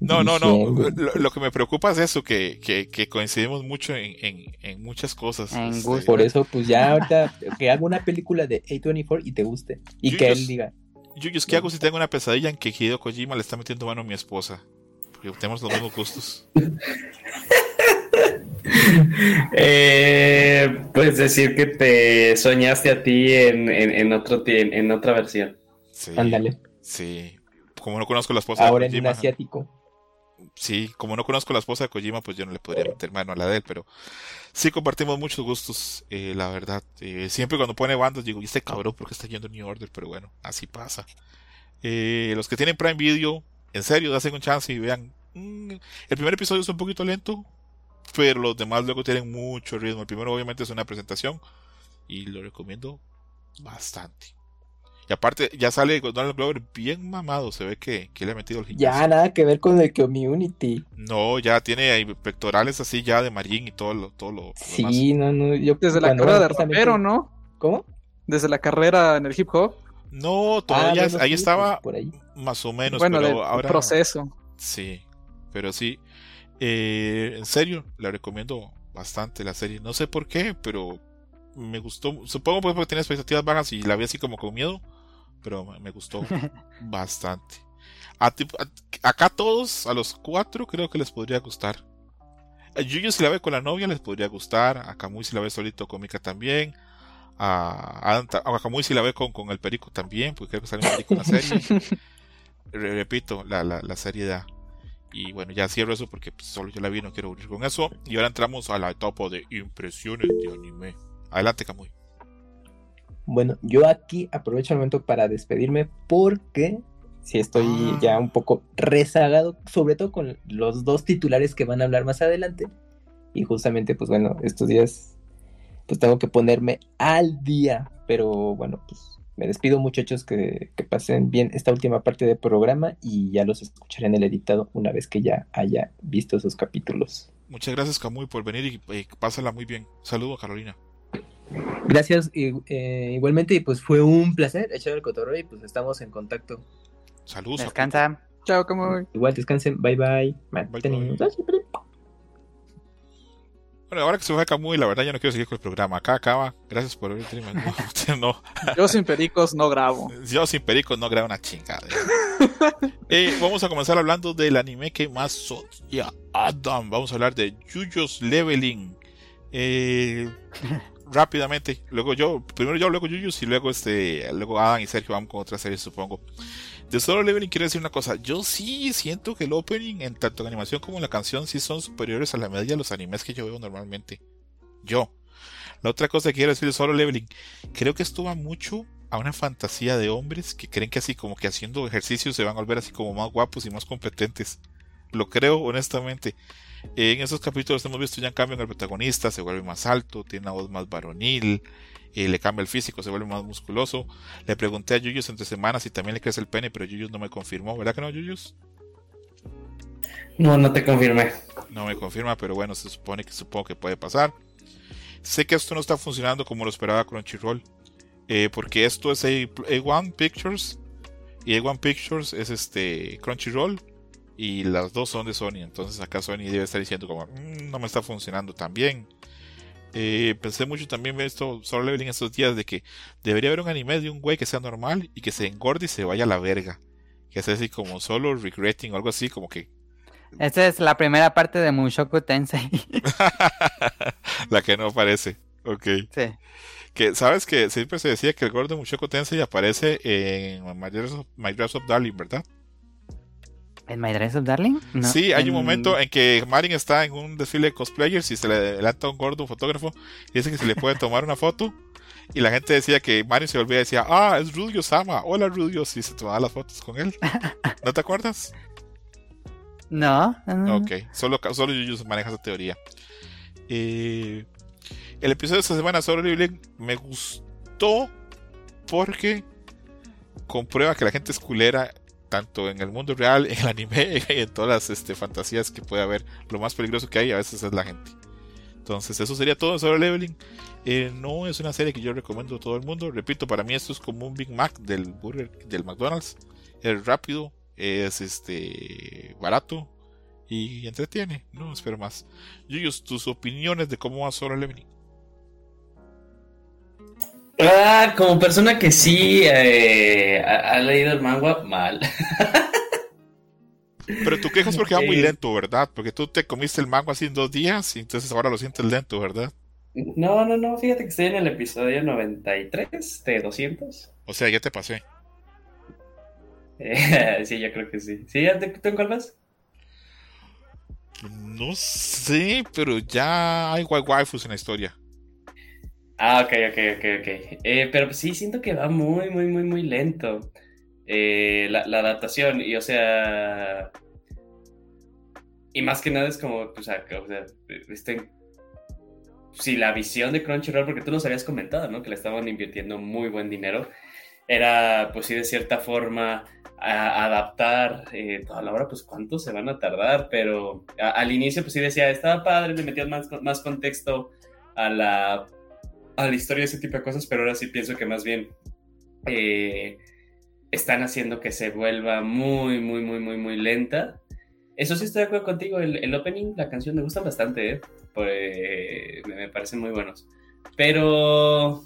no, no, no. Lo, que me preocupa es eso, que, que, coincidimos mucho en, en, muchas cosas. Este, Por eso, pues ya ahorita que haga una película de A24 y te guste. Y que él diga. Yuyos, ¿qué hago si tengo una pesadilla en que Hideo Kojima le está metiendo mano a mi esposa? Porque tenemos los mismos gustos. [LAUGHS] eh, puedes decir que te soñaste a ti en, en, otro, en, otra versión. Sí, Ándale. Sí. Como no conozco la esposa Ahora de Kojima, en un asiático sí, como no conozco la esposa de Kojima, pues yo no le podría meter mano a la de él, pero sí compartimos muchos gustos, eh, la verdad. Eh, siempre cuando pone bandas digo, ¿y este cabrón por qué está yendo New Order? Pero bueno, así pasa. Eh, los que tienen Prime Video, en serio, hacen un chance y vean. Mm, el primer episodio es un poquito lento, pero los demás luego tienen mucho ritmo. El primero obviamente es una presentación y lo recomiendo bastante. Y aparte, ya sale Donald Glover bien mamado. Se ve que, le ha metido el gimnasio. Ya nada que ver con el community. No, ya tiene pectorales así ya de marín y todo lo. Todo lo sí, no, no. Yo, Desde la carrera de rapero, ¿no? ¿Cómo? Desde la carrera en el hip hop. No, todavía ah, ahí estaba por ahí. más o menos. Bueno, pero ahora. proceso. Sí, pero sí. Eh, en serio, le recomiendo bastante la serie. No sé por qué, pero me gustó. Supongo pues porque tenía expectativas bajas y la vi así como con miedo pero me gustó [LAUGHS] bastante. A, acá todos, a los cuatro, creo que les podría gustar. A Yuyo si la ve con la novia les podría gustar. A Kamui si la ve solito con Mika también. A, a, Kamui si la ve con, con el Perico también, porque creo que sale un Perico en la serie. [LAUGHS] Repito, la, la, la serie da. Y bueno, ya cierro eso porque pues, solo yo la vi, no quiero unir con eso. Y ahora entramos a la etapa de impresiones de anime. Adelante, Kamui. Bueno, yo aquí aprovecho el momento para despedirme porque si estoy Ah. ya un poco rezagado, sobre todo con los dos titulares que van a hablar más adelante. Y justamente, pues bueno, estos días pues tengo que ponerme al día. Pero bueno, pues me despido muchachos que, que pasen bien esta última parte del programa y ya los escucharé en el editado una vez que ya haya visto esos capítulos. Muchas gracias, Camuy, por venir y, y pásala muy bien. Saludo, Carolina. Gracias y, eh, igualmente y pues fue un placer echar el cotorreo y pues estamos en contacto. Saludos. Descansa. Chao, como Igual descansen, bye bye. Mantenidos. Bueno, ahora que se fue Camuy, la verdad ya no quiero seguir con el programa. Acá acaba. Gracias por venir. No, [LAUGHS] no, Yo sin pericos no grabo. yo sin perico no grabo una chingada. [LAUGHS] Eh, vamos a comenzar hablando del anime que más odia Adam. Vamos a hablar de Yuyos Leveling. Eh, rápidamente, luego yo, primero yo, luego Yuyos y luego este, luego Adam y Sergio vamos con otra serie, supongo. De Solo Leveling quiero decir una cosa, yo sí siento que el opening, en tanto en animación como la canción, sí son superiores a la media de los animes que yo veo normalmente. Yo. La otra cosa que quiero decir de Solo Leveling, creo que esto va mucho a una fantasía de hombres que creen que así como que haciendo ejercicio se van a volver así como más guapos y más competentes. Lo creo honestamente. En esos capítulos hemos visto ya en cambio en el protagonista, se vuelve más alto, tiene una voz más varonil, eh, le cambia el físico, se vuelve más musculoso. Le pregunté a Yuyus entre semanas si también le crece el pene, pero Yuyus no me confirmó, ¿verdad que no, Yuyus? No, no te confirmé. No me confirma, pero bueno, se supone que supongo que puede pasar. Sé que esto no está funcionando como lo esperaba Crunchyroll, eh, porque esto es A- A1 Pictures y A1 Pictures es este Crunchyroll y las dos son de Sony, entonces acá Sony debe estar diciendo como "Mm, no me está funcionando tan bien. Eh, pensé mucho también ver esto solo leveling estos días de que debería haber un anime de un güey que sea normal y que se engorde y se vaya a la verga. Que sea así como solo regretting o algo así, como que Esta es la primera parte de Mushoku Tensei. [LAUGHS] la que no aparece. Ok. sí. Que sabes que siempre se decía que el gordo Mushoku Tensei aparece en My Dress of, My Dress Up Darling, ¿verdad? ¿En My Dress of Darling? No, sí, hay un en- momento en que Marin está en un desfile de cosplayers y se le adelanta un gordo fotógrafo y dice que se le puede tomar una foto. Y la gente decía que Marin se volvía y decía, ah, es Rudio Sama, hola Rudio, y se tomaba las fotos con él. [LAUGHS] ¿No te acuerdas? No. no. Ok, solo, solo Yuyus maneja esa teoría. Eh, el episodio de esta semana sobre Leveling me gustó porque comprueba que la gente es culera tanto en el mundo real, [LAUGHS] en el anime y en todas las este, fantasías que puede haber. Lo más peligroso que hay a veces es la gente. Entonces, eso sería todo sobre Leveling. Eh, no es una serie que yo recomiendo a todo el mundo. Repito, para mí esto es como un Big Mac del burger del McDonald's. Es rápido, es este barato y entretiene. No espero más. Yuyos, tus opiniones de cómo va Solo Leveling. Ah, como persona que sí eh, ha, ha leído el manga, mal. [LAUGHS] Pero tu queja es porque va muy lento, ¿verdad? Porque tú te comiste el mango así en dos días y entonces ahora lo sientes lento, ¿verdad? No, no, no, fíjate que estoy en el episodio 93 de 200. O sea, ya te pasé. Eh, [LAUGHS] sí, yo creo que sí. ¿Sí? ¿Tú en cuál vas? No sé, pero ya hay waifus en la historia. Ah, ok, ok, ok, ok. Eh, pero pues sí, siento que va muy, muy, muy, muy lento. Eh, la, la adaptación, y o sea. Y más que nada es como, pues, o sea, este. Si la visión de Crunchyroll, porque tú nos habías comentado, ¿no? Que le estaban invirtiendo muy buen dinero, era, pues sí, de cierta forma, a- adaptar eh, toda la obra, pues cuánto se van a tardar, pero a- al inicio, pues sí decía, estaba padre, le metían más, más contexto a la a la historia ese tipo de cosas, pero ahora sí pienso que más bien eh, están haciendo que se vuelva muy, muy, muy, muy, muy lenta. Eso sí estoy de acuerdo contigo, el, el opening, la canción me gusta bastante, ¿eh? Pues, me, parecen muy buenos. Pero...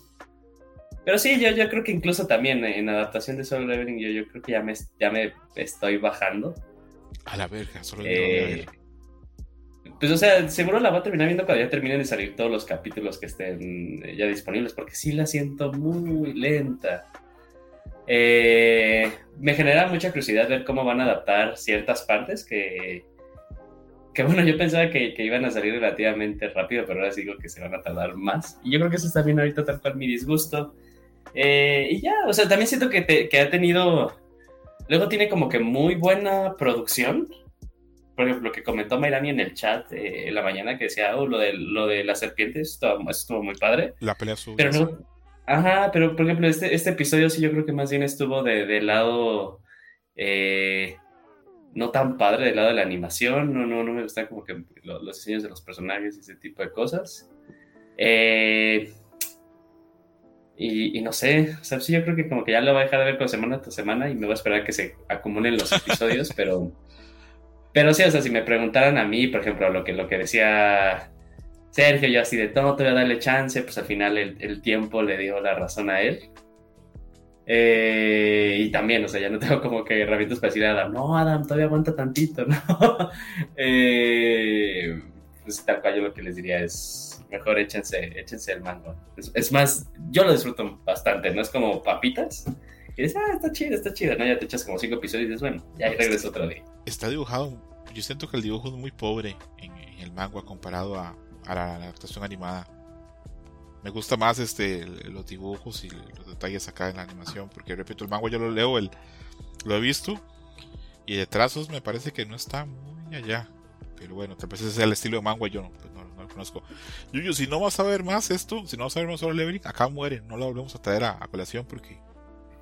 Pero sí, yo, yo creo que incluso también en adaptación de Solo Leveling, yo, yo creo que ya me, ya me estoy bajando. A la verga, solo Eh, ver. Pues, o sea, seguro la voy a terminar viendo cuando ya terminen de salir todos los capítulos que estén eh, ya disponibles, porque sí la siento muy lenta. Eh, me genera mucha curiosidad ver cómo van a adaptar ciertas partes que, que bueno, yo pensaba que, que iban a salir relativamente rápido, pero ahora digo que se van a tardar más. Y yo creo que eso es también ahorita tal cual mi disgusto. Eh, y ya, o sea, también siento que, te- que ha tenido. Luego tiene como que muy buena producción. Por ejemplo, lo que comentó Mayrani en el chat eh, en la mañana que decía, oh, lo de, lo de las serpientes estuvo, estuvo muy padre. La pelea sube. Pero no. Ajá, pero por ejemplo, este, este episodio sí yo creo que más bien estuvo de, del lado. eh, no tan padre del lado de la animación. No, no, no me gustan como que lo- los diseños de los personajes y ese tipo de cosas. Eh, y, y no sé, o sea, sí, yo creo que como que ya lo voy a dejar de ver con semana tras semana y me voy a esperar que se acumulen los episodios, [LAUGHS] pero. Pero sí, o sea, si me preguntaran a mí, por ejemplo, lo que, lo que decía Sergio, yo así de todo, te voy a darle chance, pues al final el, el tiempo le dio la razón a él. Eh, y también, o sea, ya no [LAUGHS] tengo como que herramientas para decirle a Adam, no, Adam, todavía aguanta tantito, [LAUGHS] ¿no? Eh, pues tal cual yo lo que les diría es, mejor échense, échense el mango. Es, es más, yo lo disfruto bastante, no es como papitas. Y dices, ah, está chido, está chido, ¿no? Ya te echas como cinco episodios y dices, bueno, ya regreso otro día. Está dibujado. Yo siento que el dibujo es muy pobre en, en el manga comparado a, a la, adaptación animada. Me gusta más este los dibujos y los detalles acá en la animación. Porque repito, el manga yo lo leo, el, lo he visto. Y de trazos me parece que no está muy allá. Pero bueno, tal vez ese es el estilo de manga, yo no, pues no, no lo conozco. Yuyu, si no vas a ver más esto, si no vas a ver más sobre Leveling, acá muere. No lo volvemos a traer a, a colación porque.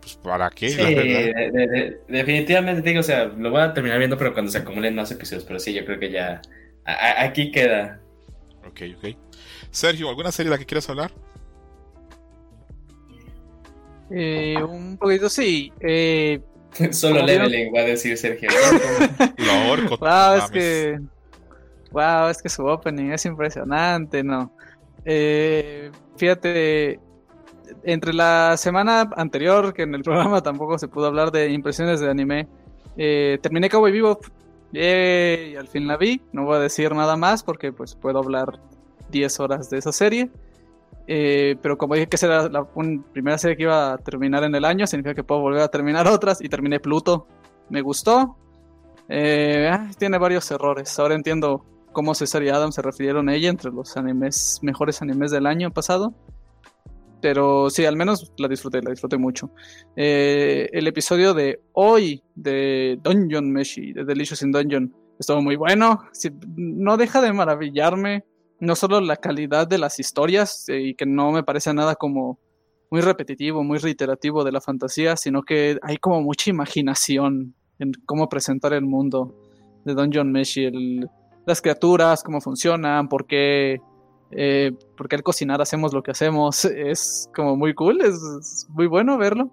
Pues para qué, Sí, la verdad. de- de- de- definitivamente te digo, o sea, lo voy a terminar viendo, pero cuando se acumulen más episodios. Pero sí, yo creo que ya. a- a- aquí queda. Ok, ok. Sergio, ¿alguna serie de la que quieras hablar? Eh, un poquito sí. Eh, [LAUGHS] Solo Leveling, va a decir Sergio. [LAUGHS] Lo ahorco. wow, es que. Wow, es que su opening es impresionante, ¿no? Eh, fíjate, entre la semana anterior, que en el [LAUGHS] programa tampoco se pudo hablar de impresiones de anime, eh, terminé Cowboy Bebop. Yay, y al fin la vi. No voy a decir nada más porque pues puedo hablar 10 horas de esa serie. Eh, pero como dije que esa era la primera serie que iba a terminar en el año, significa que puedo volver a terminar [LAUGHS] otras y terminé Pluto. Me gustó. Eh, ah, tiene varios errores. Ahora entiendo cómo César y Adam se refirieron a ella entre los animes, mejores animes del año pasado. Pero sí, al menos la disfruté, la disfruté mucho. Eh, el episodio de hoy de Dungeon Meshi, de Delicious in Dungeon, estuvo muy bueno. No deja de maravillarme, no solo la calidad de las historias, eh, y que no me parece nada como muy repetitivo, muy reiterativo de la fantasía, sino que hay como mucha imaginación en cómo presentar el mundo de Dungeon Meshi, el- las criaturas, cómo funcionan, por qué, eh, por qué al cocinar hacemos lo que hacemos, [LAUGHS] es como muy cool, es, es muy bueno verlo.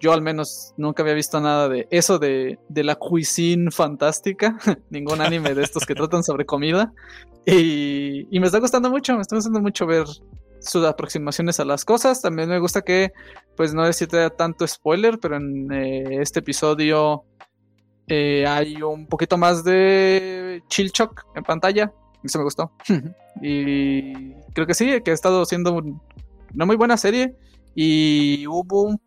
Yo al menos nunca había visto nada de eso de, de la cuisine fantástica, [LAUGHS] ningún anime de estos que tratan sobre comida. Y, y me está gustando mucho, me está gustando mucho ver sus aproximaciones a las cosas. También me gusta que, pues no decirte tanto spoiler, pero en eh, este episodio eh, hay un poquito más de chill shock en pantalla. Eso me gustó. [LAUGHS] y creo que sí, que ha estado siendo un- una muy buena serie. Y hubo un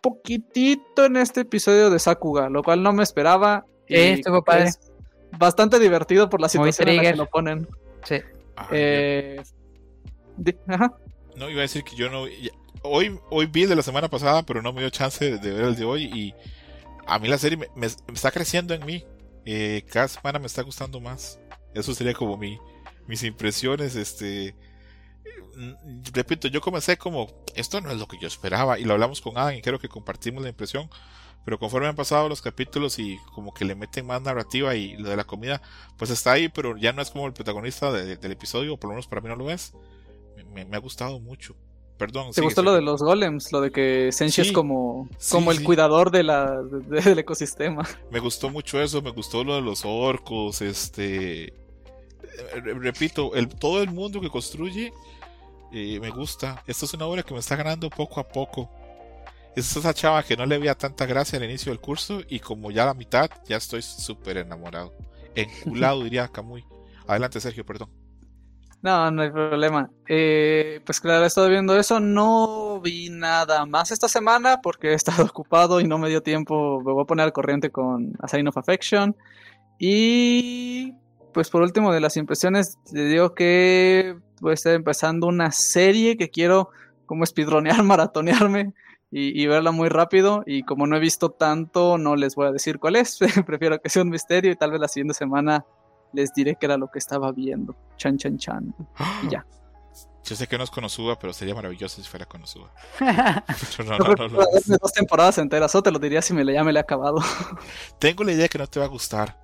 poquitito en este episodio de Sakuga, lo cual no me esperaba. Y Sí, estuvo creo que padre. es bastante divertido por la situación en la que lo ponen. Sí. Ah, Eh, di- ajá. No, iba a decir que yo no. ya- Hoy, hoy vi el de la semana pasada, pero no me dio chance de, de ver el de hoy. Y a mí la serie me, me- me está creciendo en mí. Eh, cada semana me está gustando más. Eso sería como mi, mis impresiones. Este. mm, Repito, yo comencé como. Esto no es lo que yo esperaba. Y lo hablamos con Adam y creo que compartimos la impresión. Pero conforme han pasado los capítulos y como que le meten más narrativa y lo de la comida, pues está ahí, pero ya no es como el protagonista de- del episodio, o por lo menos para mí no lo es. Me, me- ha gustado mucho. Perdón. ¿Te sigue, gustó sigue. lo de los golems? Lo de que Senshi Sí. es como, Sí, como el sí. cuidador de la, de- del ecosistema. Me gustó mucho eso, me gustó lo de los orcos, este... eh, re- Repito, el, todo el mundo que construye eh, me gusta. Esto es una obra que me está ganando poco a poco. Es esa chava que no le veía tanta gracia al inicio del curso y como ya a la mitad ya estoy súper enamorado. Enculado [LAUGHS] diría Camuy. Adelante Sergio, perdón. No, no hay problema. Eh, pues claro, he estado viendo eso. No vi nada más esta semana porque he estado [LAUGHS] ocupado y no me dio tiempo. Me voy a poner al corriente con A Sign of Affection. Y pues por último de las impresiones, te digo que voy a estar empezando una serie que quiero como speedronear, [LAUGHS] maratonearme y, y, verla muy rápido. Y como no he visto tanto, no les voy a decir cuál es. [LAUGHS] Prefiero que sea un misterio y tal vez la siguiente semana les diré qué era lo que estaba viendo. Chan, chan, chan. Y [GASPS] ya. Yo sé que no es Konosuba, pero sería maravilloso si fuera Konosuba. [LAUGHS] no, no, no, no, dos temporadas enteras, o te lo diría si me le, ya me he acabado. tengo la idea que no te va a gustar.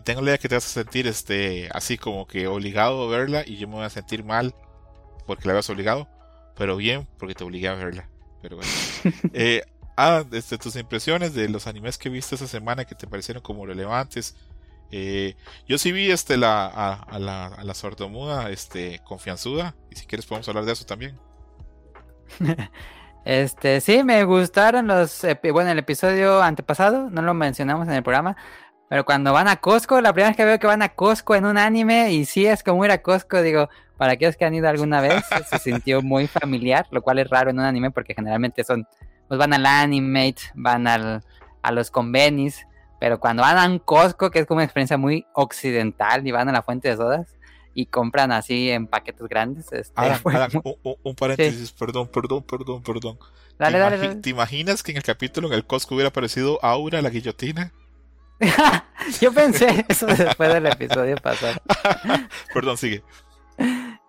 Y tengo la idea que te vas a sentir este así como que obligado a verla y yo me voy a sentir mal porque la veas obligado, pero bien porque te obligué a verla. Pero bueno. [LAUGHS] eh, ah, desde tus impresiones de los animes que viste esa semana que te parecieron como relevantes. Eh, yo sí vi este la a, a, la a la sordomuda este confianzuda y si quieres podemos hablar de eso también. [LAUGHS] Este, sí, me gustaron los bueno, el episodio antepasado, no lo mencionamos en el programa, pero cuando van a Costco, la primera vez que veo que van a Costco en un anime y sí es como ir a Costco, digo, para aquellos que han ido alguna vez, [LAUGHS] se sintió muy familiar, lo cual es raro en un anime porque generalmente son, pues van al Animate, van al, a los convenis, pero cuando van a un Costco, que es como una experiencia muy occidental, y van a la fuente de sodas y compran así en paquetes grandes. Este, [LAUGHS] un, un, paréntesis, sí. perdón, perdón, perdón, perdón. Dale, ¿Te, dale, dale. ¿Te imaginas que en el capítulo en el Costco hubiera aparecido Aura, la guillotina? [LAUGHS] Yo pensé eso después del episodio pasado. [LAUGHS] perdón, sigue.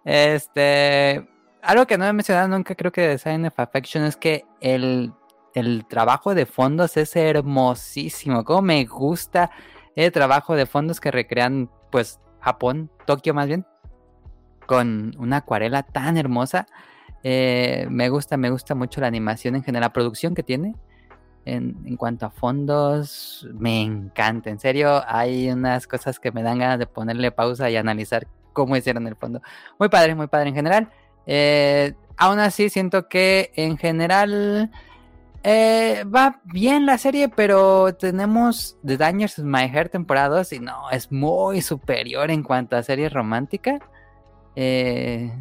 Este, algo que no he mencionado nunca, creo que de Sign of Affection es que el, el trabajo de fondos es hermosísimo. Como me gusta el trabajo de fondos que recrean, pues, Japón, Tokio más bien, con una acuarela tan hermosa. Eh, me gusta, me gusta mucho la animación en general, la producción que tiene. En, cuanto a fondos, me encanta. En serio, hay unas cosas que me dan ganas de ponerle pausa y analizar cómo hicieron el fondo. Muy padre, muy padre en general. Eh, aún así, siento que en general eh, va bien la serie, pero tenemos The Dangers of My Heart temporada 2 y no, es muy superior en cuanto a serie romántica. Eh,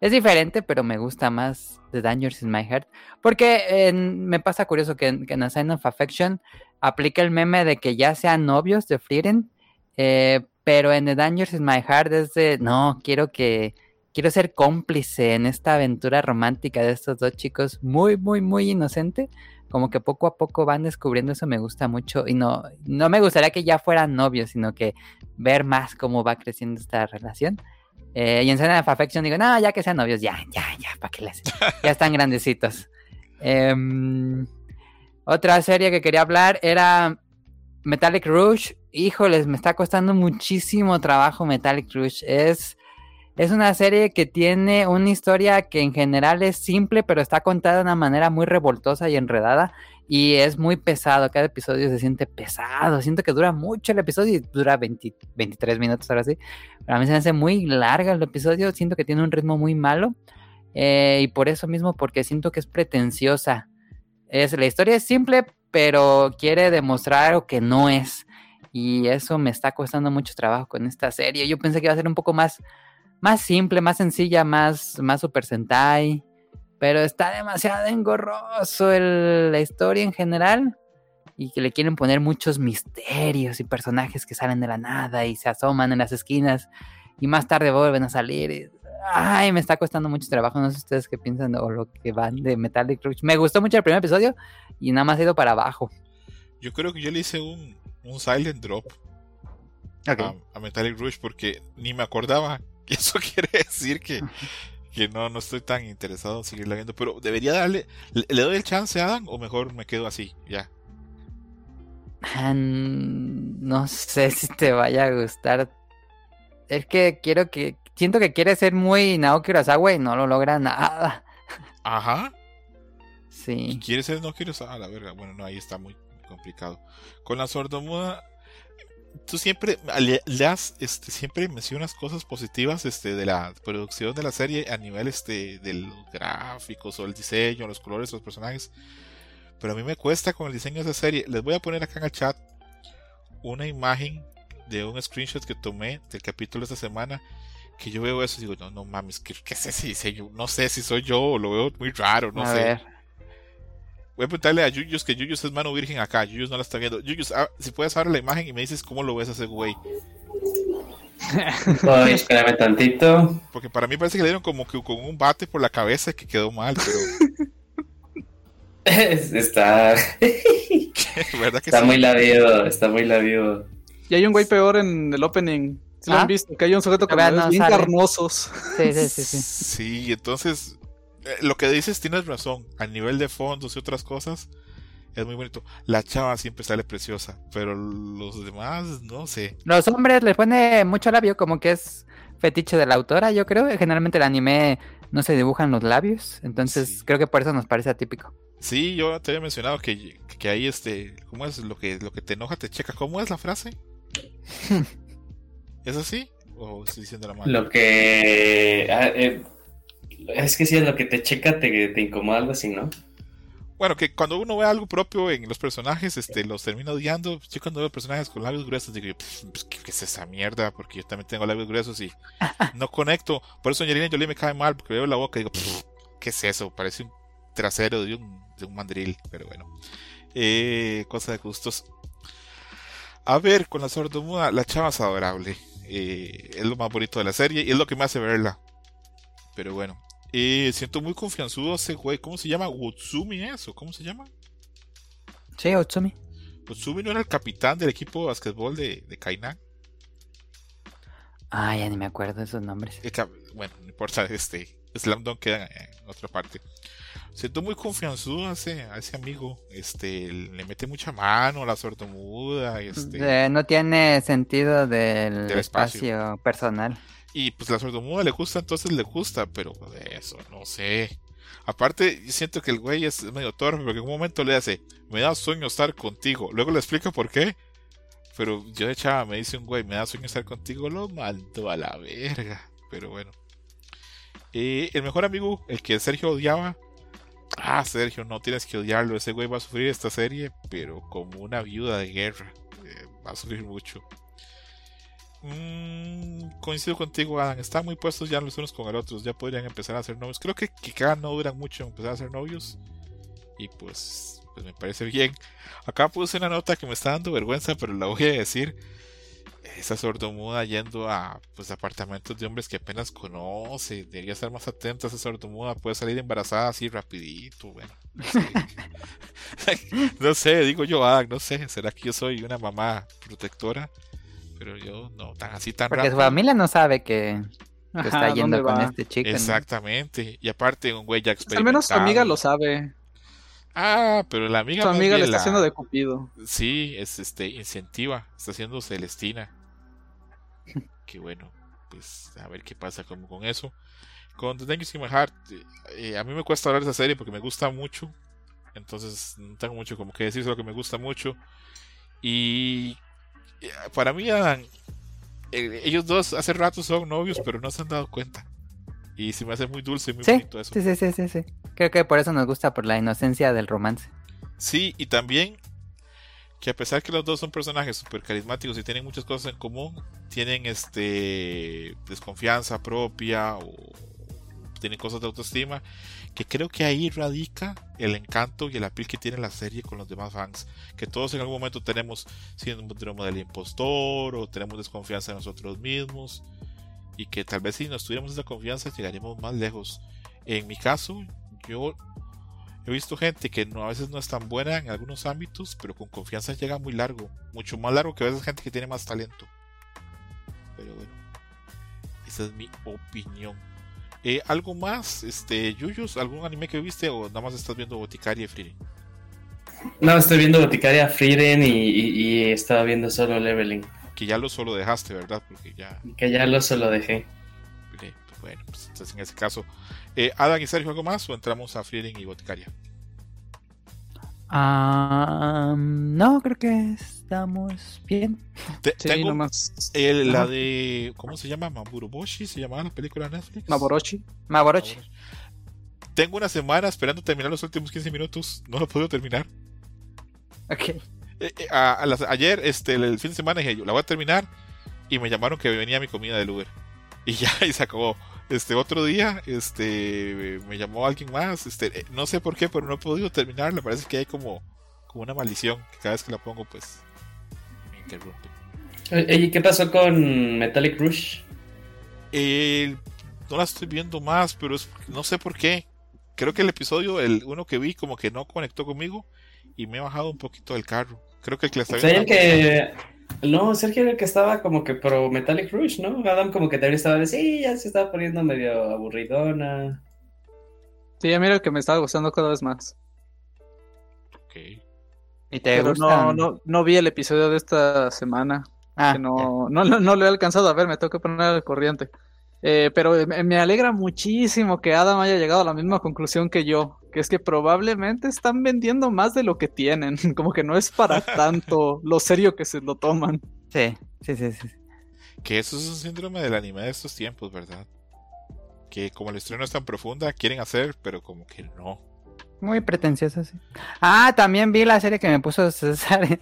es diferente, pero me gusta más The Dangers in My Heart. Porque eh, me pasa curioso que, que en A Sign of Affection aplica el meme de que ya sean novios de Frieren. Eh, pero en The Dangers in My Heart es de, no, quiero que, quiero ser cómplice en esta aventura romántica de estos dos chicos, muy, muy, muy inocente. Como que poco a poco van descubriendo eso, me gusta mucho. Y no, no me gustaría que ya fueran novios, sino que ver más cómo va creciendo esta relación. Eh, y en Cena of Affection digo, no, ya que sean novios, ya, ya, ya, ¿para qué les? [LAUGHS] ya están grandecitos. Eh, otra serie que quería hablar era Metallic Rouge. Híjoles, me está costando muchísimo trabajo Metallic Rouge. Es, es una serie que tiene una historia que en general es simple, pero está contada de una manera muy revoltosa y enredada. Y es muy pesado, cada episodio se siente pesado. Siento que dura mucho el episodio y dura 20, 23 minutos ahora sí. Pero a mí se hace muy larga el episodio. Siento que tiene un ritmo muy malo. Eh, y por eso mismo, porque siento que es pretenciosa. Es, la historia es simple, pero quiere demostrar lo que no es. Y eso me está costando mucho trabajo con esta serie. Yo pensé que iba a ser un poco más, más simple, más sencilla, más, más Super Sentai. Pero está demasiado engorroso el, la historia en general. Y que le quieren poner muchos misterios y personajes que salen de la nada y se asoman en las esquinas. Y más tarde vuelven a salir. Y, ay, me está costando mucho trabajo. No sé ustedes qué piensan o lo que van de Metallic Rouge. Me gustó mucho el primer episodio y nada más ha ido para abajo. Yo creo que yo le hice un, un silent drop okay. a, a, Metallic Rouge porque ni me acordaba. [LAUGHS] Y eso quiere decir que, [LAUGHS] que no, no estoy tan interesado en seguirla viendo. Pero debería darle. ¿Le, le doy el chance a Adam o mejor me quedo así? Ya. No sé si te vaya a gustar. Es que quiero que. Siento que quiere ser muy Naoki Urasawa y no lo logra nada. Ajá. Sí. ¿Quiere ser Naoki Urasawa? La verga. Bueno, no, ahí está muy complicado. Con la sordomuda. Tú siempre le, has, este, siempre mencionas cosas positivas este, de la producción de la serie a nivel este, de los gráficos o el diseño, los colores, los personajes. Pero a mí me cuesta con el diseño de esa serie. Les voy a poner acá en el chat una imagen de un screenshot que tomé del capítulo de esta semana. Que yo veo eso y digo, no, no mames, ¿qué, qué es ese diseño? No sé si soy yo o lo veo muy raro, no a sé. Ver. Voy a preguntarle a Yuyus que Yuyus es mano virgen acá. Yuyus no la está viendo. Yuyus, ah, si puedes abrir la imagen y me dices cómo lo ves a ese güey. [LAUGHS] Ay, espérame tantito. Porque para mí parece que le dieron como que con un bate por la cabeza que quedó mal, pero [LAUGHS] Está, [LAUGHS] ¿verdad que está sí? muy labido, está muy labido. Y hay un güey peor en el opening. ¿Sí lo ¿Ah? han visto? Que hay un sujeto dedos no bien sale. carnosos. Sí, sí, sí, sí. Sí, entonces lo que dices tienes razón. A nivel de fondos y otras cosas es muy bonito. La chava siempre sale preciosa, pero los demás no sé. Los hombres les pone mucho labio, como que es fetiche de la autora, yo creo. Generalmente el anime no se dibujan los labios, entonces Sí. creo que por eso nos parece atípico. Sí, yo te había mencionado que, que ahí este, ¿cómo es lo que lo que te enoja te checa? ¿Cómo es la frase? [LAUGHS] ¿Es así? ¿O estoy diciendo la mal? Lo que. ah, eh, es que si es lo que te checa, te, te incomoda algo así, ¿no? Bueno, que cuando uno ve algo propio en los personajes, este, los termina odiando. Yo cuando veo personajes con labios gruesos digo, "Pff, pues, ¿qué, qué es esa mierda? Porque yo también tengo labios gruesos y no conecto. Por eso Angelina Jolie me cae mal, porque veo la boca y digo, "Pff, ¿qué es eso? Parece un trasero de un, de un mandril, pero bueno. Eh, cosa de gustos. A ver, con la sordomuda, la chava es adorable. Eh, es lo más bonito de la serie y es lo que me hace verla. Pero bueno. Eh, siento muy confianzudo ese güey. ¿Cómo se llama? ¿Wutsumi eso? ¿Cómo se llama? Sí, Otsumi. Utsumi no era el capitán del equipo de basquetbol de, de Kainan. Ay, ya ni me acuerdo de esos nombres. El bueno, no importa, este Slam Dunk queda en otra parte. Siento muy confianzudo a ese, a ese amigo. Este, le mete mucha mano a la sordomuda. Este, Eh, no tiene sentido del, Del espacio. espacio. personal. Y pues la sordomuda le gusta, entonces le gusta, pero eso, no sé. Aparte, siento que el güey es medio torpe, porque en un momento le hace, me da sueño estar contigo. Luego le explica por qué. Pero yo de chava me dice un güey, me da sueño estar contigo, lo mando a la verga. Pero bueno. Eh, el mejor amigo, el que Sergio odiaba. Ah, Sergio, no tienes que odiarlo. Ese güey va a sufrir esta serie, pero como una viuda de guerra. Eh, va a sufrir mucho. Mm, coincido contigo, Adam. Están muy puestos ya los unos con los otros. Ya podrían empezar a ser novios. Creo que, cada no duran mucho empezar a ser novios. Y pues, pues me parece bien. Acá puse una nota que me está dando vergüenza, pero la voy a decir. Esa sordomuda yendo a pues apartamentos de hombres que apenas conoce. Debería estar más atenta a esa sordomuda. Puede salir embarazada así rapidito. Bueno, [LAUGHS] no sé, digo yo, Adam, no sé. ¿Será que yo soy una mamá protectora? Pero yo no, tan así tan Porque su familia no sabe que, que [LAUGHS] Ajá, está ¿dónde yendo con va? este chico. ¿no? Exactamente. Y aparte, un güey ya Pues al menos su amiga lo sabe. Ah, pero la amiga Su amiga le está la- haciendo de cupido. Sí, es este incentiva, está haciendo Celestina. [LAUGHS] Qué bueno, pues a ver qué pasa con, con eso. Con The Thank You My Heart, eh, a mí me cuesta hablar de esa serie porque me gusta mucho. Entonces no tengo mucho como que decir, solo que me gusta mucho. Y para mí, Adam, eh, ellos dos hace rato son novios, pero no se han dado cuenta. Y se me hace muy dulce y muy Sí, bonito eso. sí, sí, sí, sí, sí. Creo que por eso nos gusta, por la inocencia del romance. Sí, y también que a pesar que los dos son personajes súper carismáticos y tienen muchas cosas en común, tienen este desconfianza propia o tienen cosas de autoestima, que creo que ahí radica el encanto y el appeal que tiene la serie con los demás fans, que todos en algún momento tenemos síndrome del impostor o tenemos desconfianza en nosotros mismos y que tal vez si nos tuviéramos esa confianza llegaríamos más lejos. En mi caso, yo He visto gente que no, a veces no es tan buena en algunos ámbitos, pero con confianza llega muy largo. Mucho más largo que a veces gente que tiene más talento. Pero bueno, esa es mi opinión. Eh, ¿Algo más, este, Yuyos? ¿Algún anime que viste o nada más estás viendo Boticaria y Frieren? No, estoy viendo Boticaria Frieren y, y, y estaba viendo solo Leveling. Que ya lo solo dejaste, ¿verdad? Porque ya, Que ya lo solo dejé. pues bueno, pues entonces en ese caso. Eh, Adam y Sergio, ¿algo más o entramos a Frieren y Boticaria? Ah, no, creo que estamos bien. Te- Sí, tengo nomás. el- la de, ¿cómo se llama? Maburoboshi, se llamaba la película de Netflix. Maborochi. Maborochi. Tengo una semana esperando terminar los últimos 15 minutos. No lo he podido terminar. Ok. Eh, eh, a- a las- ayer, este, el fin de semana, dije yo, la voy a terminar. Y me llamaron que venía mi comida del Uber. Y ya, [LAUGHS] y se acabó. Este, otro día, este, me llamó alguien más. Este, eh, no sé por qué, pero no he podido terminarla. Parece que hay como, como una maldición. Que cada vez que la pongo, pues, Oye, ¿qué pasó con Metallic Rush? Eh, no la estoy viendo más, pero es, no sé por qué. Creo que el episodio, el uno que vi, como que no conectó conmigo y me he bajado un poquito del carro. Creo que el que la está viendo. que... No, Sergio era el que estaba como que pro Metallic Rush, ¿no? Adam como que también estaba de, sí, ya se estaba poniendo medio aburridona. Sí, ya mira que me está gustando cada vez más. Ok. ¿Y te Pero no, no, no vi el episodio de esta semana. Ah, que no, no, no, no lo he alcanzado a ver, me tengo que poner al corriente. Eh, pero me, me alegra muchísimo que Adam haya llegado a la misma conclusión que yo, que es que probablemente están vendiendo más de lo que tienen, [LAUGHS] como que no es para [LAUGHS] tanto lo serio que se lo toman. Sí, sí, sí, sí. Que eso es un síndrome del anime de estos tiempos, ¿verdad? Que como la historia no es tan profunda, quieren hacer, pero como que no. Muy pretencioso, sí. Ah, también vi la serie que me puso [LAUGHS] César en,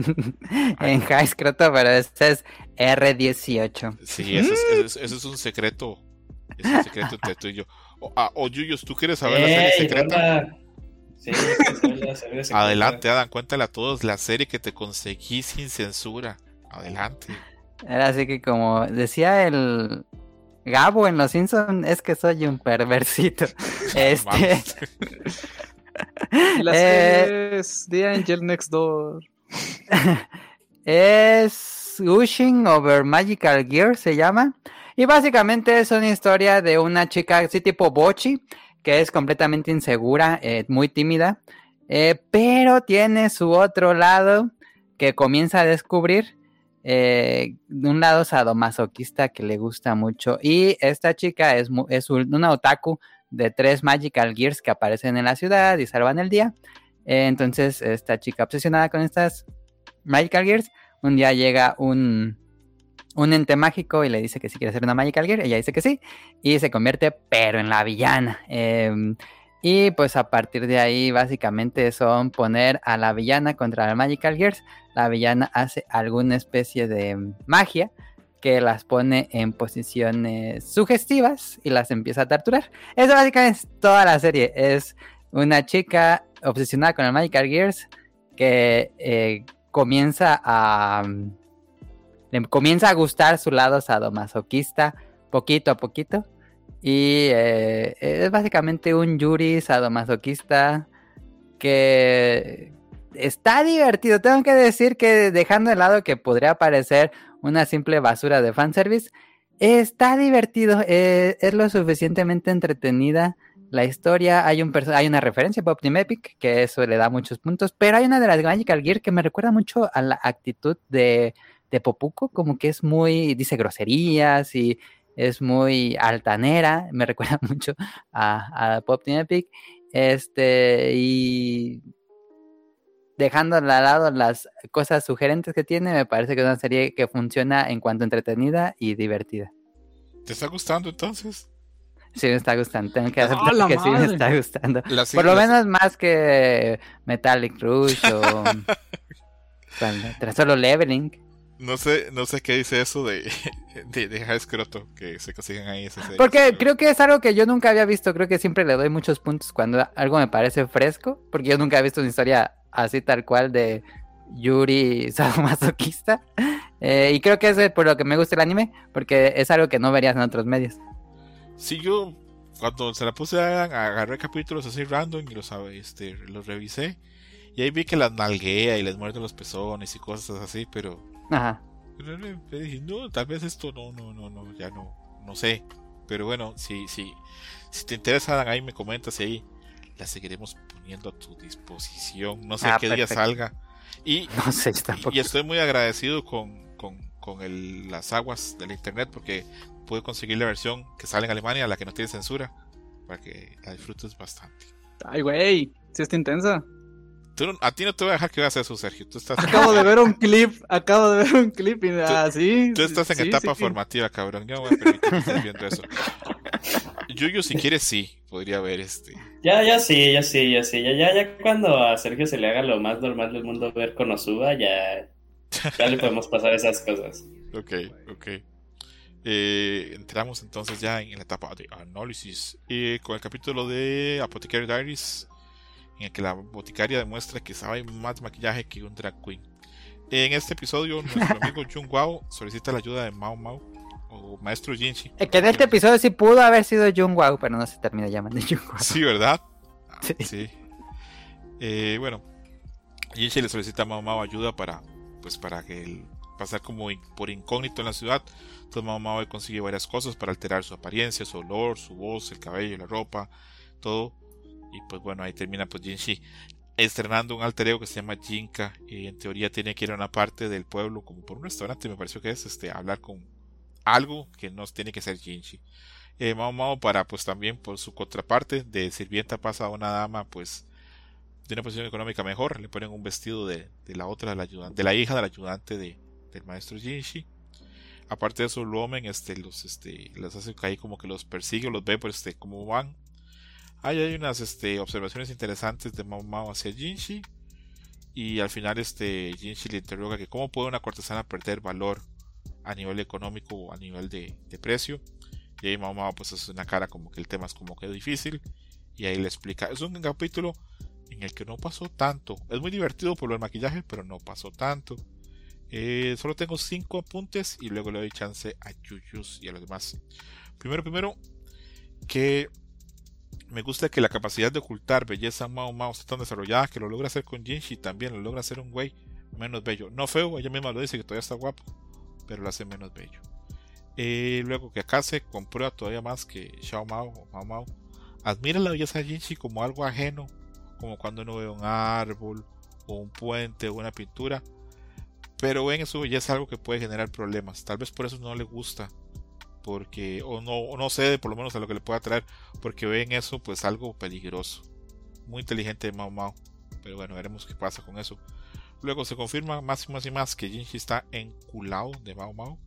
en High Scroto, pero esta es R18. Sí, eso es, eso es- eso es un secreto. Es un secreto entre tú y yo. O, ah, o Yuyos, ¿tú quieres saber la serie ¡Ey, secreta? hola! Sí, quiero saber la serie secreta. Adelante, Adam, cuéntale a todos la serie que te conseguí sin censura. Adelante. Era así que como decía el Gabo en Los Simpsons, es que soy un perversito. [LAUGHS] Este, [LAUGHS] [LAUGHS] la Eh, serie es The Angel Next Door. [LAUGHS] es Gushing Over Magical Gear, se llama. Y básicamente es una historia de una chica así tipo Bochi, que es completamente insegura, eh, muy tímida, eh, pero tiene su otro lado que comienza a descubrir. eh, un lado sadomasoquista que le gusta mucho. Y esta chica es, es un- una otaku de tres Magical Gears que aparecen en la ciudad y salvan el día. Eh, entonces, esta chica obsesionada con estas Magical Gears, un día llega un, un ente mágico y le dice que si quiere ser una Magical Gear, ella dice que sí, y se convierte pero en la villana. Em, y pues a partir de ahí básicamente son poner a la villana contra la Magical Gears. La villana hace alguna especie de magia que las pone en posiciones sugestivas y las empieza a torturar. Eso básicamente es toda la serie. Es una chica obsesionada con el Magical Gears que eh, comienza a le comienza a gustar su lado sadomasoquista poquito a poquito y eh, es básicamente un Yuri sadomasoquista que está divertido. Tengo que decir que dejando de lado que podría parecer una simple basura de fanservice, está divertido, eh, es lo suficientemente entretenida. La historia, hay, un hay una referencia a Pop Team Epic, que eso le da muchos puntos, pero hay una de las Magical Gear que me recuerda mucho a la actitud de, de Popuco, como que es muy, dice groserías y es muy altanera, me [LAUGHS] recuerda mucho a, a Pop Team Epic, este, y dejando al lado las cosas sugerentes que tiene, me parece que es una serie que funciona en cuanto entretenida y divertida. ¿Te está gustando entonces? Sí, me está gustando. Tengo que [LAUGHS] ¡Ah, aceptar que sí me está gustando. Por lo menos más que Metallic Rush o [LAUGHS] tras solo Leveling. No sé, no sé qué dice eso de, [LAUGHS] de, de High Scroto que se consiguen ahí series, Porque creo que es algo que yo nunca había visto. Creo que siempre le doy muchos puntos cuando algo me parece fresco. Porque yo nunca he visto una historia así tal cual de Yuri [LAUGHS] sadomasoquista. Eh, y creo que es por lo que me gusta el anime. Porque es algo que no verías en otros medios. Sí, yo cuando se la puse a agarré capítulos así random y los, este, los revisé. Y ahí vi que las nalguea y les muerde los pezones y cosas así, pero Ajá. No, tal vez esto no, no, no, no, ya no, no sé. Pero bueno, si, si, si te interesa, ahí me comentas y ahí la seguiremos poniendo a tu disposición. No sé Ah, qué día perfecto. salga. Y, [LAUGHS] No sé, y estoy muy agradecido con, con, con el- las aguas del internet porque pude conseguir la versión que sale en Alemania, la que no tiene censura, para que la disfrutes bastante. Ay, güey, sí está intensa. Tú a ti no te voy a dejar que veas eso, Sergio. Tú estás, Acabo de [LAUGHS] ver un clip, acabo de ver un clip y ah, sí. Tú estás en sí, etapa sí. formativa, cabrón. Yo no voy a permitir que estés viendo eso. Yuyu, si quieres, sí, podría ver este. Ya, ya sí, ya sí, ya sí. Ya, ya, ya cuando a Sergio se le haga lo más normal del mundo ver Konosuba, ya, ya le podemos pasar esas cosas. Ok, ok. Eh, entramos entonces ya en la etapa de análisis eh, con el capítulo de Apothecary Diaries, en el que la boticaria demuestra que sabe más maquillaje que un drag queen. En este episodio, [LAUGHS] nuestro amigo Jung Wao solicita la ayuda de Mao Mao o Maestro Jinchi. Eh, Que en este episodio sí pudo haber sido Jung Wao, pero no se termina llamando Jung Wao. Sí, ¿verdad? Ah, [LAUGHS] Sí. sí. Eh, bueno, Jinchi le solicita a Mao Mao ayuda para, pues, para que él pasar como por incógnito en la ciudad. Entonces Mao Mao consigue varias cosas para alterar su apariencia, su olor, su voz, el cabello, la ropa, todo. Y pues bueno, ahí termina pues Jinchi estrenando un alter ego que se llama Jinka y en teoría tiene que ir a una parte del pueblo como por un restaurante me pareció que es este hablar con algo que no tiene que ser Jinchi eh, Mao Mao para pues también por su contraparte de sirvienta pasa a una dama pues de una posición económica mejor le ponen un vestido de, de la otra de la ayudante de la hija del ayudante de, del maestro Jinchi aparte de eso Luomen este los este les hace caer como que los persigue los ve pues este cómo van Ahí hay unas este, observaciones interesantes de Mao Mao hacia Jinshi. Y al final este Jinshi le interroga que cómo puede una cortesana perder valor a nivel económico o a nivel de, precio. Y ahí Mao Mao pues hace una cara como que el tema es como que difícil. Y ahí le explica. Es un capítulo en el que no pasó tanto. Es muy divertido por el maquillaje, pero no pasó tanto. Eh, solo tengo cinco apuntes y luego le doy chance a Yuyus y a los demás. Primero, primero, que me gusta que la capacidad de ocultar belleza Mao Mao está tan desarrollada que lo logra hacer con Jinshi también, lo logra hacer un güey menos bello. No feo, ella misma lo dice que todavía está guapo, pero lo hace menos bello. Eh, luego que acá se comprueba todavía más que Xiao Mao o Mao Mao admira la belleza de Jinshi como algo ajeno, como cuando uno ve un árbol o un puente o una pintura, pero ven en su belleza algo que puede generar problemas. Tal vez por eso no le gusta porque o no, o no cede por lo menos a lo que le pueda traer porque ven eso pues algo peligroso. Muy inteligente de Mao Mao. Pero bueno veremos qué pasa con eso. Luego se confirma más y más y más que Jinchi está enculado de Mao Mao.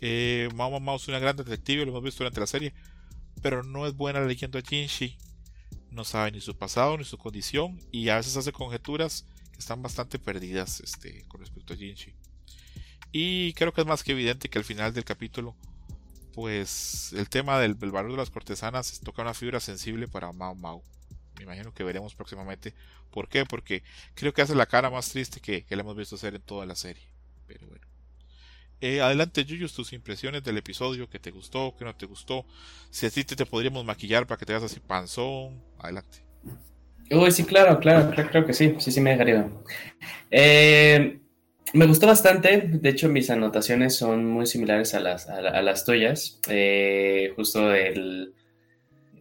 Eh, Mao Mao es una gran detective lo hemos visto durante la serie pero no es buena leyendo a Jinchi no sabe ni su pasado ni su condición y a veces hace conjeturas que están bastante perdidas este, con respecto a Jinchi y creo que es más que evidente que al final del capítulo pues el tema del, valor de las cortesanas toca una fibra sensible para Mao Mao. Me imagino que veremos próximamente. ¿Por qué? Porque creo que hace la cara más triste que, que le hemos visto hacer en toda la serie. Pero bueno. Eh, adelante, Yuyus, tus impresiones del episodio, que te gustó, que no te gustó. Si así te, te podríamos maquillar para que te veas así panzón. Adelante. Uy, sí, claro, claro, claro, creo que sí, sí, sí me dejaría. Eh, me gustó bastante, de hecho mis anotaciones son muy similares a las, a, la- a las tuyas. Eh, justo el,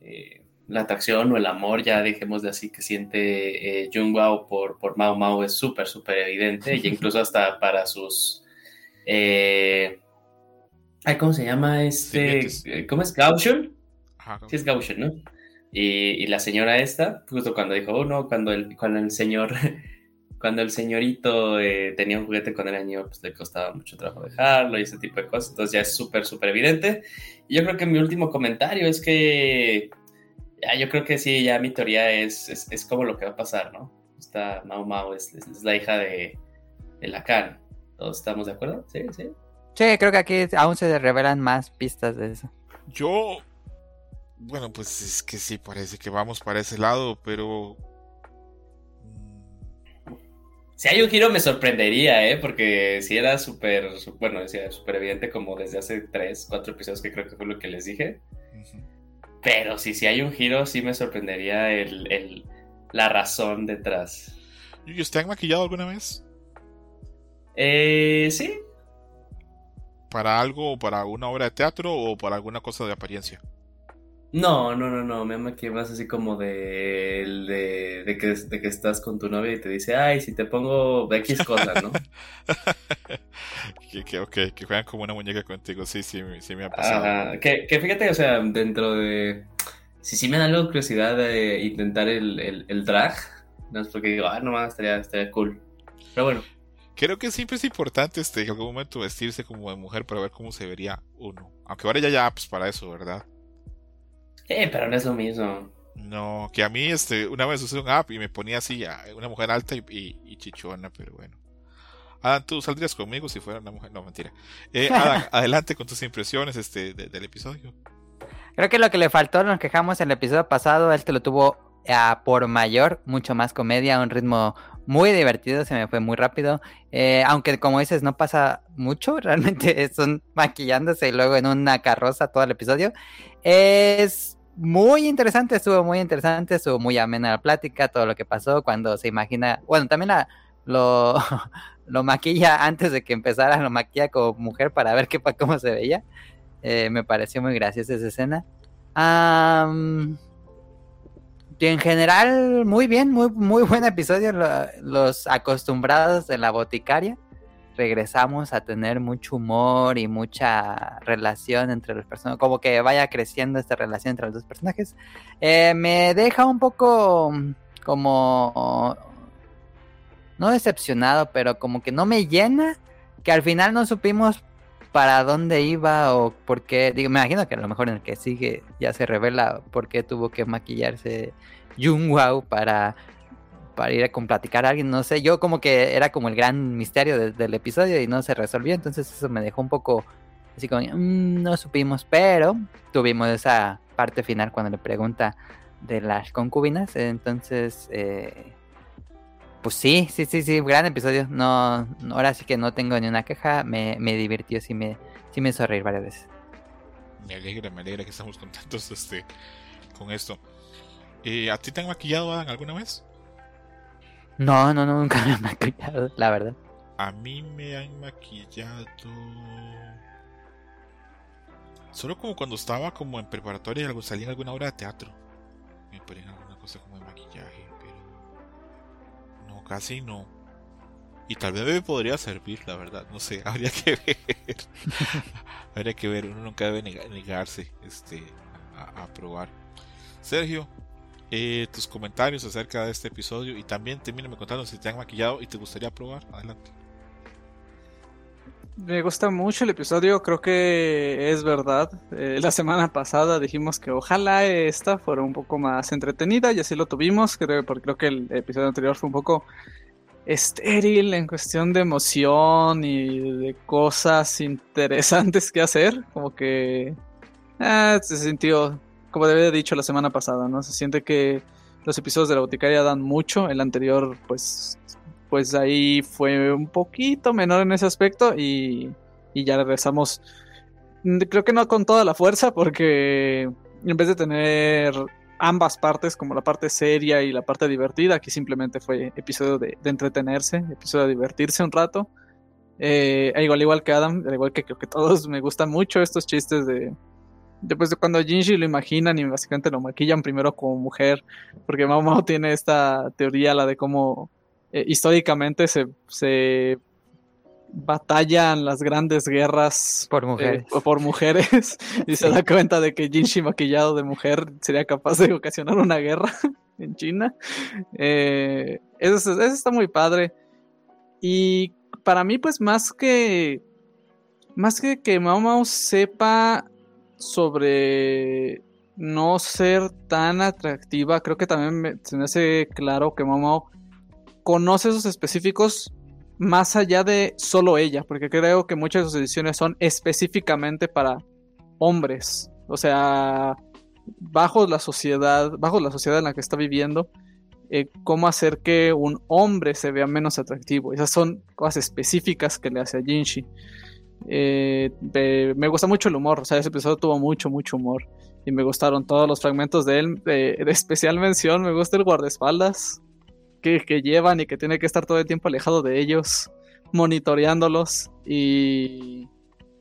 eh, la atracción o el amor, ya dejemos de así, que siente eh, Jung Wao por, por Mao Mao es súper, súper evidente, y [LAUGHS] incluso hasta para sus... Eh, ¿Cómo se llama este? ¿Cómo es? ¿Gauchon? Ajá, Sí, es Gaucho, ¿no? Y, y la señora esta, justo cuando dijo, oh no, cuando el, cuando el señor, cuando el señorito eh, tenía un juguete cuando era niño, pues le costaba mucho trabajo dejarlo y ese tipo de cosas. Entonces ya es súper, súper evidente. Y yo creo que mi último comentario es que, ya, yo creo que sí, ya mi teoría es, es, es como lo que va a pasar, ¿no? Esta Mao Mao es, es- es la hija de, de Lacan. ¿Todos estamos de acuerdo? Sí, sí. Sí, creo que aquí aún se revelan más pistas de eso. Yo. Bueno, pues es que sí, parece que vamos para ese lado, pero. Si hay un giro me sorprendería, ¿eh? Porque si era súper, bueno, decía súper evidente como desde hace tres, cuatro episodios que creo que fue lo que les dije. Pero si, si hay un giro, sí me sorprendería el, el- la razón detrás. Yuyus, ¿te han maquillado alguna vez? Eh, sí. ¿Para algo, para una obra de teatro o para alguna cosa de apariencia? No, no, no, no, me maquillé más así como de, de, de que, de que estás con tu novia y te dice, ay, si te pongo X cosa, ¿no? [LAUGHS] que, que, ok, que juegan como una muñeca contigo, sí, sí, sí me ha pasado. Ajá, que, que fíjate, o sea, dentro de... Si sí me da algo curiosidad de intentar el, el, el drag, no es porque digo, ah, no más, estaría, estaría cool. Pero bueno, Creo que siempre es importante este, en algún momento vestirse como de mujer para ver cómo se vería uno. Aunque ahora ya hay apps para eso, ¿verdad? Eh, pero no es lo mismo. No, que a mí este, una vez usé un app y me ponía así una mujer alta y, y- y chichona, pero bueno. Adam, ¿tú saldrías conmigo si fuera una mujer? No, mentira. Eh, [LAUGHS] Adam, adelante con tus impresiones este, de- del episodio. Creo que lo que le faltó, nos quejamos en el episodio pasado, es que lo tuvo a por mayor, mucho más comedia, un ritmo muy divertido, se me fue muy rápido. Eh, aunque como dices, no pasa mucho, [LAUGHS] realmente son maquillándose y luego en una carroza todo el episodio. Es muy interesante, estuvo muy interesante, estuvo muy amena la plática, todo lo que pasó cuando se imagina, bueno, también lo, [LAUGHS] lo maquilla antes de que empezara, lo maquilla como mujer para ver qué, cómo se veía. Eh, me pareció muy graciosa esa escena. y en general, muy bien, muy, muy buen episodio. los acostumbrados de la boticaria. Regresamos a tener mucho humor y mucha relación entre los personajes. Como que vaya creciendo esta relación entre los dos personajes. Eh, me deja un poco como no decepcionado, pero como que no me llena, que al final no supimos para dónde iba o por qué. Digo, me imagino que a lo mejor en el que sigue ya se revela por qué tuvo que maquillarse Jung Wow para, para ir a con platicar a alguien. No sé, yo como que era como el gran misterio del episodio y no se resolvió. Entonces eso me dejó un poco así como, mm, no supimos, pero tuvimos esa parte final cuando le pregunta de las concubinas. Entonces, eh, pues sí, sí, sí, sí, gran episodio. No, ahora sí que no tengo ni una queja. Me, me divirtió, sí me, sí me hizo reír varias veces. Me alegra, me alegra que estamos contentos este, con esto. Eh, ¿A ti te han maquillado Adam, alguna vez? No, no, no, nunca me han maquillado, la verdad. A mí me han maquillado. Solo como cuando estaba como en preparatoria y salía en alguna obra de teatro. Me ponen alguna cosa como de maquillaje casi no. Y tal vez me podría servir, la verdad. No sé, [LAUGHS] habría que ver. habría que ver. Uno nunca debe negarse este, a, probar. Sergio, eh, tus comentarios acerca de este episodio y también termíname contando si te han maquillado y te gustaría probar. Adelante. Me gusta mucho el episodio, creo que es verdad. Eh, la semana pasada dijimos que ojalá esta fuera un poco más entretenida y así lo tuvimos, creo, porque creo que el episodio anterior fue un poco estéril en cuestión de emoción y de cosas interesantes que hacer, como que ah, se sintió, como haber dicho la semana pasada, ¿no? Se siente que los episodios de la boticaria dan mucho, el anterior pues pues ahí fue un poquito menor en ese aspecto y, ya regresamos. Mm, creo que no con toda la fuerza porque en vez de tener ambas partes, como la parte seria y la parte divertida, aquí simplemente fue episodio de, entretenerse, episodio de divertirse un rato. Eh, igual, igual que Adam, al igual que creo que todos, me gustan mucho estos chistes de, después de cuando Jinji lo imaginan y básicamente lo maquillan primero como mujer, porque Mao tiene esta teoría, la de cómo eh, históricamente se, se, batallan las grandes guerras por mujeres, eh, por mujeres [LAUGHS] y se da cuenta de que Jinshi maquillado de mujer sería capaz de ocasionar una guerra [LAUGHS] en China. Eh, eso, está muy padre. Y para mí, pues más que más que que Mao Mao sepa sobre no ser tan atractiva, creo que también se me hace claro que Mao conoce esos específicos más allá de solo ella, porque creo que muchas de sus ediciones son específicamente para hombres, o sea, bajo la sociedad, bajo la sociedad en la que está viviendo, eh, cómo hacer que un hombre se vea menos atractivo. Esas son cosas específicas que le hace a Jinshi. Eh, me gusta mucho el humor, o sea, ese episodio tuvo mucho, mucho humor. Y me gustaron todos los fragmentos de él. de especial mención, me gusta el guardaespaldas que, llevan y que tiene que estar todo el tiempo alejado de ellos, monitoreándolos y,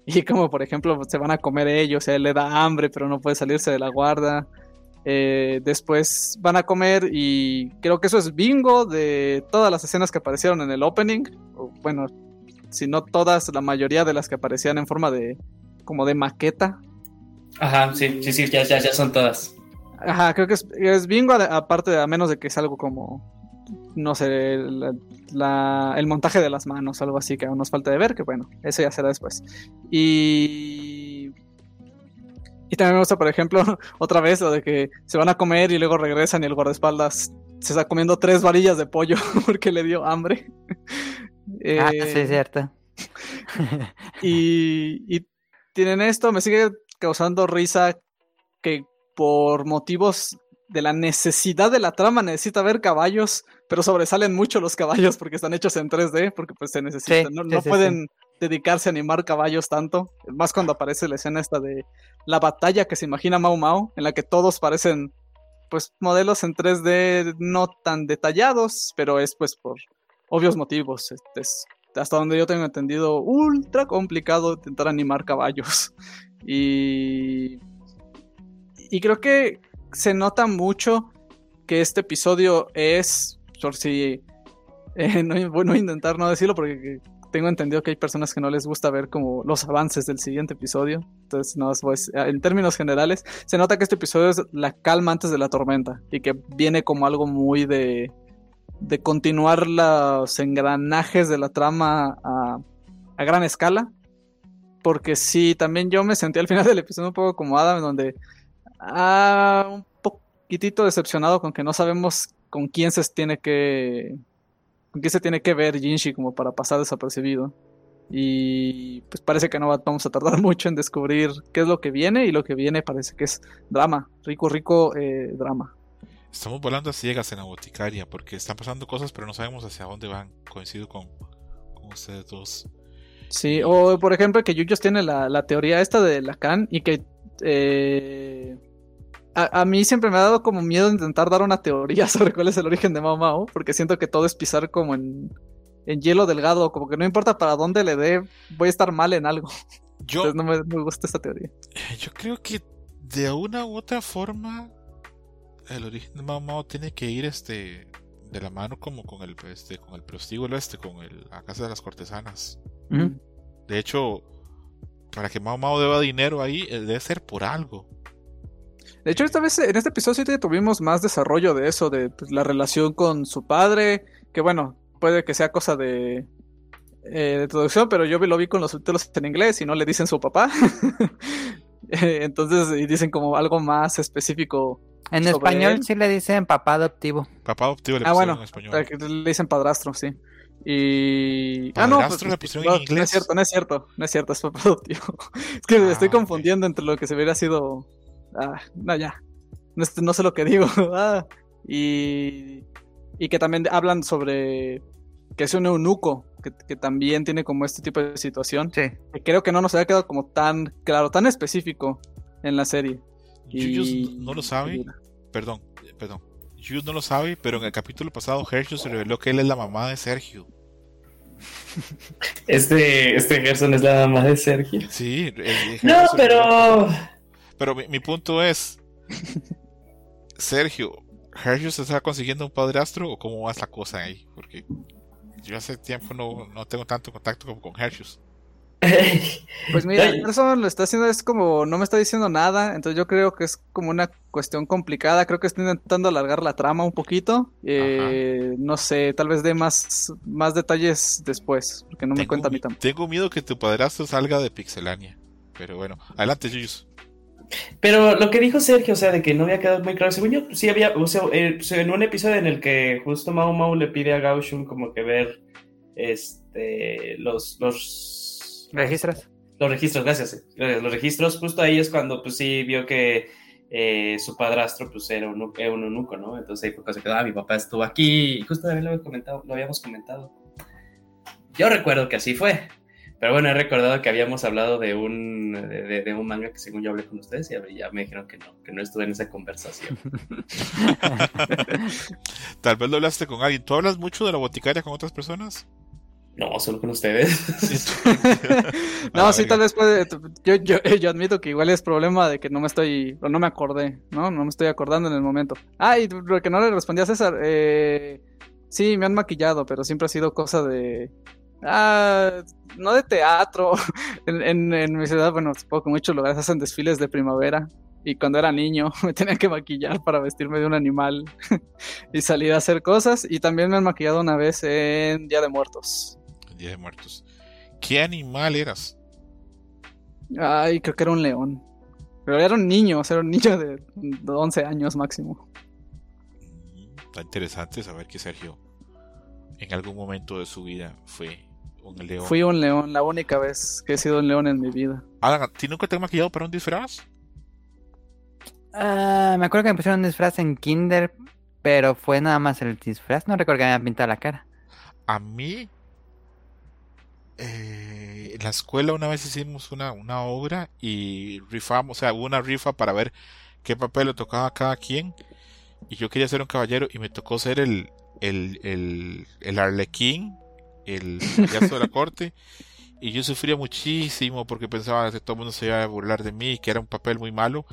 y como por ejemplo se van a comer ellos, él le da hambre pero no puede salirse de la guarda. Eh, después van a comer y creo que eso es bingo de todas las escenas que aparecieron en el opening. bueno, si no todas, la mayoría de las que aparecían en forma de como de maqueta. Ajá, sí, sí, sí, ya, ya, ya son todas. Ajá, creo que es, es bingo, aparte de a menos de que es algo como no sé, el montaje de las manos, algo así que aún nos falta de ver, que bueno, eso ya será después. Y... Y también me gusta, por ejemplo, [LAUGHS] otra vez lo de que se van a comer y luego regresan y el guardaespaldas se está comiendo tres varillas de pollo [LAUGHS] porque le dio hambre. Ah, sí, es eh, cierto. y, y tienen esto, me sigue causando risa que por motivos de la necesidad de la trama, necesita ver caballos, pero sobresalen mucho los caballos porque están hechos en 3D, porque pues se necesitan, Sí, no, sí, no sí, pueden dedicarse a animar caballos tanto, más cuando aparece la escena esta de la batalla que se imagina Mau Mau, en la que todos parecen pues modelos en 3D no tan detallados, pero es pues por obvios motivos, este, es, hasta donde yo tengo entendido, ultra complicado intentar animar caballos. [LAUGHS] Y, y creo que se nota mucho que este episodio es, por si, eh, [LAUGHS] no, bueno, intentar no decirlo porque tengo entendido que hay personas que no les gusta ver como los avances del siguiente episodio. Entonces, no, pues, en términos generales, se nota que este episodio es la calma antes de la tormenta y que viene como algo muy de, de continuar los engranajes de la trama a, a gran escala. Porque sí, también yo me sentí al final del episodio un poco como Adam, donde ah, un poquitito decepcionado con que no sabemos con quién se tiene que con quién se tiene que ver Jinshi como para pasar desapercibido. Y pues parece que no va- vamos a tardar [LAUGHS] mucho en descubrir qué es lo que viene y lo que viene parece que es drama, rico, rico eh, drama. Estamos volando a ciegas en la boticaria porque están pasando cosas, pero no sabemos hacia dónde van. Coincido con, con ustedes dos. Sí, o por ejemplo que Yuyos tiene la, la teoría esta de Lacan y que eh, a, a mí siempre me ha dado como miedo intentar dar una teoría [LAUGHS] sobre cuál es el origen de Mao Mao, porque siento que todo es pisar como en, en hielo delgado, como que no importa para dónde le dé, voy a estar mal en algo. Yo, Entonces no me, me gusta esta teoría. [LAUGHS] yo creo que de una u otra forma el origen de Mao Mao tiene que ir este de la mano como con el este con el prostíbulo este con el, la casa de las cortesanas. De hecho, para que Mao Mao deba dinero ahí eh, debe ser por algo. De hecho, esta vez en este episodio sí tuvimos más desarrollo de eso, de pues, la relación con su padre, que bueno, puede que sea cosa de, eh, de traducción, pero yo lo vi con los subtítulos en inglés y no le dicen su papá. [LAUGHS] Eh, Entonces, y dicen como algo más específico. En Sobre español él. sí le dicen papá adoptivo. Papá adoptivo le Ah, pusieron bueno, en español. que le dicen padrastro, sí. Y. Ah, no, ¿Padrastro le pues, pusieron no, en no inglés? es cierto, no es cierto, no es cierto, es papá adoptivo. [LAUGHS] es que me Ah, estoy confundiendo entre lo que se hubiera sido. Ah, no, ya. No, no sé lo que digo. [LAUGHS] Ah, y. Y que también hablan sobre que es un eunuco, que, que también tiene como este tipo de situación. Sí. Que creo que no nos había quedado como tan claro, tan específico en la serie. Yuyos Y- no lo sabe. Perdón, perdón. Yuyos no lo sabe, pero en el capítulo pasado Hershey se reveló que él es la mamá de Sergio. [LAUGHS] Este, este Gerson es la mamá de Sergio. Sí, eh, No, pero. Pero mi, mi punto es, [LAUGHS] Sergio, ¿Hershey se está consiguiendo un padrastro o cómo va esa cosa ahí? Porque yo hace tiempo no, no tengo tanto contacto como con Hershey. Pues mira, eso lo está haciendo, es como, no me está diciendo nada, entonces yo creo que es como una cuestión complicada, creo que está intentando alargar la trama un poquito, eh, no sé, tal vez dé más, más detalles después, porque no me cuenta a mí tampoco. tengo miedo que tu padrastro salga de Pixelania. Pero bueno, adelante, Yuyos. Pero lo que dijo Sergio, o sea, de que no había quedado muy claro, según yo, sí había, o sea, eh, en un episodio en el que justo Mao Mao le pide a Gaushun como que ver este los los ¿Registras? los registros, gracias, gracias, los registros, justo ahí es cuando pues sí vio que eh, su padrastro pues era un, era un eunuco, ¿no? Entonces ahí fue cuando se quedó, ah, mi papá estuvo aquí, y justo también lo, había comentado, lo habíamos comentado. Yo recuerdo que así fue, pero bueno, he recordado que habíamos hablado de un, de, de- de un manga que según yo hablé con ustedes y ya me dijeron que no, que no estuve en esa conversación. [LAUGHS] Tal vez lo hablaste con alguien. ¿Tú hablas mucho de la boticaria con otras personas? No, solo con ustedes. [LAUGHS] [LAUGHS] No, Ah, sí, tal vez puede, yo, yo, [LAUGHS] yo admito que igual es problema de que no me estoy, o no me acordé, ¿no? No me estoy acordando en el momento. Ah, y lo que no le respondí a César, eh, sí, me han maquillado, pero siempre ha sido cosa de... Ah, no de teatro. En, en, en mi ciudad, bueno, supongo que muchos lugares hacen desfiles de primavera. Y cuando era niño me tenía que maquillar para vestirme de un animal y salir a hacer cosas. Y también me han maquillado una vez en Día de Muertos. Día de Muertos. ¿Qué animal eras? Ay, creo que era un león. Pero era un niño, o sea, era un niño de 11 años máximo. Está interesante saber que Sergio en algún momento de su vida fue un león. Fui un león, la única vez que he sido un león en mi vida. Alan, ¿a ti nunca te han maquillado para un disfraz? Ah, me acuerdo que me pusieron un disfraz en Kinder, pero fue nada más el disfraz. No recuerdo que me habían pintado la cara. A mí, eh, en la escuela una vez hicimos una, una obra y rifamos, o sea, hubo una rifa para ver qué papel le tocaba a cada quien. Y yo quería ser un caballero y me tocó ser el, el, el, el arlequín, el payaso de la [LAUGHS] corte. Y yo sufría muchísimo porque pensaba que todo el mundo se iba a burlar de mí, que era un papel muy malo.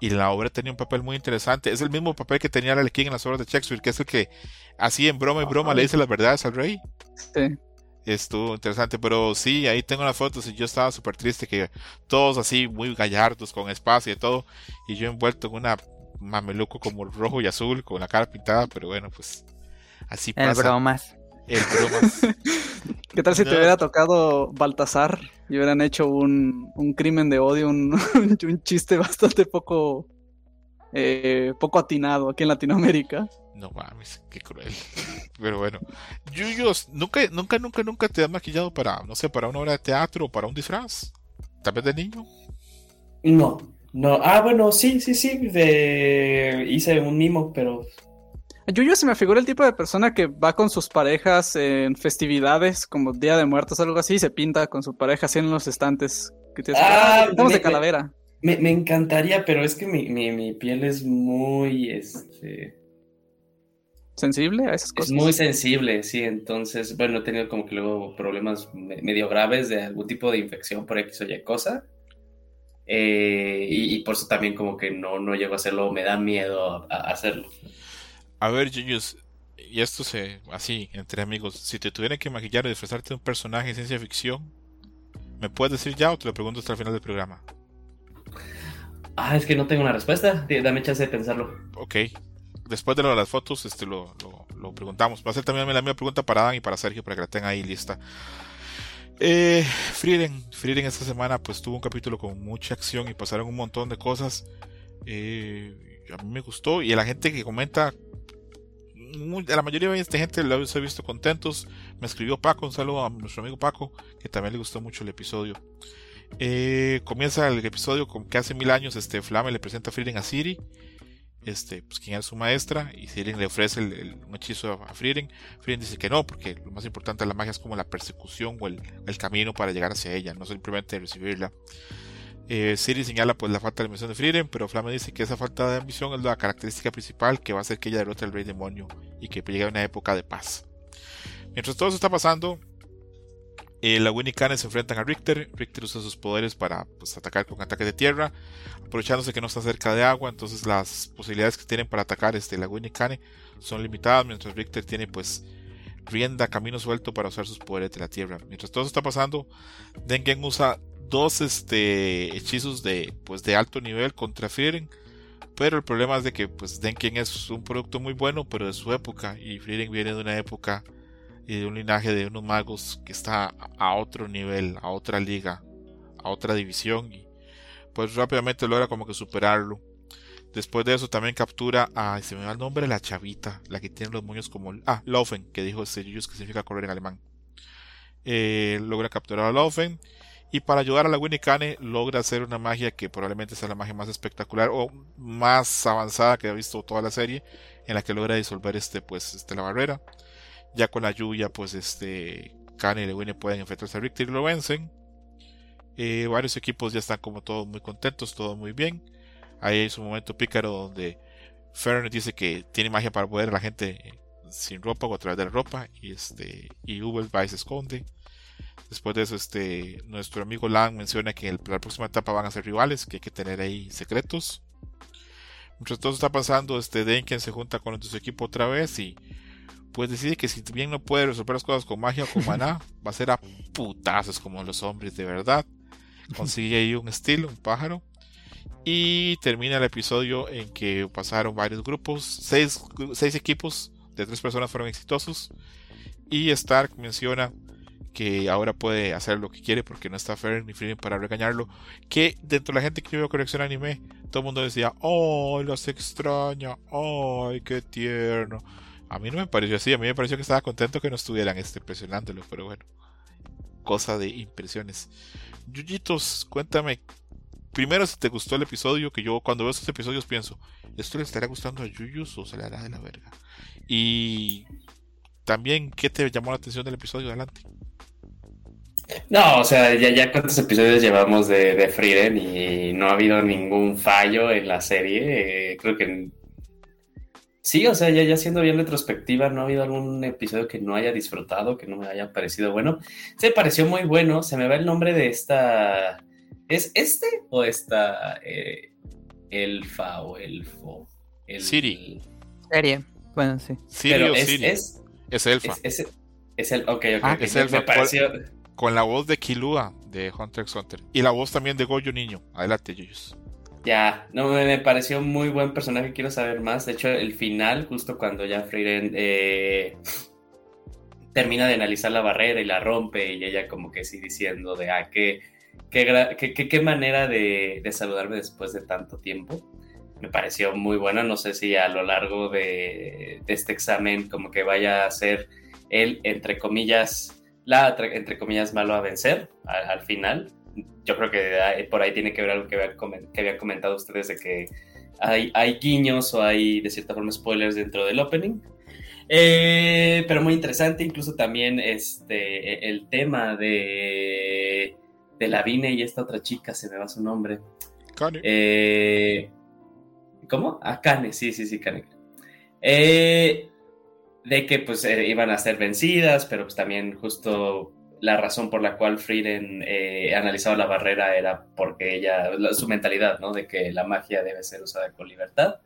Y la obra tenía un papel muy interesante. Es el mismo papel que tenía el arlequín en las obras de Shakespeare, que es el que así en broma y broma le dice las verdades al rey. Sí. Estuvo interesante, pero sí, ahí tengo las fotos y yo estaba súper triste que todos así muy gallardos, con espacio y todo, y yo envuelto en una mameluco como rojo y azul, con la cara pintada, pero bueno, pues así El pasa. bromas. El bromas. [LAUGHS] ¿Qué tal si te hubiera tocado Baltasar y hubieran hecho un, un crimen de odio, un, [LAUGHS] un chiste bastante poco, eh, poco atinado aquí en Latinoamérica? No mames, qué cruel. [LAUGHS] Pero bueno, Yuyos, nunca, nunca, nunca, nunca te has maquillado para, no sé, para una obra de teatro o para un disfraz. Tal vez de niño. No, no. Ah, bueno, sí, sí, sí. De... Hice un mimo, pero Yuyo se me figura el tipo de persona que va con sus parejas en festividades, como Día de Muertos, algo así, y se pinta con su pareja así en los estantes. Que te Ah, estamos me- de calavera. me, me encantaría, pero es que mi, mi, mi piel es muy, este, ¿Sensible a esas es cosas? muy sensible, sí. Entonces, bueno, he tenido como que luego problemas me- medio graves de algún tipo de infección por X o Y cosa. Eh, y, y por eso también como que no, no llego a hacerlo, me da miedo a, a hacerlo. A ver, Yuyos, y esto se, así, entre amigos, si te tuvieran que maquillar o disfrazarte de un personaje de ciencia ficción, ¿me puedes decir ya o te lo pregunto hasta el final del programa? Ah, es que no tengo una respuesta. Dame chance de pensarlo. Ok. Después de las fotos, este lo, lo, preguntamos. Va a ser también la misma pregunta para Dan y para Sergio para que la tengan ahí lista. Eh, Frieren esta semana pues tuvo un capítulo con mucha acción y pasaron un montón de cosas. Eh, a mí me gustó y a la gente que comenta, a la mayoría de esta gente los he visto contentos. Me escribió Paco, un saludo a nuestro amigo Paco, que también le gustó mucho el episodio. Eh, comienza el episodio con que hace mil años este Flame le presenta a Frieren a Siri este, pues, quien es su maestra, y Siren le ofrece el, un hechizo a, Frieren. Frieren dice que no, porque lo más importante de la magia es como la persecución o el, el camino para llegar hacia ella, no simplemente recibirla. Eh, Siri señala pues la falta de ambición de Frieren, pero Flame dice que esa falta de ambición es la característica principal que va a hacer que ella derrote al rey demonio y que llegue a una época de paz. Mientras todo eso está pasando, eh, la Winnie Kane se enfrentan a Richter. Richter usa sus poderes para pues, atacar con ataques de tierra, aprovechándose que no está cerca de agua. Entonces las posibilidades que tienen para atacar este, la Winnie Kane son limitadas, mientras Richter tiene pues rienda, camino suelto para usar sus poderes de la tierra. Mientras todo eso está pasando, Dengen usa dos este, hechizos de, pues, de alto nivel contra Frieren. Pero el problema es de que pues Denken es un producto muy bueno, pero de su época. Y Frieren viene de una época y de un linaje de unos magos que está a otro nivel, a otra liga, a otra división. Y pues rápidamente logra como que superarlo. Después de eso también captura a, se me va el nombre, la chavita, la que tiene los moños como, ah, Laufen, que dijo Sirius que significa correr en alemán. Eh, logra capturar a Laufen y para ayudar a la Winnie Kane logra hacer una magia que probablemente sea la magia más espectacular o más avanzada que ha visto toda la serie, en la que logra disolver este, pues, este, la barrera. Ya con la lluvia, pues este Kane y Lewine pueden enfrentarse a Richter y lo vencen. Eh, varios equipos ya están como todos muy contentos, todo muy bien. Ahí hay su momento pícaro donde Fern dice que tiene magia para poder a la gente sin ropa o a través de la ropa. Y este. Y Ubel va y se esconde. Después de eso, este. Nuestro amigo Lang menciona que en la próxima etapa van a ser rivales, que hay que tener ahí secretos. Mientras todo está pasando, este Denken se junta con su equipo otra vez y pues decide que si bien no puede resolver las cosas con magia o con [LAUGHS] maná, va a ser a putazos como los hombres de verdad. Consigue ahí un estilo, un pájaro. Y termina el episodio en que pasaron varios grupos, seis, seis equipos de tres personas fueron exitosos. Y Stark menciona que ahora puede hacer lo que quiere porque no está Fern ni Frieden para regañarlo. Que dentro de la gente que vio Corrección Anime, todo el mundo decía, ¡Oh, las extraña! ¡Ay, qué tierno! A mí no me pareció así, a mí me pareció que estaba contento que no estuvieran este, presionándolo, pero bueno, cosa de impresiones. Yuyitos, cuéntame, primero si te gustó el episodio, que yo cuando veo estos episodios pienso, ¿esto le estará gustando a Yuyus o se le hará de la verga? Y también, ¿qué te llamó la atención del episodio? Adelante. No, o sea, ya, ya cuántos episodios llevamos de, de Frieren y no ha habido ningún fallo en la serie. Eh, creo que sí, o sea, ya, ya siendo bien retrospectiva, no ha habido algún episodio que no haya disfrutado, que no me haya parecido bueno. Se pareció muy bueno, se me va el nombre de esta... ¿Es este o esta eh, elfa o elfo? El, Siri. Serie. Bueno, sí. Siri Pero o es, Siri. es, Es elfa. es, es, es el... Ok, ok, Ah, es me- elfa. me pareció... Con la voz de Kilua de Hunter x Hunter. Y la voz también de Goyo Niño. Adelante, Yuyus. Ya, no, me, pareció muy buen personaje, quiero saber más. De hecho, el final, justo cuando ya Frieren eh, termina de analizar la barrera y la rompe, y ella como que sí diciendo de, ah, qué, qué, qué, manera de, saludarme después de tanto tiempo. Me pareció muy buena, no sé si a lo largo de, este examen como que vaya a ser él, entre comillas, la, entre, comillas, malo a vencer al final yo creo que por ahí tiene que ver algo que habían, comen- que habían comentado ustedes de que hay, hay guiños o hay de cierta forma spoilers dentro del opening. Eh, pero muy interesante, incluso también este, el tema de, de la Vine y esta otra chica, se me va su nombre. Kane. Eh, ¿Cómo? Ah, Kane, sí, sí, sí, Kane. Eh, de que pues eh, iban a ser vencidas, pero pues también justo la razón por la cual Frieden eh, analizaba la barrera era porque ella, la- su mentalidad, ¿no? De que la magia debe ser usada con libertad.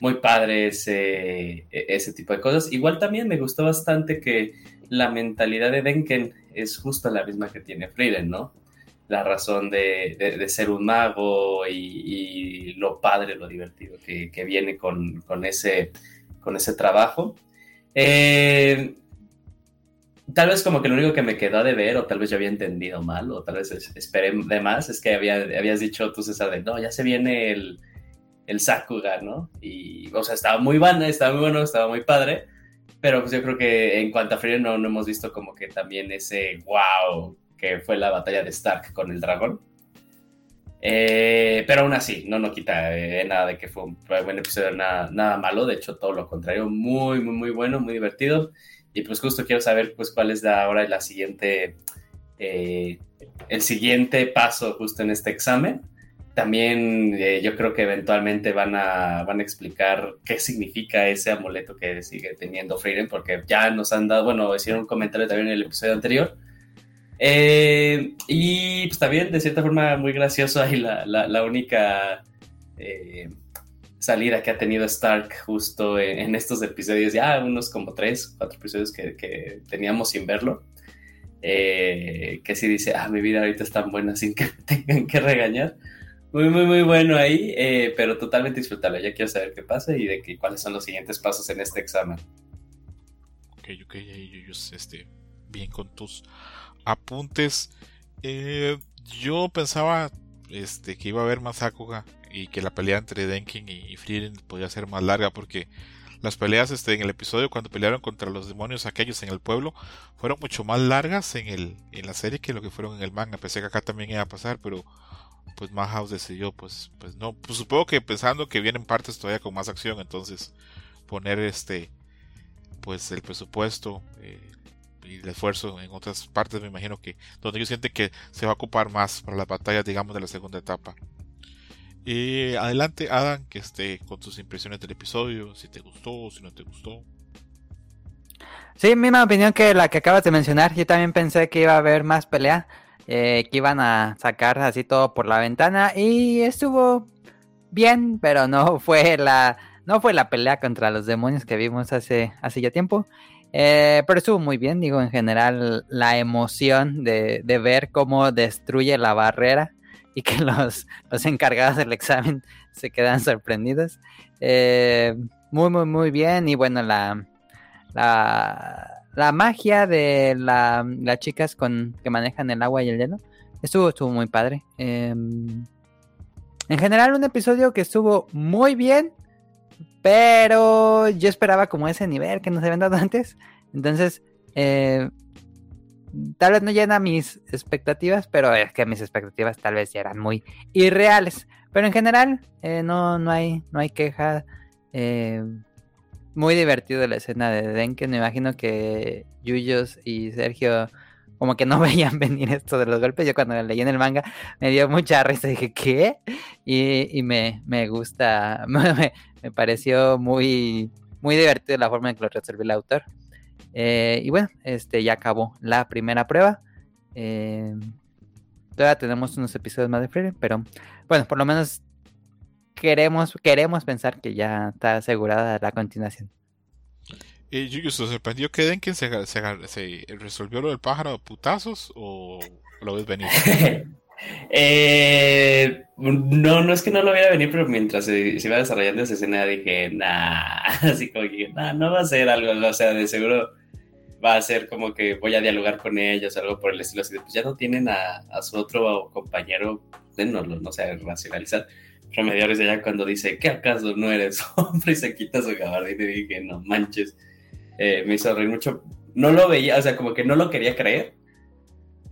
Muy padre ese, ese tipo de cosas. Igual también me gustó bastante que la mentalidad de Denken es justo la misma que tiene Frieden, ¿no? La razón de, de- ser un mago y, y lo padre, lo divertido que, que viene con, con ese, con ese trabajo. Eh, tal vez como que lo único que me quedó de ver, o tal vez yo había entendido mal, o tal vez es- esperé de más, es que había, habías dicho tú, César, de no, ya se viene el, el Sakuga, ¿no? Y, o sea, estaba muy bueno, estaba muy bueno, estaba muy padre, pero pues yo creo que en cuanto a Frieren no, no hemos visto como que también ese wow que fue la batalla de Stark con el dragón. Eh, pero aún así, no, no quita eh, nada de que fue un buen episodio, nada, nada malo, de hecho todo lo contrario, muy, muy, muy bueno, muy divertido. Y pues justo quiero saber pues cuál es la, ahora la siguiente, eh, el siguiente paso justo en este examen. También eh, yo creo que eventualmente van a, van a explicar qué significa ese amuleto que sigue teniendo Frieden, porque ya nos han dado, bueno, hicieron un comentario también en el episodio anterior. Eh, y pues también de cierta forma muy gracioso ahí la, la, la única eh, salida que ha tenido Stark justo en, estos episodios, ya unos como tres, cuatro episodios que, teníamos sin verlo. Eh, que sí dice, ah, mi vida ahorita es tan buena sin que [LAUGHS] tengan que regañar. Muy, muy, muy bueno ahí, eh, pero totalmente disfrutable. Ya quiero saber qué pasa y de que, cuáles son los siguientes pasos en este examen. Ok, ok, yo, este, bien con tus apuntes. Eh, yo pensaba este, que iba a haber más Sakuga y que la pelea entre Denkin y, Frieren podía ser más larga porque las peleas este, en el episodio cuando pelearon contra los demonios aquellos en el pueblo fueron mucho más largas en, el, en la serie que lo que fueron en el manga. Pensé que acá también iba a pasar, pero pues Madhouse decidió pues, pues no, pues supongo que pensando que vienen partes todavía con más acción, entonces poner este pues el presupuesto eh, y el esfuerzo en otras partes me imagino que donde ellos sienten que se va a ocupar más para las batallas digamos de la segunda etapa y adelante Adam que esté con tus impresiones del episodio si te gustó si no te gustó Sí, misma opinión que la que acabas de mencionar. Yo también pensé que iba a haber más pelea, eh, que iban a sacar así todo por la ventana y estuvo bien, pero no [LAUGHS] fue la no fue la pelea contra los demonios que vimos hace hace ya tiempo. Eh, pero estuvo muy bien, digo, en general la emoción de, de, ver cómo destruye la barrera y que [LAUGHS] los, los encargados del examen se quedan sorprendidos. Eh, muy, muy, muy bien. Y bueno, la, la, la magia de la, las chicas con, que manejan el agua y el hielo estuvo, estuvo muy padre. Eh, en general, un episodio que estuvo muy bien. Pero yo esperaba como ese nivel que nos habían dado antes. Entonces, eh, tal vez no llena mis expectativas, pero es que mis expectativas tal vez ya eran muy irreales. Pero en general, eh, no, no, hay, no hay queja. Eh, muy divertido la escena de Denken. Me imagino que Yuyos y Sergio como que no [LAUGHS] veían venir esto de los golpes. Yo cuando leí en el manga me dio mucha risa. Dije, ¿qué? Y, me, me, gusta, [LAUGHS] me, me, pareció muy, muy divertido la forma en que lo resolvió el autor. Eh, y bueno, este ya acabó la primera prueba. Eh, todavía tenemos unos episodios más de Freedom, pero bueno, por lo menos queremos, queremos pensar que ya está asegurada la continuación. ¿Y Yuyu se sorprendió que Denken se, se, resolvió lo del pájaro de putazos o lo ves venir? [LAUGHS] eh, no, no es que no lo viera venir, pero mientras se, iba desarrollando esa escena dije, nah, [LAUGHS] así como que, nah, no va a ser algo, o sea, de seguro va a ser como que voy a dialogar con ellos, algo por el estilo así, pues ya no tienen a, a su otro compañero, no, no sé, racionalizar remediarios allá cuando dice, ¿qué acaso no eres [LAUGHS] hombre? Y se quita su gabardina y dije, no manches. Eh, me hizo reír mucho. No lo veía, o sea, como que no lo quería creer.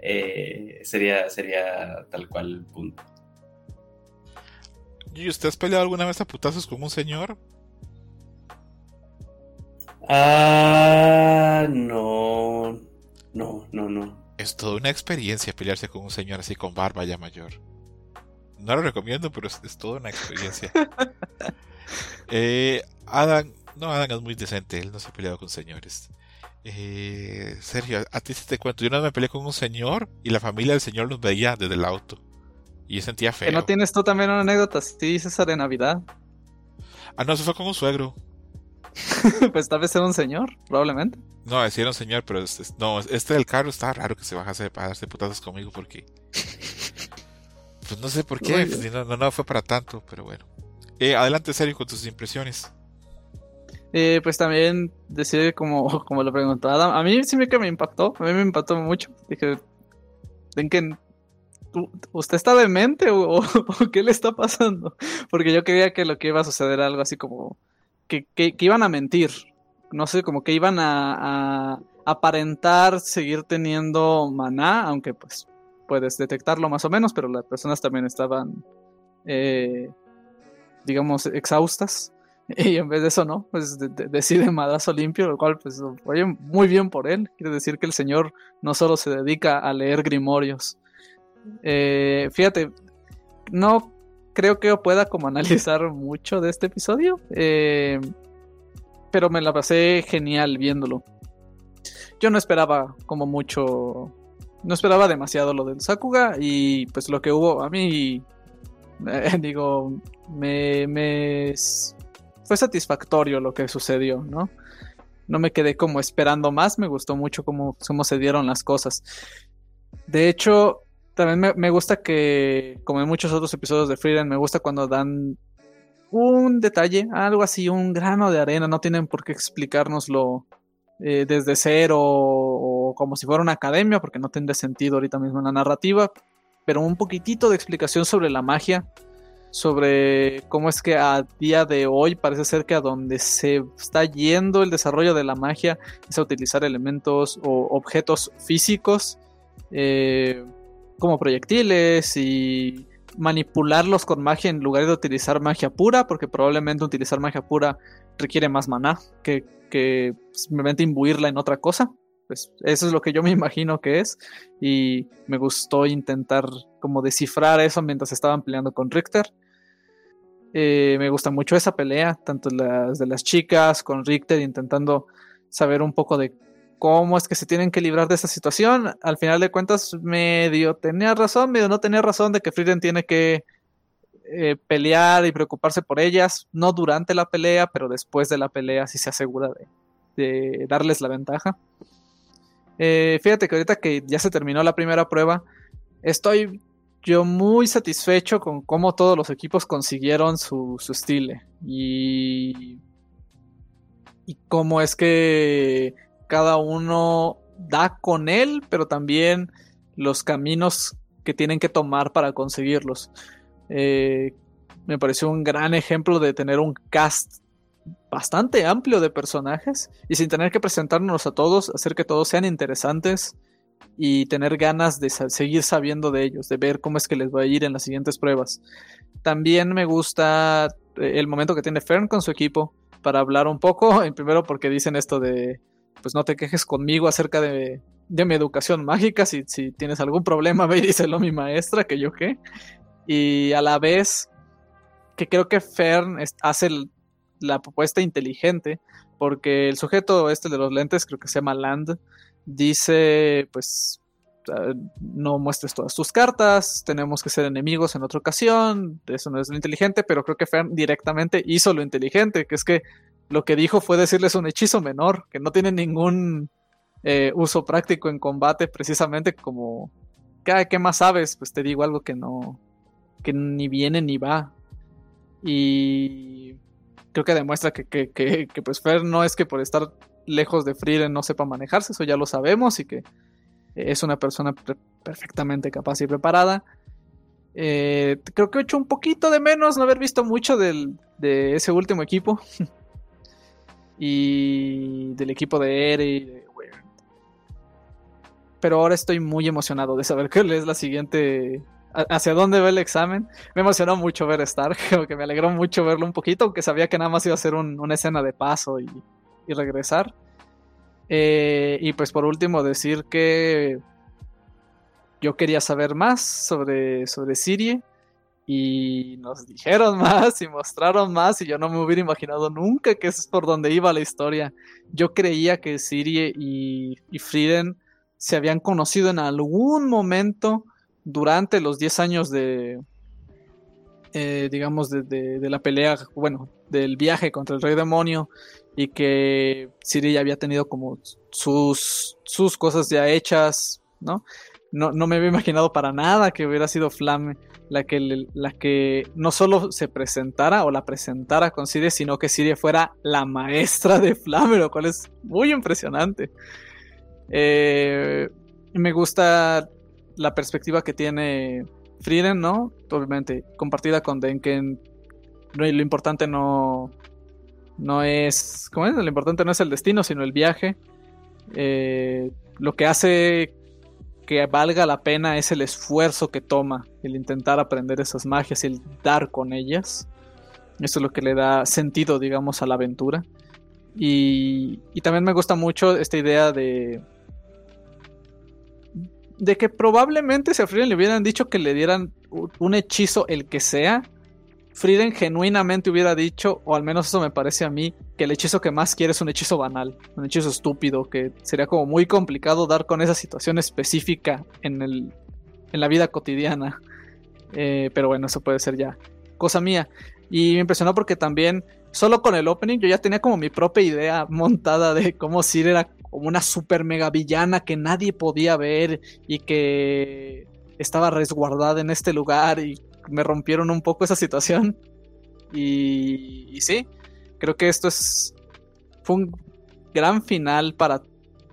Eh, sería, sería tal cual punto. ¿Y usted has peleado alguna vez a putazos con un señor? Ah, no. No, no, no. Es toda una experiencia pelearse con un señor así con barba ya mayor. No lo recomiendo, pero es, toda una experiencia. [LAUGHS] eh, Adam, no, Adam es muy decente, él no se ha peleado con señores. Eh, Sergio, a ti te cuento, yo no me peleé con un señor y la familia del señor nos veía desde el auto. Y yo sentía feo. ¿Que no tienes tú también una anécdota? Sí, César, de Navidad. Ah, no, se fue con un suegro. [LAUGHS] pues tal vez era un señor, probablemente. No, decía era un señor, pero no, este del carro está raro que se bajase para darse putazos conmigo porque [LAUGHS] pues no sé por qué, pues, no, no, fue para tanto, pero bueno. Eh, adelante, Sergio, con tus impresiones. Eh, pues también decir, como, [LAUGHS] como lo preguntó Adam, a mí sí me, que me impactó, a mí me impactó mucho. Dije, ¿ven que usted está demente o, o, qué le está pasando? Porque yo creía que lo que iba a suceder algo así como que, que, iban a mentir, no sé, como que iban a, aparentar seguir teniendo maná, aunque pues puedes detectarlo más o menos, pero las personas también estaban, eh, digamos, exhaustas. [LAUGHS] Y en vez de eso, no, pues decide madrazo limpio, lo cual, pues, oye, muy bien por él. Quiere decir que el señor no solo se dedica a leer grimorios. Eh, fíjate, no creo que pueda como analizar [LAUGHS] mucho de este episodio, eh, pero me la pasé genial viéndolo. Yo no esperaba como mucho no esperaba demasiado lo del Sakuga y pues lo que hubo a mí, eh, [LAUGHS] digo, me, me fue satisfactorio lo que sucedió, ¿no? No me quedé como esperando más, me gustó mucho cómo, cómo se dieron las cosas. De hecho, también me, gusta que, como en muchos otros episodios de Freedom, me gusta cuando dan un detalle, algo así, un grano de arena, no tienen por qué explicárnoslo eh, desde cero o, como si fuera una academia, porque no tendría sentido ahorita mismo en la narrativa, pero un poquitito de explicación sobre la magia, sobre cómo es que a día de hoy parece ser que a donde se está yendo el desarrollo de la magia es a utilizar elementos o objetos físicos eh, como proyectiles y manipularlos con magia en lugar de utilizar magia pura, porque probablemente utilizar magia pura requiere más maná que, que simplemente imbuirla en otra cosa. Pues eso es lo que yo me [LAUGHS] imagino que es. Y me gustó intentar como descifrar eso mientras estaban peleando con Richter. Eh, me gusta mucho esa pelea, tanto las de las chicas con Richter, intentando saber un poco de cómo es que se tienen que librar de esa situación. Al final de cuentas, medio tenía razón, medio no tenía razón de que Frieden tiene que eh, pelear y preocuparse por ellas, no durante la pelea, pero después de la pelea si se asegura de, darles la ventaja. Eh, fíjate que ahorita que ya se terminó la primera prueba, estoy yo muy satisfecho con cómo todos los equipos consiguieron su, su estilo y, y cómo es que cada uno da con él, pero también los caminos que tienen que tomar para conseguirlos. Eh, me pareció un gran ejemplo de tener un cast bastante amplio de personajes y sin tener que presentarnos a todos, hacer que todos sean interesantes y tener ganas de seguir sabiendo de ellos, de ver cómo es que les va a ir en las siguientes pruebas. También me gusta eh, el momento que tiene Fern con su equipo para hablar un poco, [LAUGHS] primero porque dicen esto de, pues no te quejes conmigo acerca de, mi educación mágica, si, si, tienes algún problema ve y díselo a mi maestra, que yo qué. Y a la vez que creo que Fern hace la propuesta inteligente, porque el sujeto este de los lentes, creo que se llama Land, dice, pues, no muestres todas tus cartas, tenemos que ser enemigos en otra ocasión, eso no es lo inteligente, pero creo que Fern directamente hizo lo inteligente, que es que lo que dijo fue decirles un hechizo menor, que no tiene ningún eh, uso práctico en combate, precisamente como, ¿qué, más sabes? Pues te digo algo que no, que ni viene ni va. Y creo que demuestra que, que, pues Fer no es que por estar lejos de Frieden no sepa manejarse, eso ya lo sabemos y que es una persona perfectamente capaz y preparada. Eh, creo que he hecho un poquito de menos no haber visto mucho de ese último equipo. [LAUGHS] y del equipo de Ere Pero ahora estoy muy emocionado de saber [LAUGHS] qué es la siguiente. hacia dónde va el examen. Me emocionó mucho ver Stark, [LAUGHS] que me alegró mucho verlo un poquito, aunque sabía que nada más iba a ser una escena de paso y, y regresar. Eh, y pues por último decir que yo quería saber más sobre, sobre Sirie y nos dijeron [LAUGHS] más y mostraron más y yo no me hubiera imaginado nunca que eso es por donde iba la historia. Yo creía que Sirie y, y Frieden se habían conocido en algún momento durante los 10 años de, eh, digamos, de, de, la pelea, bueno, del viaje contra el rey demonio y que Siri ya había tenido como sus, sus cosas ya hechas, ¿no? ¿No? No me había imaginado para nada que hubiera sido Flame la que, la que no solo se presentara o la presentara con Siri, sino que Siri fuera la maestra de Flame, lo cual es muy impresionante. Eh, me gusta la perspectiva que tiene Frieden, ¿no? Obviamente, compartida con Denken. Lo importante no, no es, ¿cómo es? Lo importante no es el destino, sino el viaje. Eh, lo que hace que valga la pena es el esfuerzo que toma, el intentar aprender esas magias y el dar con ellas. Eso es lo que le da sentido, digamos, a la aventura. Y, y también me gusta mucho esta idea de, de que probablemente si a Frieden le hubieran dicho que le dieran un hechizo el que sea, Frieden genuinamente hubiera dicho, o al menos eso me parece a mí, que el hechizo que más quiere es un hechizo banal, un hechizo estúpido, que sería como muy complicado dar con esa situación específica en, el, en la vida cotidiana. Eh, pero bueno, eso puede ser ya cosa mía. Y me impresionó porque también, solo con el opening, yo ya tenía como mi propia idea montada de cómo Sir era como una super mega villana que nadie podía ver y que estaba resguardada en este lugar y me rompieron un poco esa situación. Y, y sí, creo que esto es fue un gran final para,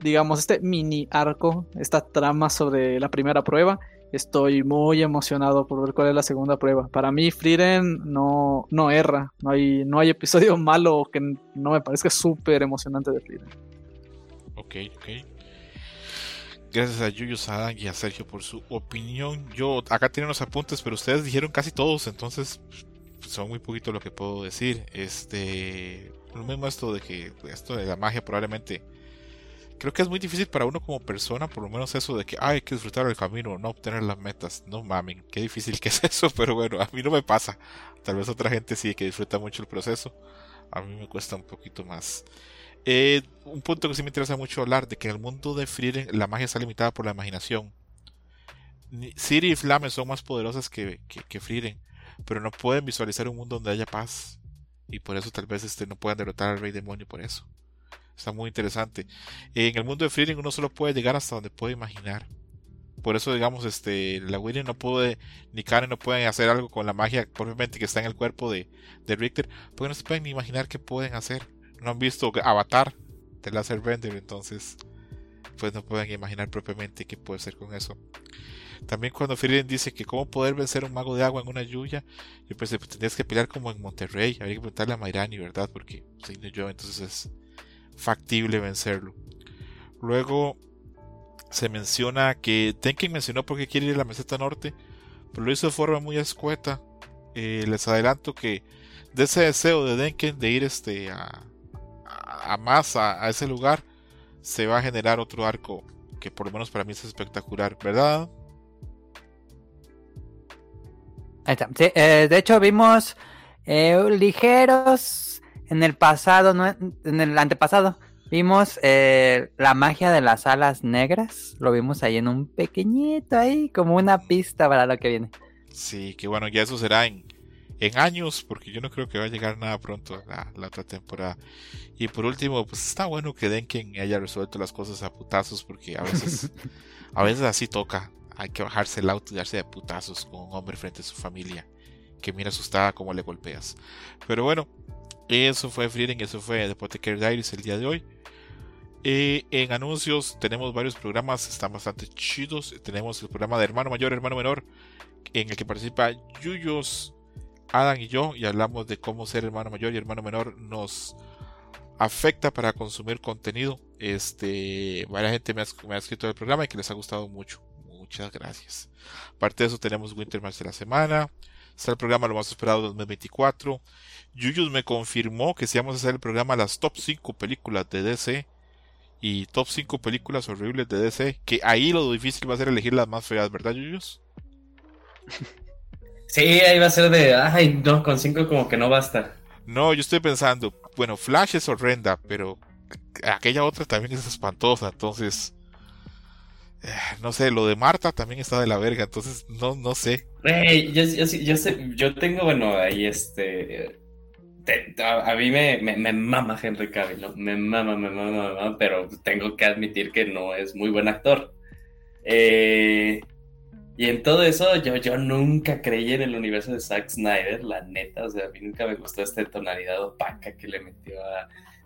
digamos, este mini arco, esta trama sobre la primera prueba. Estoy muy emocionado por ver cuál es la segunda prueba. Para mí, Frieden no, no erra. No hay, no hay episodio [LAUGHS] malo que no me parezca súper emocionante de Frieden. Ok, ok. Gracias a Yuyu Sada y a Sergio por su opinión. Yo acá tengo unos apuntes, pero ustedes dijeron casi todos, entonces son muy poquito lo que puedo decir. Este, lo mismo esto de que esto de la magia probablemente creo que es muy difícil para uno como persona, por lo menos eso de que hay que disfrutar el camino, no obtener las metas. No mamen, qué difícil que es [LAUGHS] eso, pero bueno, a mí no me pasa. Tal vez otra gente sí que disfruta mucho el proceso. A mí me cuesta un poquito más. Eh, un punto que sí me interesa mucho hablar, de que en el mundo de Frieren la magia está limitada por la imaginación. Siri y Flame son más poderosas que, que, Frieren, pero no pueden visualizar un mundo donde haya paz. Y por eso tal vez este, no puedan derrotar al rey demonio por eso. Está muy interesante. En el mundo de Frieren uno solo puede llegar hasta donde puede imaginar. Por eso, digamos, este, la Winnie no puede, ni Karen no pueden hacer algo con la magia propiamente que está en el cuerpo de, de Richter, porque no se pueden ni imaginar qué pueden hacer no han visto Avatar de Laser Bender, entonces pues no pueden imaginar propiamente qué puede ser con eso. También cuando Frieden dice que cómo poder vencer un mago de agua en una lluvia, yo pensé, pues tendrías que pelear como en Monterrey, habría que preguntarle a Mairani, ¿verdad? Porque si no yo, entonces es factible vencerlo. Luego, se menciona que Denken mencionó por qué quiere ir a la meseta norte, pero lo hizo de forma muy escueta. Eh, les adelanto que de ese deseo de Denken de ir este, a, a, más a, ese lugar, se va a generar otro arco que por lo menos para mí es espectacular, ¿verdad? Ahí está. Eh, de hecho, vimos eh, ligeros en el pasado, no, en el antepasado. Vimos eh, la magia de las alas negras. Lo vimos ahí en un pequeñito ahí, como una pista para lo que viene. Sí, que bueno, ya eso será en, en años, porque yo no creo que va a llegar nada pronto la, la otra temporada. Y por último, pues está bueno que Denken haya resuelto las cosas a putazos, porque a veces, [LAUGHS] a veces así toca. Hay que bajarse el auto y darse de putazos con un hombre frente a su familia, que mira asustada como le golpeas. Pero bueno, eso fue Freedom, eso fue The Apothecary Diaries el día de hoy. En anuncios tenemos varios programas, están bastante chidos. Tenemos el programa de Hermano Mayor, Hermano Menor, en el que participa Yuyos, Adam y yo, y hablamos de cómo ser hermano mayor y hermano menor nos afecta para consumir contenido. Este, gente me ha, escrito el programa y que les ha gustado mucho. Muchas gracias. Aparte de eso, tenemos Winter Match de la semana. Está el programa Lo más esperado 2024. Yuyus me confirmó que si vamos a hacer el programa las top 5 películas de DC y top 5 películas horribles de DC, que ahí lo difícil va a ser elegir las más feas, ¿verdad, Yuyus? [LAUGHS] Sí, ahí va a ser de, ay, no, con 5 como que no basta. No, yo estoy pensando, bueno, Flash es horrenda, pero aquella otra también es espantosa, entonces... Eh, no sé, lo de Marta también está de la verga, entonces no, no sé. yo, yo, sé, yo tengo, bueno, ahí este... a, mí me, me, mama Henry Cavill. Me mama, me mama, me mama, pero tengo que admitir que no es muy buen actor. Eh, y en todo eso, yo, yo nunca creí en el universo de Zack Snyder, la neta. O sea, a mí nunca me gustó esta tonalidad opaca que le metió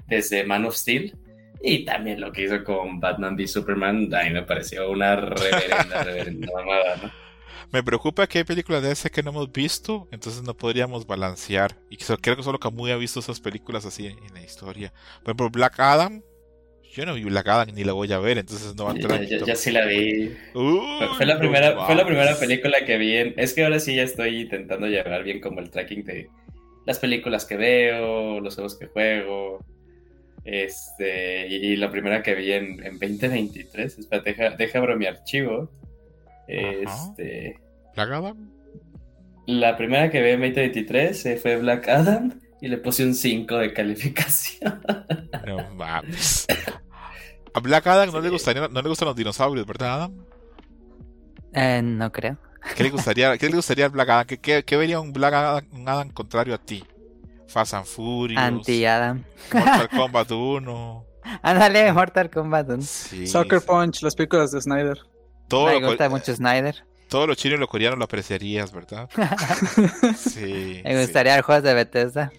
desde Man of Steel. Y también lo que hizo con Batman v Superman, a mí me pareció una reverenda, [LAUGHS] reverenda mamada, ¿no? Me preocupa que hay películas de ese que no hemos visto, entonces no podríamos balancear. Y creo que solo Camuy ha visto esas películas así en la historia. Por ejemplo, Black Adam, yo no vi Black Adam ni la voy a ver, entonces no va a entrar. Ya, sí la vi. fue, la primera, fue la primera película que vi. es que ahora sí ya estoy intentando llevar bien como el tracking de las películas que veo, los juegos que juego. Este, y, la primera que vi en, en 2023. Espera, deja, deja abro mi archivo. Este. ¿Black Adam? La primera que vi en 2023 eh, fue Black Adam y le puse un 5 de calificación. No mames. A Black Adam no, le gustaría, no le gustan los dinosaurios, ¿verdad, Adam? Eh, no creo. ¿Qué le gustaría, qué le gustaría al Black Adam? ¿Qué, qué, vería un Black Adam, un Adam contrario a ti? Fast and Furious. Anti-Adam. Mortal [LAUGHS] Kombat 1. Ándale, Mortal Kombat 1. Sí, Soccer Punch, las películas de Snyder. Todo Me gusta mucho Snyder. Todo lo chino y lo coreano lo apreciarías, ¿verdad? [LAUGHS] sí. Me gustaría el juego de Bethesda.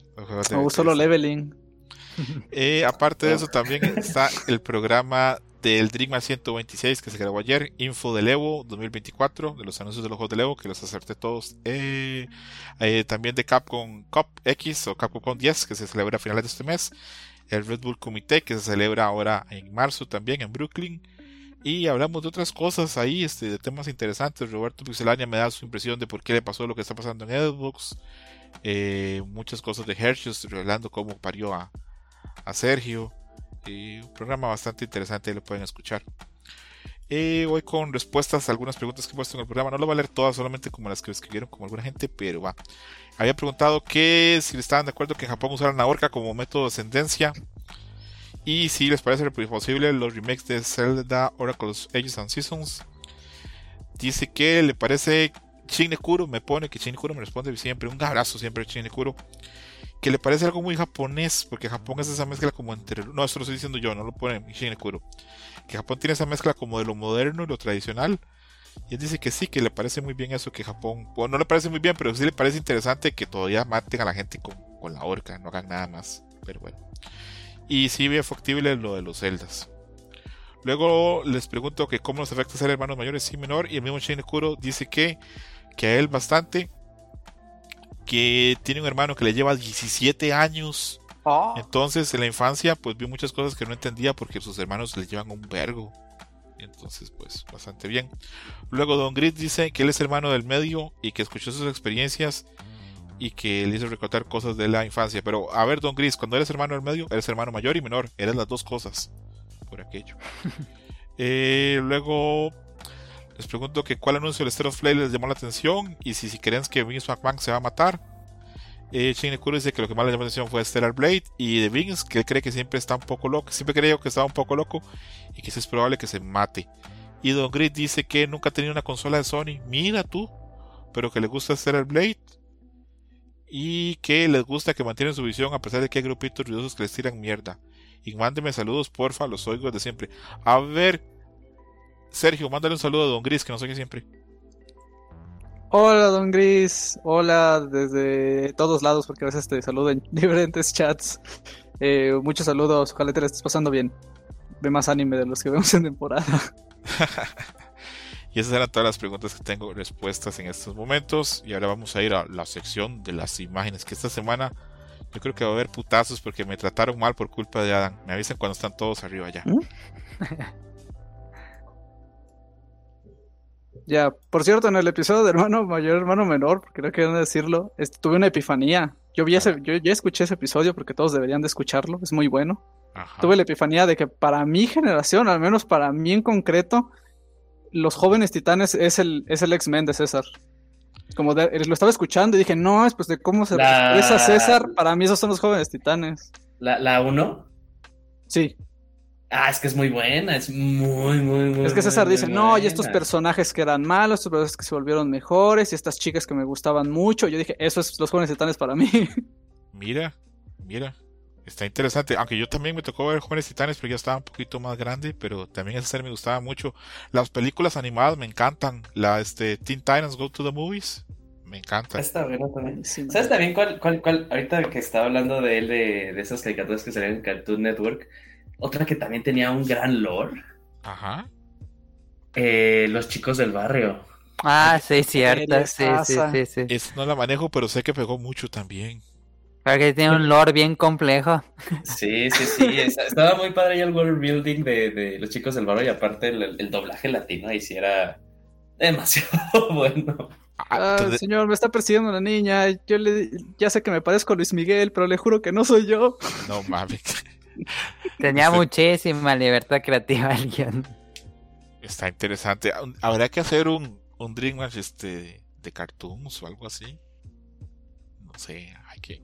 O solo leveling. Eh, aparte de eso, también está el programa del Dream 126 que se grabó ayer, Info del Evo 2024, de los anuncios de los juegos del Evo, que los acerté todos. Eh, eh, también de Capcom Cup X o Capcom 10, que se celebra a finales de este mes. El Red Bull Comité, que se celebra ahora en marzo también en Brooklyn. Y hablamos de otras cosas ahí, este, de temas interesantes. Roberto Pixelania me da su impresión de por qué le pasó lo que está pasando en Xbox. Eh, muchas cosas de Hershey, revelando cómo parió a, a Sergio. Un programa bastante interesante, lo pueden escuchar. Eh, voy con respuestas a algunas preguntas que he puesto en el programa. No lo voy a leer todas, solamente como las que escribieron como alguna gente, pero va. Había preguntado que si estaban de acuerdo que en Japón usaran la horca como método de ascendencia. Y si les parece posible los remakes de Zelda Oracle's Ages and Seasons. Dice que le parece Shinekuro me pone que Shinekuro me responde siempre, un abrazo siempre Shinekuro, que le parece algo muy japonés, porque Japón es esa mezcla como entre, no, esto lo estoy diciendo yo, no lo pone Shinekuro, que Japón tiene esa mezcla como de lo moderno y lo tradicional, y él dice que sí, que le parece muy bien eso, que Japón, bueno, no le parece muy bien, pero sí le parece interesante que todavía maten a la gente con, con la horca, no hagan nada más, pero bueno. Y sí ve factible lo de los celdas. Luego les pregunto que cómo nos afecta ser hermanos mayores y menor. Y el mismo Shinekuro dice que que a él bastante. Que tiene un hermano que le lleva 17 años. Oh. Entonces, en la infancia, pues vio muchas cosas que no entendía porque sus hermanos le llevan un vergo. Entonces, pues, bastante bien. Luego Don Grit dice que él es hermano del medio y que escuchó sus experiencias y que le hizo recordar cosas de la infancia. Pero, a ver, Don Gris, cuando eres hermano del medio, eres hermano mayor y menor. Eres las dos cosas. Por aquello. [LAUGHS] Eh, luego les pregunto que cuál anuncio del State of Play les llamó la atención y si, si creen que Vince McMahon se va a matar. Eh, Shane dice que lo que más le llamó la atención fue Stellar Blade y de Vince que él cree que siempre está un poco loco, siempre creyó que estaba un poco loco y que es probable que se mate. Y Don Grit dice que nunca ha tenido una consola de Sony, mira tú, pero que le gusta Stellar Blade y que les gusta que mantienen su visión a pesar de que hay grupitos ruidosos que les tiran mierda. Y mándeme saludos, porfa, los oigo de siempre. A ver, Sergio, mándale un saludo a Don Gris, que nos oye siempre. Hola, Don Gris. Hola desde todos lados, porque a veces te saludo en [LAUGHS] diferentes chats. Eh, muchos saludos, ojalá te la estés pasando bien. Ve más anime de los que vemos en temporada. [LAUGHS] y esas eran todas las preguntas que tengo respuestas en estos momentos. Y ahora vamos a ir a la sección de las imágenes, que esta semana yo creo que va a haber putazos porque me trataron mal por culpa de Adam. Me avisan cuando están todos arriba ya. ¿Mm? [LAUGHS] Ya, por cierto, en el episodio de hermano mayor, hermano menor, creo que deben decirlo, tuve una epifanía. Yo vi ese, yo ya escuché ese episodio porque todos deberían de escucharlo, es muy bueno. Tuve la epifanía de que para mi generación, al menos para mí en concreto, los jóvenes titanes es el, es el X-Men de César. Como lo estaba escuchando y dije, no, es pues de cómo se expresa César, para mí esos son los jóvenes titanes. ¿La 1? Sí. Ah, es que es muy buena, es muy, muy, muy. Es que César dice, no, y estos personajes que eran malos, estos personajes que se volvieron mejores, y estas chicas que me gustaban mucho. Yo dije, eso es los jóvenes titanes para mí. [LAUGHS] Mira, mira, está interesante. Aunque yo también me tocó ver jóvenes titanes, pero ya estaba un poquito más grande, pero también esa serie me gustaba mucho. Las películas animadas me encantan. La este, Teen Titans Go to the Movies, me encanta. Está bueno también. ¿Sabes también cuál, cuál, cuál? Ahorita que estaba hablando de él, de, de esas caricaturas que salían en Cartoon Network otra que también tenía un gran lore. Ajá. Eh, los chicos del barrio. Ah, sí, cierto. Sí, sí, sí, sí. No la manejo, pero sé que pegó mucho también. Porque tiene un lore bien complejo. Sí, sí, sí. Estaba muy padre ya el world building de, de, los chicos del barrio y aparte el, doblaje latino ahí sí era demasiado [LAUGHS] bueno. Ah, ah señor, me está persiguiendo una niña. Yo le, ya sé que me parezco a Luis Miguel, pero le juro que no soy yo. No mames. Tenía muchísima libertad creativa el guion. Está interesante. Habrá que hacer un, un Dream este, de cartoons o algo así. No sé, hay que,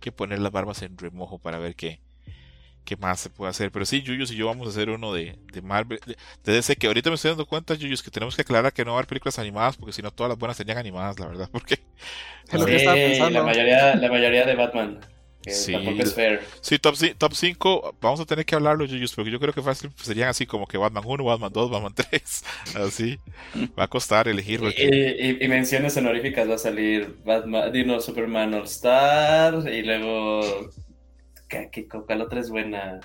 que poner las barbas en remojo para ver qué, qué más se puede hacer. Pero sí, Yuyos y yo vamos a hacer uno de, de Marvel. De, DC, que ahorita me estoy dando cuenta, Yuyos, que tenemos que aclarar que no va a haber películas animadas, porque si no, todas las buenas serían animadas, la verdad. [LAUGHS] Porque. la mayoría, la mayoría de Batman sí, Sí, top, top 5, vamos a tener que hablarlo, Yuyus, porque yo creo que fácil serían así como que Batman 1, Batman 2, Batman 3. [LAUGHS] Así. Va a costar elegir. Y, menciones honoríficas va a salir Batman, Dino Superman All Star, y luego. ¿Qué, qué, ¿Cuál otra es buena?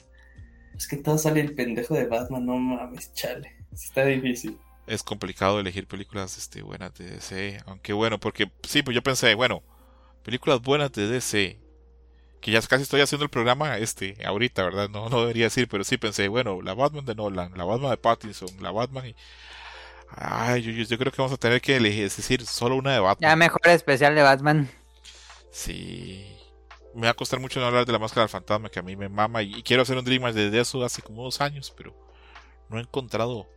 Es que todo sale el pendejo de Batman, no mames, chale. Está difícil es complicado elegir películas este, buenas de DC. Aunque bueno, porque sí, pues yo pensé, bueno, películas buenas de DC que ya casi estoy haciendo el programa este ahorita, ¿verdad? No, no debería decir, pero sí pensé, bueno, la Batman de Nolan, la Batman de Pattinson, la Batman y... Ay, yo, creo que vamos a tener que elegir, es decir, solo una de Batman. Ya mejor especial de Batman. Sí. Me va a costar mucho no hablar de la máscara del fantasma, que a mí me mama, y, quiero hacer un Dream desde eso hace como dos años, pero no he encontrado...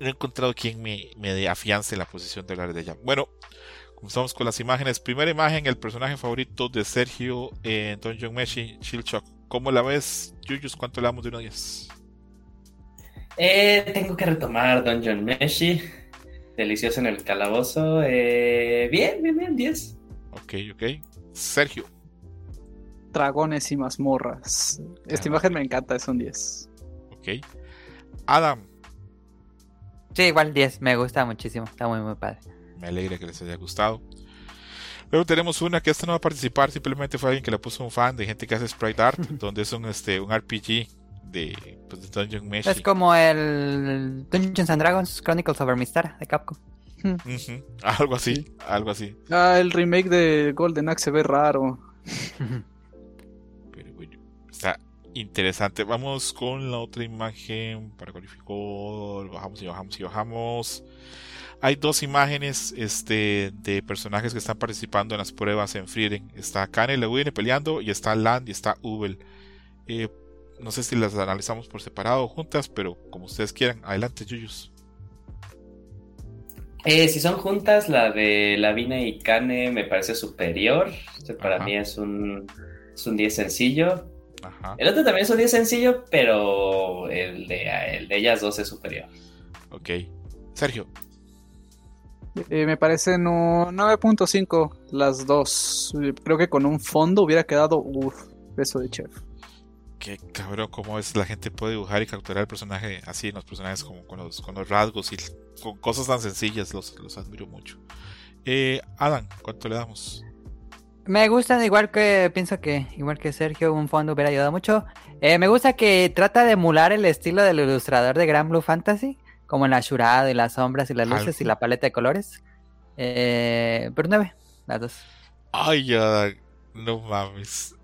No he encontrado quien me, me afiance la posición de hablar de ella. Bueno, Comenzamos con las imágenes. Primera imagen, el personaje favorito de Sergio en Dungeon Meshi, Chilchok. ¿Cómo la ves, Yuyus? ¿Cuánto le damos de 1 a 10? Eh, tengo que retomar Dungeon Meshi. Delicioso en el calabozo. Eh, bien, bien, bien, 10. Ok, ok. Sergio. Dragones y mazmorras. Esta imagen me encanta, es un 10. Ok. Adam. Sí, igual 10, me gusta muchísimo. Está muy, muy padre. Me alegra que les haya gustado. Luego tenemos una que esta no va a participar, simplemente fue alguien que le puso un fan de gente que hace sprite art, [LAUGHS] donde es un, este, un RPG de, pues, Dungeon Mesh. Es como el Dungeons and Dragons Chronicles of Mistar de Capcom. Algo así, algo así. Ah, el remake de Golden Axe se ve raro. [LAUGHS] Pero bueno, está interesante. Vamos con la otra imagen para calificar. Bajamos y bajamos y bajamos. Hay dos imágenes este, de personajes que están participando en las pruebas en Frieren. Está Kane Lewin peleando y está Land y está Ubel. Eh, no sé si las analizamos por separado o juntas, pero como ustedes quieran. Adelante, Yuyus. Eh, si son juntas, la de Lavina y Kane me parece superior. Este para Ajá. mí es un, es un 10 sencillo. Ajá. El otro también es un 10 sencillo, pero el de, el de ellas dos es superior. Ok. Sergio. Eh, me parecen un 9.5 las dos. Eh, Creo que con un fondo hubiera quedado, uff, beso de chef. Qué cabrón, cómo es la gente puede dibujar y capturar el personaje así, los personajes como con los, con los rasgos y con cosas tan sencillas, los, los admiro mucho. Eh, Adam, ¿cuánto le damos? Me gustan igual que, pienso que igual que Sergio, un fondo hubiera ayudado mucho. Eh, me gusta que trata de emular el estilo del ilustrador de Grand Blue Fantasy, como en la shurada y las sombras y las luces y la paleta de colores. Eh, pero nueve, las dos. Ay, ya, no mames.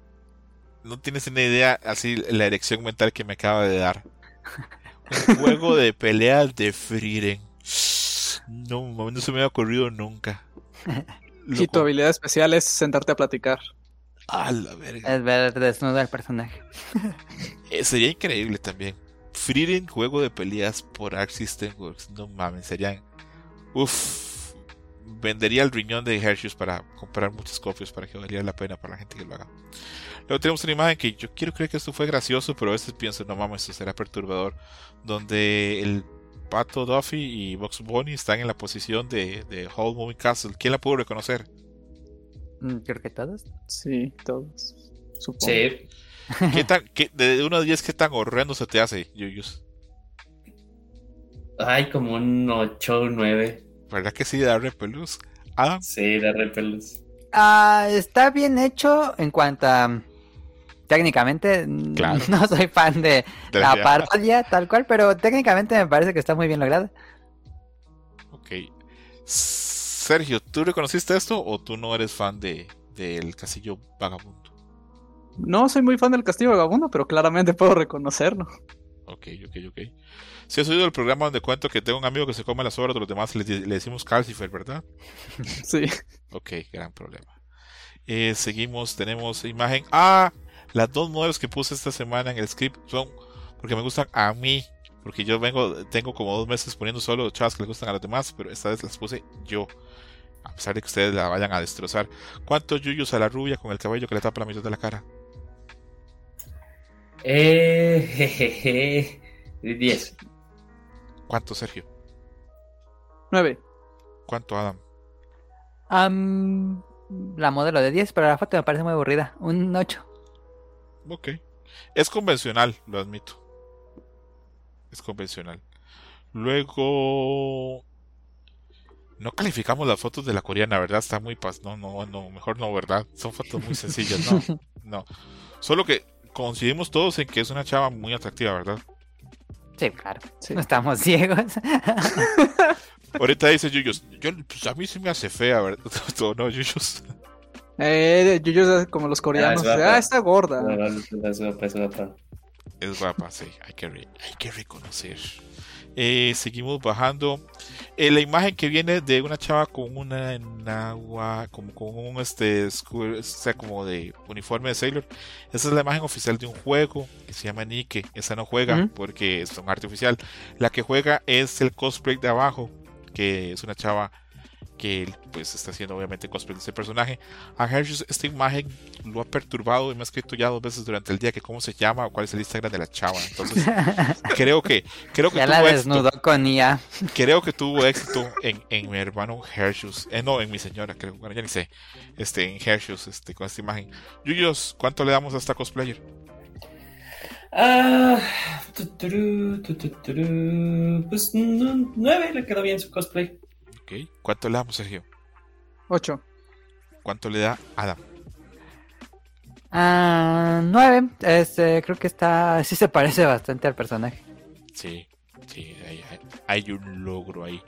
No tienes una idea así la erección mental que me acaba de dar. Un [LAUGHS] juego de peleas de Frieren. No mames, no se me había ocurrido nunca. Y tu Loco. habilidad especial es sentarte a platicar. A la verga. Es ver desnudo al personaje. [LAUGHS] Eh, sería increíble también. Frieren juego de peleas por Arc System Works. No mames, serían. Uff. Vendería el riñón de Hershey's para comprar muchas copias para que valiera la pena para la gente que lo haga. Luego tenemos una imagen que yo quiero creer que esto fue gracioso, pero a veces pienso, no mames, esto será perturbador. Donde el pato Duffy y Box Bunny están en la posición de, de Whole Moving Castle. ¿Quién la pudo reconocer? Mm, Creo que todos. Sí, todos. Supongo. Sí. ¿Qué [LAUGHS] tan, qué- de 1 a 10, ¿qué tan horrendo se te hace, Yuyus? Ay, como un 8 o 9. ¿Verdad que sí, da repelús? Adam, Sí, de repelos. Ah, está bien hecho en cuanto a... Técnicamente, mm, Claro. [LAUGHS] no soy fan de de la ya- parodia tal cual, pero técnicamente me parece que está muy bien logrado. Ok. Sergio, ¿tú reconociste esto o tú no eres fan de del Castillo Vagabundo? No soy muy fan del Castillo Vagabundo, pero claramente puedo reconocerlo. Ok, ok, ok. Si has oído el programa donde cuento que tengo un amigo que se come las obras de los demás, le, le decimos Calcifer, ¿verdad? [LAUGHS] Sí. Ok, gran problema. Eh, seguimos, tenemos imagen. Ah, las dos modelos que puse esta semana en el script son porque me gustan a mí. Porque yo vengo, tengo como dos meses poniendo solo chavas que le gustan a los demás, pero esta vez las puse yo. A pesar de que ustedes la vayan a destrozar. ¿Cuántos yuyos a la rubia con el cabello que le tapa la mitad de la cara? Eh, jejeje. 10. ¿Cuánto, Sergio? 9. ¿Cuánto, Adam? Am, la modelo de 10, pero la foto me parece muy aburrida. Un 8. Ok. Es convencional, lo admito. Es convencional. Luego. No calificamos las fotos de la coreana, ¿verdad? Está muy pas. No, no, no. Mejor no, ¿verdad? Son fotos muy sencillas, no. [LAUGHS] No. Solo que coincidimos todos en que es una chava muy atractiva, ¿verdad? Sí, claro. Sí. No estamos ciegos. [LAUGHS] Ahorita dice Yuyos. Yo, pues a mí sí me hace fea, ¿verdad? [LAUGHS] ¿O no, Yuyos? Eh, yo, es como los coreanos. Ah, es guapa. Ah, está gorda. Es guapa, es guapa. Es guapa, sí, hay que, re- hay que reconocer. Eh, seguimos bajando. Eh, la imagen que viene de una chava con una en agua, como con un este, school- o sea, como de uniforme de Sailor. Esa es la imagen oficial de un juego que se llama Nike. Esa no juega porque es un arte oficial. La que juega es el cosplay de abajo, que es una chava que pues está haciendo obviamente cosplay de ese personaje. A Hershey esta imagen lo ha perturbado y me ha escrito ya dos veces durante el día que cómo se llama o cuál es el Instagram de la chava. Entonces [LAUGHS] creo que creo que ya la tuvo éxito, desnudó con IA. creo que tuvo éxito en, en mi hermano Hershey, eh, no en mi señora, creo, bueno ya ni sé, este en Hershey, este con esta imagen. Yuyos, ¿cuánto le damos a esta cosplayer? Ah. Pues 9 le quedó bien su cosplay. Ok, ¿cuánto le damos Sergio? 8. ¿Cuánto le da Adam? Ah, 9. Este, creo que está. Sí se parece bastante al personaje. Sí, sí, hay, hay- hay un logro ahí.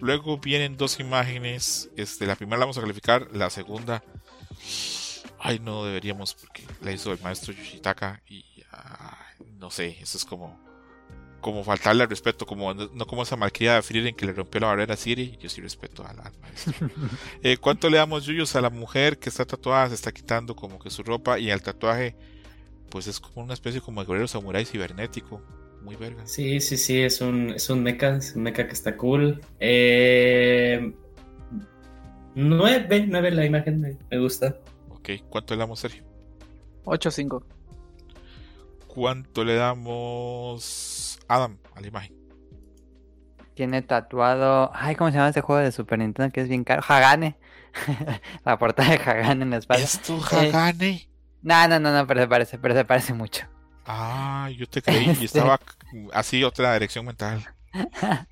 Luego vienen dos imágenes. Este, la primera la vamos a calificar, la segunda. Ay, no deberíamos porque la hizo el maestro Yoshitaka y no sé, eso es como como faltarle al respeto, como no como esa malcriada de Frieren que le rompió la barrera a Siri, yo sí respeto al, al maestro. [LAUGHS] Eh, ¿Cuánto le damos yuyos a la mujer que está tatuada? Se está quitando como que su ropa y al tatuaje, pues es como una especie como de guerrero samurái cibernético. Muy verga. Sí, sí, sí, es un, es un mecha, es un mecha que está cool. Eh, 9, 9 la imagen, me, me gusta. Ok, ¿cuánto le damos, Sergio? 8-5. ¿Cuánto le damos Adam a la imagen? Tiene tatuado. Ay, ¿cómo se llama ese juego de Super Nintendo que es bien caro? Hagane. [LAUGHS] la portada de Hagane en la espalda. ¿Es tu Hagane? No, no, no, no, pero se parece, pero se parece mucho. Ah, yo te creí y [LAUGHS] Este. estaba así otra dirección mental. [LAUGHS]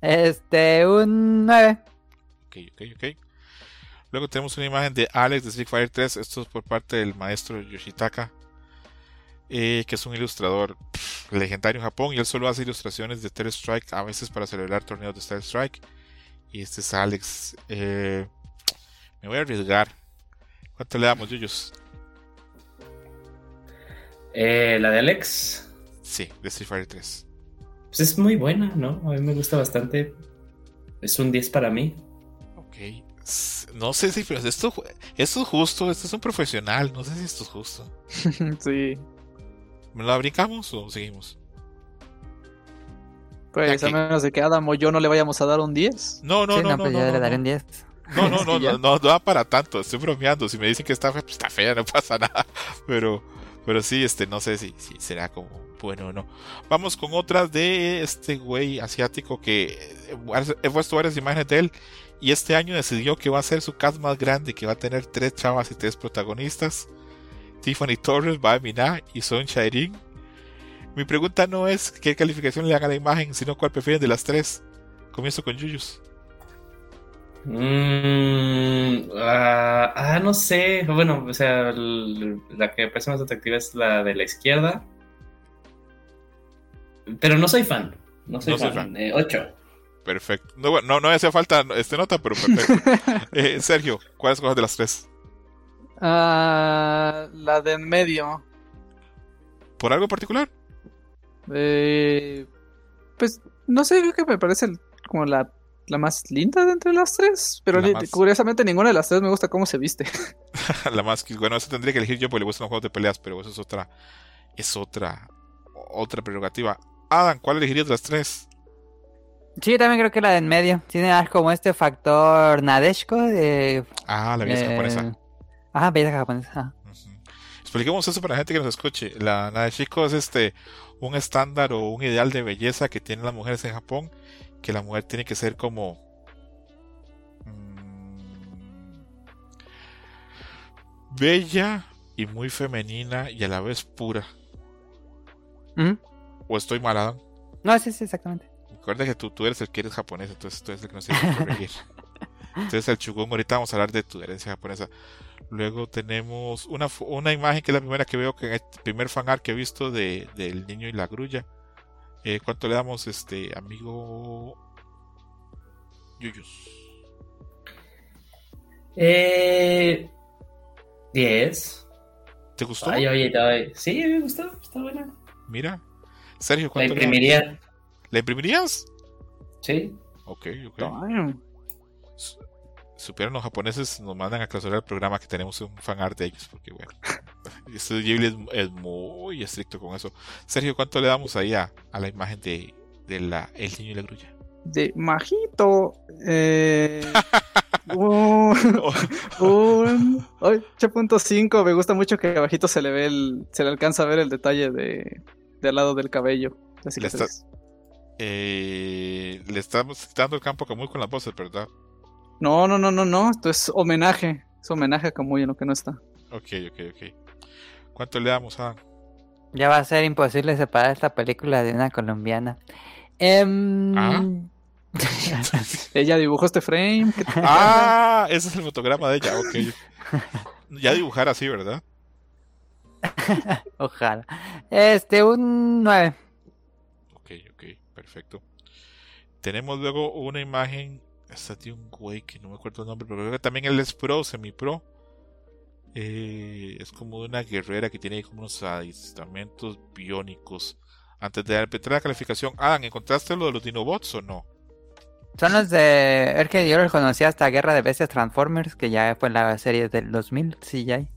Este, un 9. Ok, ok, ok. Luego tenemos una imagen de Alex de Street Fighter 3. Esto es por parte del maestro Yoshitaka, eh, que es un ilustrador pff, legendario en Japón. Y él solo hace ilustraciones de Star Strike, a veces para celebrar torneos de Star Strike. Y este es Alex. Eh, me voy a arriesgar. ¿Cuánto le damos, Yuyos? Eh, la de Alex, Sí, de Street Fighter 3. pues es muy buena, ¿no? A mí me gusta bastante. Es un 10 para mí. Ok. No sé si pero esto, esto es justo. Esto es un profesional. No sé si esto es justo. [LAUGHS] [LAUGHS] sí. ¿Me la brincamos o seguimos? Pues a menos de que Adam o yo no le vayamos a dar un 10. No, no, sí, no, no, no, pues no, yo no, le daré no. un 10. [LAUGHS] No, no, no, no, no, no da para tanto. Estoy bromeando. Si me dicen que está fea, pues está fea, no pasa [LAUGHS] nada. Pero, pero sí, este, no sé si, si será como bueno o no. Vamos con otras de este güey asiático que eh, he puesto varias imágenes de él y este año decidió que va a ser su cast más grande, que va a tener tres chavas y tres protagonistas. Tiffany Torres, Bae Mina y Son Shairin. Mi pregunta no es qué calificación le dan a la imagen, sino cuál prefieren de las tres. Comienzo con Yuyus. Mm, ah, ah, no sé. Bueno, o sea, la que me parece más atractiva es la de la izquierda. Pero no soy fan. No soy No soy fan. fan. Eh, 8. Perfecto. No, no, no hacía falta este nota, pero perfecto. [LAUGHS] Eh, Sergio, ¿cuáles cosas de las tres? Ah, la de en medio. ¿Por algo en particular? Eh, pues no sé, creo que me parece como la, la más linda de entre las tres. Pero La ni- más- curiosamente ninguna de las tres me gusta cómo se viste. [LAUGHS] [LAUGHS] la más bueno, eso tendría que elegir yo porque le gustan los juegos de peleas, pero eso es otra, es otra, otra prerrogativa. Adam, ¿cuál elegirías de las tres? Sí, yo también creo que la de en medio. Tiene como este factor Nadeshko de. Ah, la belleza eh, japonesa. Ajá, belleza japonesa. Ujú. Expliquemos eso para la gente que nos escuche. La Nadeshiko es este un estándar o un ideal de belleza que tienen las mujeres en Japón, que la mujer tiene que ser como mm, bella y muy femenina y a la vez pura. Ujú. O estoy mal, Adam. No, sí, sí, exactamente. Recuerda que tú, tú eres el que eres japonés, entonces tú eres el que nos tiene que corregir. [LAUGHS] Entonces el chugón, ahorita vamos a hablar de tu herencia japonesa. Luego tenemos una, una imagen que es la primera que veo, que el primer fanart que he visto de, del niño y la grulla. Eh, ¿Cuánto le damos, este amigo Yuyus? Eh, 10. ¿Te gustó? Ay, oye, ay, sí, me gustó. Está buena. Mira. Sergio, La ¿cuánto le damos? imprimiría. ¿La imprimirías? Sí. Ok, ok. Damn. Su- Supieron los japoneses, nos mandan a clausurar el programa que tenemos un fanart de ellos, porque bueno, [LAUGHS] este Ghibli es, es muy estricto con eso. Sergio, ¿cuánto le damos ahí a, a la imagen de, de la, el niño y la grulla? De Majito. Eh, [LAUGHS] un, un 8.5. Me gusta mucho que abajito se le ve el. Se le alcanza a ver el detalle de, del lado del cabello. Le está- cicatriz. Eh, le estamos quitando el campo a Kamui con las voces, ¿verdad? No, no, no, no, no. Esto es homenaje. Es homenaje a Kamui en lo que no está. Ok, ok, ok. ¿Cuánto le damos a Ya va a ser imposible separar esta película de una colombiana. Em, Ah. [LAUGHS] Ella dibujó este frame. [LAUGHS] Ah, ese es el fotograma de ella, ok. Ya dibujar así, ¿verdad? Ojalá. Este, un 9. Ok, ok, perfecto. Tenemos luego una imagen. Esta de un güey que no me acuerdo el nombre, pero creo que también él es pro, semi-pro. Eh, es como una guerrera que tiene como unos adiestramientos biónicos. Antes de empezar la calificación, Adam, ¿encontraste lo de los Dinobots o no? Son los de. Es que yo los conocí hasta Guerra de Bestias Transformers, que ya fue en la serie del 2000, sí, ya hay.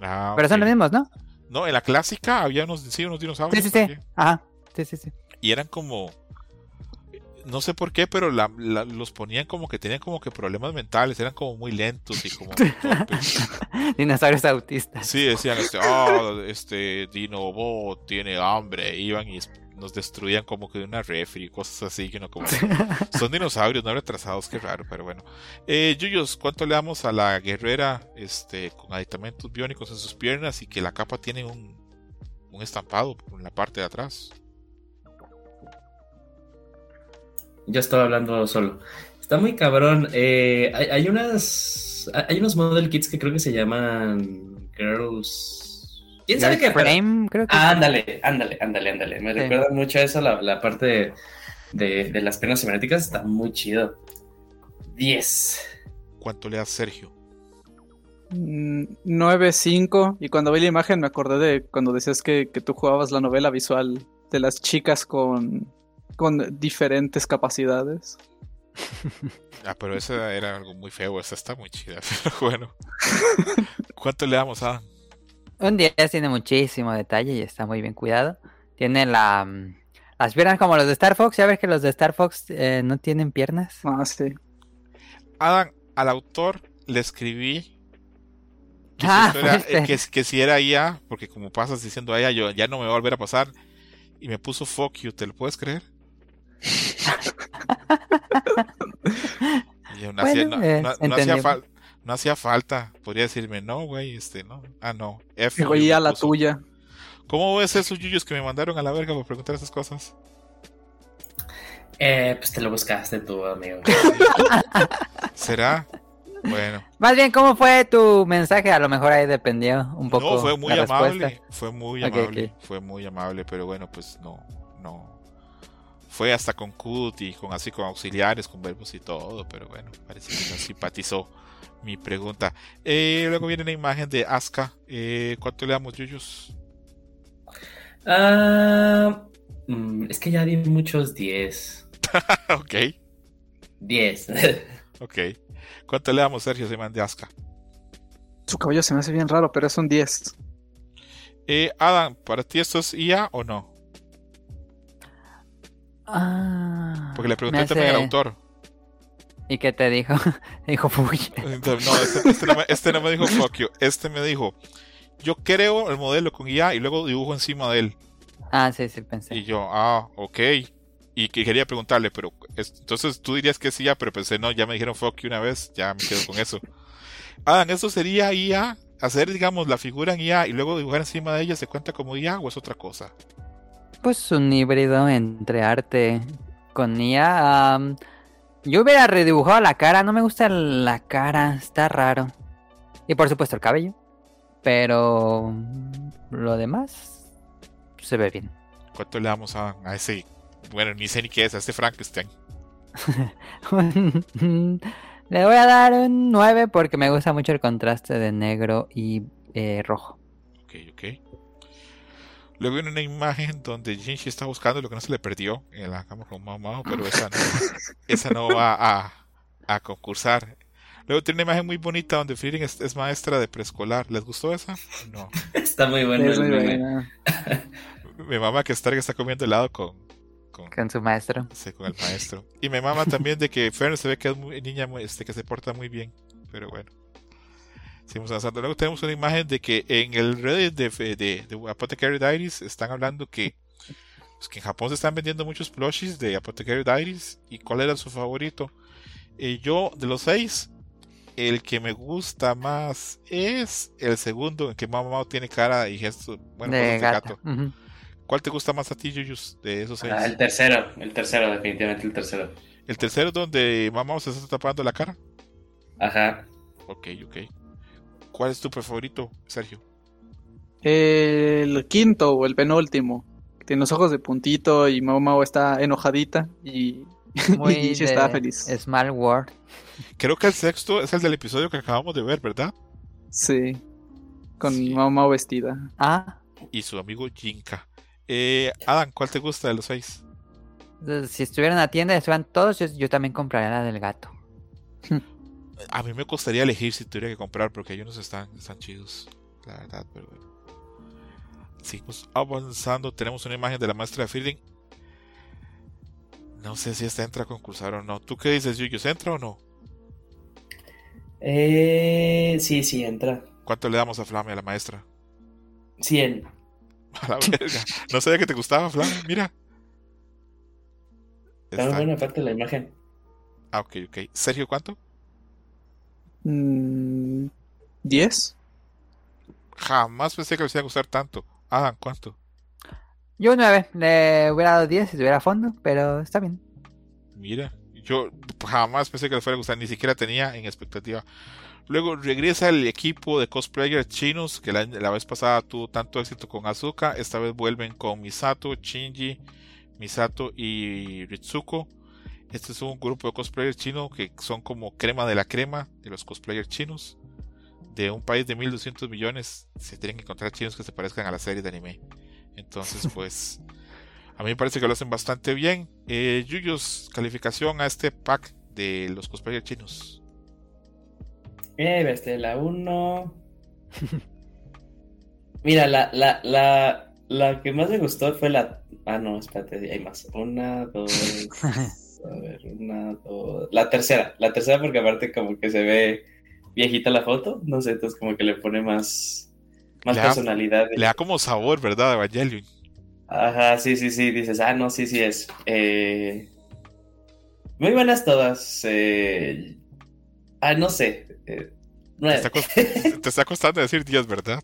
Ah, Pero son los mismos, ¿no? No, en la clásica había unos, sí, unos dinosaurios. Sí, sí, sí. Ajá. Sí, sí, sí. Y eran como. No sé por qué, pero la- la- los ponían como que tenían como que problemas mentales, eran como muy lentos y como. [LAUGHS] Dinosaurios autistas. Sí, decían, este, oh, este Dinobot tiene hambre. Iban y nos destruían como que de una refri, cosas así, que no como. [LAUGHS] Son dinosaurios, no retrasados, qué raro, pero bueno. Eh, Yuyos, ¿cuánto le damos a la guerrera este, con aditamentos biónicos en sus piernas y que la capa tiene un, un estampado en la parte de atrás? Yo estaba hablando solo. Está muy cabrón. Eh, hay, hay unas. Hay unos model kits que creo que se llaman Girls. ¿Quién sabe qué? Frame, creo que. Ah, ándale, ándale, ándale, ándale. Me Sí. recuerda mucho a eso, la, la parte de, de- de las piernas cibernéticas. Está muy chido. 10. ¿Cuánto le das Sergio? Mm, 9-5. Y cuando vi la imagen me acordé de cuando decías que, que tú jugabas la novela visual de las chicas con, con diferentes capacidades. [LAUGHS] Ah, pero esa era algo muy feo, esa está muy chida, [LAUGHS] pero bueno. ¿Cuánto le damos a Un 10 tiene muchísimo detalle y está muy bien cuidado. Tiene la, mm, las piernas como los de Star Fox. Ya ves que los de Star Fox eh, no tienen piernas. Ah, sí. Adam? Al autor le escribí que, Ah, si, esto era- fuiste. que, que si era IA, porque como pasas diciendo a ella, yo ya no me va a volver a pasar. Y me puso fuck you, ¿te lo puedes creer? Y no, Bueno, hacía, no- eh, no- no hacía entendible. fal- no hacía falta. Podría decirme, no, güey, este, no. Ah, no. F you, Oye, a me la puso. tuya. ¿Cómo ves esos yuyos que me mandaron a la verga por preguntar esas cosas? Eh, pues te lo buscaste tú, amigo. [LAUGHS] ¿Será? Bueno. Más bien, ¿cómo fue tu mensaje? A lo mejor ahí dependió un poco. No, fue muy la amable. respuesta. Fue muy amable. Fue muy amable, pero bueno, pues no, no. Fue hasta con CUT y con así con auxiliares, con verbos y todo, pero bueno, parece que no simpatizó mi pregunta. Eh, luego viene la imagen de Aska. Eh, ¿Cuánto le damos, Yuyos? Ah, mm, es que ya di muchos 10. [LAUGHS] ok, 10. [LAUGHS] ok. ¿Cuánto le damos, Sergio, se de Aska? Su cabello se me hace bien raro, pero es un 10. Eh, Adam, ¿para ti esto es IA o no? Ah, Porque le pregunté también al hace- autor. ¿Y qué te dijo? [LAUGHS] dijo, "Uy". [LAUGHS] No, este, este no me, este no me dijo fuck you. Este me dijo, yo creo el modelo con IA y luego dibujo encima de él. Ah, sí, sí, pensé. Y yo, ah, ok. Y que quería preguntarle, pero es- entonces tú dirías que es IA, pero pensé, no, ya me dijeron fuck you una vez, ya me quedo con eso. [LAUGHS] Adam, ¿eso sería IA? Hacer, digamos, la figura en IA y luego dibujar encima de ella, ¿se cuenta como IA o es otra cosa? Pues un híbrido entre arte con IA. yo hubiera redibujado la cara, no me gusta la cara, está raro. Y por supuesto el cabello. Pero lo demás se ve bien. ¿Cuánto le damos a, a ese, bueno, ni sé ni qué es, a este Frankenstein? [LAUGHS] Le voy a dar un 9 porque me gusta mucho el contraste de negro y eh, rojo. Ok, ok. Luego viene una imagen donde Jinshi está buscando lo que no se le perdió en la cama con Mao Mao, pero esa no, [LAUGHS] esa no va a, a concursar. Luego tiene una imagen muy bonita donde Frieren es, es maestra de preescolar. ¿Les gustó esa? No. [LAUGHS] Está muy bueno Es muy buena. [LAUGHS] Mi mamá que Stark está comiendo helado con, con, Con su maestro. sí, con el maestro. Y mi mamá también de que Fern se ve que es muy, niña muy- este, que se porta muy bien. Pero bueno. Luego tenemos una imagen de que en el Reddit de, de, de Apothecary Diaries están hablando que, pues, que en Japón se están vendiendo muchos plushies de Apothecary Diaries. ¿Y cuál era su favorito? Eh, yo, de los seis, el que me gusta más es el segundo, en que Mao Mao tiene cara y gestos, bueno, de gato. ¿Cuál te gusta más a ti, Yuyus, de esos seis? Ah, el tercero, el tercero, definitivamente el tercero. El tercero donde Mamá se está tapando la cara. Ajá. Ok, ok. ¿Cuál es tu favorito, Sergio? El quinto o el penúltimo. Tiene los ojos de puntito y Mao Mao está enojadita y, [LAUGHS] Muy y de está feliz. Small World. Creo que el sexto es el del episodio que acabamos de ver, ¿verdad? Sí. con Sí. mamá vestida. Ah, y su amigo Jinka. Eh, Adam, ¿cuál te gusta de los seis? si estuviera en la tienda y estuvieran todos, yo, yo también compraría la del gato. [LAUGHS] A mí me costaría elegir si tuviera que comprar porque hay unos están, están chidos, la verdad, pero bueno. Seguimos avanzando. Tenemos una imagen de la maestra de Fielding. No sé si esta entra a concursar o no. ¿Tú qué dices, Yuyos? ¿Entra o no? Eh, sí, sí, entra. ¿Cuánto le damos a Flame a la maestra? 100. [LAUGHS] A la verga. No sabía que te gustaba, Flame. Mira. Está- buena parte de la imagen. Ah, ok, ok. Sergio, ¿cuánto? Mm, ¿10? Jamás pensé que les iba a gustar tanto. Adam, ¿cuánto? Yo un 9, le hubiera dado 10 si tuviera fondo, pero está bien. Mira, yo jamás pensé que les fuera a gustar, ni siquiera tenía en expectativa. Luego regresa el equipo de cosplayers chinos que la, la vez pasada tuvo tanto éxito con Azuka. Esta vez vuelven con Misato, Shinji, Misato y Ritsuko. Este es un grupo de cosplayers chinos que son como crema de la crema de los cosplayers chinos. De un país de 1200 millones, se tienen que encontrar chinos que se parezcan a la serie de anime. Entonces, [LAUGHS] pues, a mí me parece que lo hacen bastante bien. Eh, Yuyos, calificación a este pack de los cosplayers chinos. Eh, este, la 1. Mira, la, la, la, la que más me gustó fue la. Ah, no, espérate, hay más. Una, dos. [LAUGHS] A ver, una, dos. La tercera, la tercera, porque aparte, como que se ve viejita la foto. No sé, entonces, como que le pone más. Más Le da- personalidad. Le da como sabor, ¿verdad? Evangelion. Ajá, sí, sí, sí, dices, ah, no, sí, sí es. Eh, Muy buenas todas. eh, Ah, no sé. eh, está, [LAUGHS] te está costando decir 10, ¿verdad?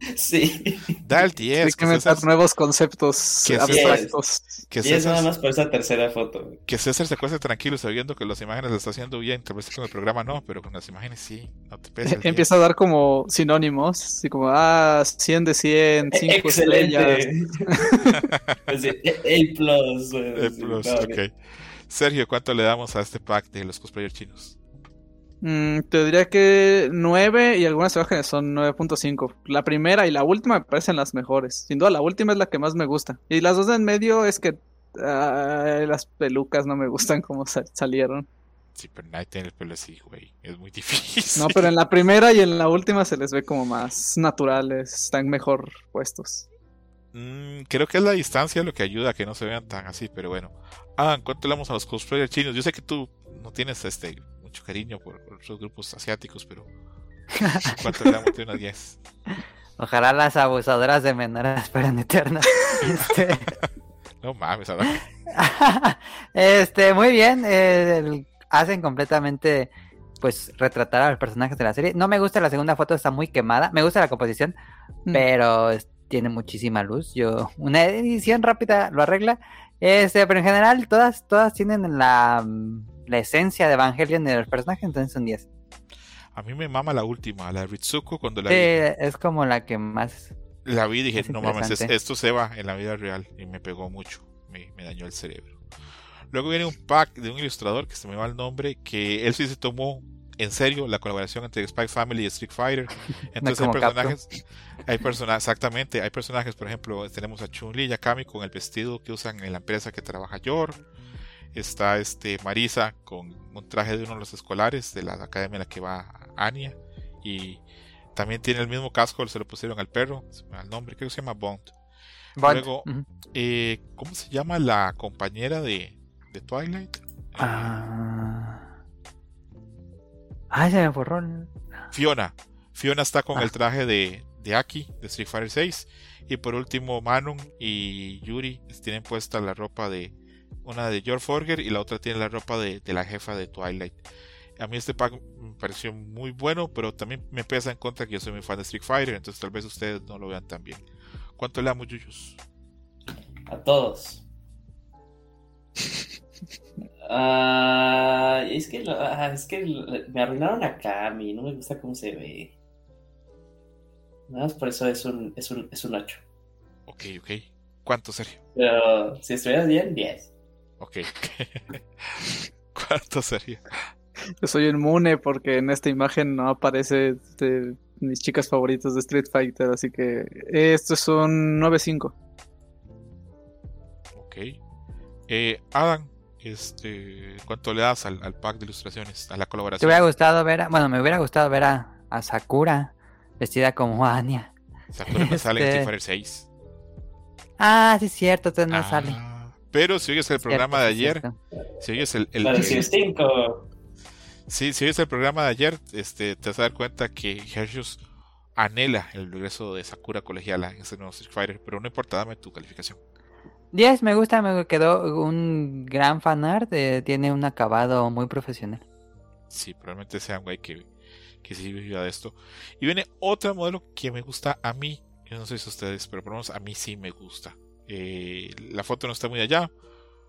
[LAUGHS] Sí. Da el Hay 10. que Que meter César, nuevos conceptos Que abstractos. que, Y es nada César, más por esa tercera foto. que César se cueste tranquilo sabiendo que las imágenes las está haciendo bien. Tal vez con el programa no, pero con las imágenes sí. No te pesa el 10. Empieza a dar como sinónimos, así como, ah, 100 de 100, 5 estrellas. Excelente. [LAUGHS] Pues A plus. Eh, sí, plus, ok. Sergio, ¿cuánto le damos a este pack de los cosplayers chinos? Mm, te diría que 9 y algunas imágenes son 9.5. La primera y la última me parecen las mejores. Sin duda, la última es la que más me gusta. Y las dos de en medio es que las pelucas no me gustan como sa- salieron. Sí, pero nadie tiene el pelo así, güey. Es muy [LAUGHS] difícil. No, pero en la primera y en la última se les ve como más naturales, están mejor puestos. Mm, creo que es la distancia lo que ayuda a que no se vean tan así, pero bueno. Ah, ¿cuánto le damos a los cosplayers chinos? Yo sé que tú no tienes este mucho cariño por, por otros grupos asiáticos, pero [LAUGHS] ¿cuánto le damos de una 10? Ojalá las abusadoras de menores esperan eternas. [LAUGHS] Este, No mames, este, muy bien. eh, el- hacen completamente, pues, retratar a los personajes de la serie. No me gusta la segunda foto, está muy quemada. Me gusta la composición, Mm. pero es- tiene muchísima luz. Yo, una edición rápida lo arregla. Este, pero en general, todas, todas tienen la, la esencia de Evangelion de los personajes, entonces son 10. A mí me mama la última, la de Ritsuko, cuando la Sí, vi. es como la que más. La vi y dije, no mames, esto se va en la vida real y me pegó mucho, me, me dañó el cerebro. Luego viene un pack de un ilustrador que se me va el nombre, que él sí se tomó en serio la colaboración entre Spy Family y Street Fighter. [LAUGHS] Entonces hay personajes, hay personajes, exactamente, hay personajes, por ejemplo, tenemos a Chun-Li y a Kami con el vestido que usan en la empresa que trabaja Yor. Está este Marisa con un traje de uno de los escolares de la academia en la que va Anya. Y también tiene el mismo casco, se lo pusieron al perro, el nombre, creo que se llama Bond. Bond. Luego. Eh, ¿Cómo se llama la compañera de, de Twilight? Ah. Ay, se me borró. Fiona. Fiona está con Ah. el traje de, de Aki, de Street Fighter 6. Y por último, Manon y Yuri tienen puesta la ropa de una de George Forger y la otra tiene la ropa de, de la jefa de Twilight. A mí este pack me pareció muy bueno, pero también me pesa en contra que yo soy muy fan de Street Fighter, entonces tal vez ustedes no lo vean tan bien. ¿Cuánto le damos, Yuyos? A todos. [LAUGHS] Ah, es que, ah, es que me arruinaron a Cami, no me gusta cómo se ve. Nada más por eso es un, es un, es un 8. Ok, ok. ¿Cuánto, Sergio? Pero si estuvieras bien, 10. Ok. [LAUGHS] ¿Cuánto, Sergio? Yo soy inmune porque en esta imagen no aparece mis chicas favoritas de Street Fighter, así que esto es un 9.5. Ok. Eh, Adam, este, ¿cuánto le das al, al pack de ilustraciones, a la Te colaboración? hubiera gustado ver a, bueno, me hubiera gustado ver a, a Sakura vestida como Anya. Sakura me sale en Street Fighter 6. Ah, sí es cierto, entonces no Ah, sale. Pero si oyes el programa de ayer, si oyes el, el- el- sí, si oyes el programa de ayer, este, te vas a dar cuenta que Hershus anhela el regreso de Sakura colegiala en ese nuevo Street Fighter, pero no importa, dame tu calificación. 10, me gusta, me quedó un gran fanart, eh, tiene un acabado muy profesional. Sí, probablemente sea un güey que, que sí viva de esto. Y viene otra modelo que me gusta a mí. Yo no sé si a ustedes, pero por lo menos a mí sí me gusta. Eh, la foto no está muy allá,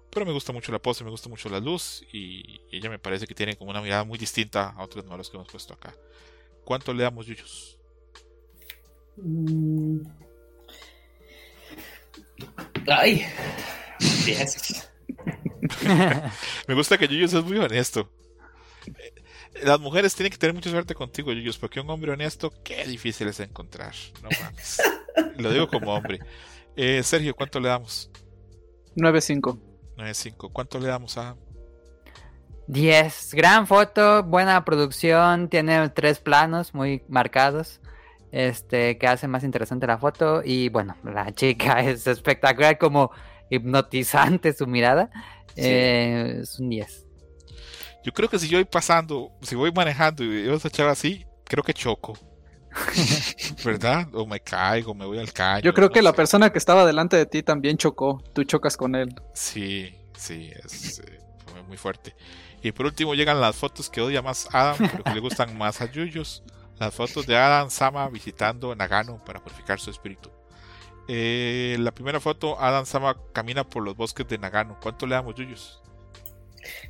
pero me gusta mucho la pose, me gusta mucho la luz. Y ella me parece que tiene como una mirada muy distinta a otros modelos que hemos puesto acá. ¿Cuánto le damos, Yuyos? Mm. Ay. Diez. [LAUGHS] Me gusta que Yuyos es muy honesto. Eh, Las mujeres tienen que tener mucha suerte contigo, Yuyos, porque un hombre honesto, qué difícil es encontrar. No mames. [LAUGHS] Lo digo como hombre. Eh, Sergio, ¿cuánto le damos? 9.5. 9.5. ¿Cuánto le damos a 10, gran foto, buena producción, tiene tres planos muy marcados, este, que hace más interesante la foto y bueno, la chica [LAUGHS] es espectacular, como hipnotizante su mirada, Sí. eh, es un 10. Yo creo que si yo voy pasando, si voy manejando y veo a esa chava así, creo que choco. ¿Verdad? O me caigo, me voy al caño. Yo creo no que la persona que estaba delante de ti también chocó. Tú chocas con él. Sí, sí, es eh, fue muy fuerte. Y por último llegan las fotos que odia más Adam, pero que le gustan más a Yuyos. Las fotos de Adam Sama visitando Nagano para purificar su espíritu. Eh, la primera foto, Adam Sama camina por los bosques de Nagano. ¿Cuánto le damos, Yuyos?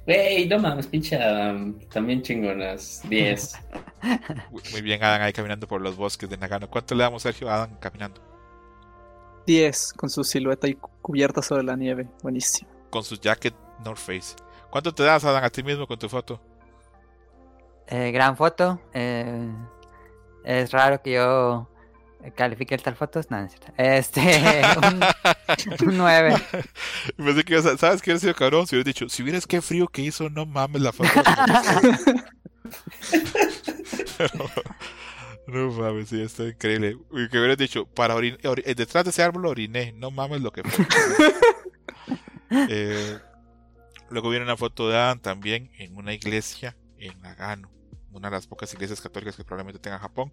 Güey, no mames, pinche Adam. También chingonas. Diez. [LAUGHS] Muy muy bien, Adam ahí caminando por los bosques de Nagano. ¿Cuánto le damos, Sergio, a Adam caminando? 10 con su silueta y cubierta sobre la nieve. Buenísimo. Con su jacket North Face. ¿Cuánto te das, Adam, a ti mismo con tu foto? Eh, gran foto, eh, es raro que yo califique tal fotos, no, no es cierto. Este, [LAUGHS] un, [LAUGHS] un 9. [LAUGHS] Pensé que a- ¿Sabes qué hubiera sido cabrón? Si hubieras dicho, si vieras qué frío que hizo, no mames la foto. no mames, sí, está increíble. Uy, que hubieras dicho, para orin- ori- eh, detrás de ese árbol oriné, no mames lo que fue. Eh, luego viene una foto de Adam también en una iglesia en Nagano, una de las pocas iglesias católicas que probablemente tenga Japón.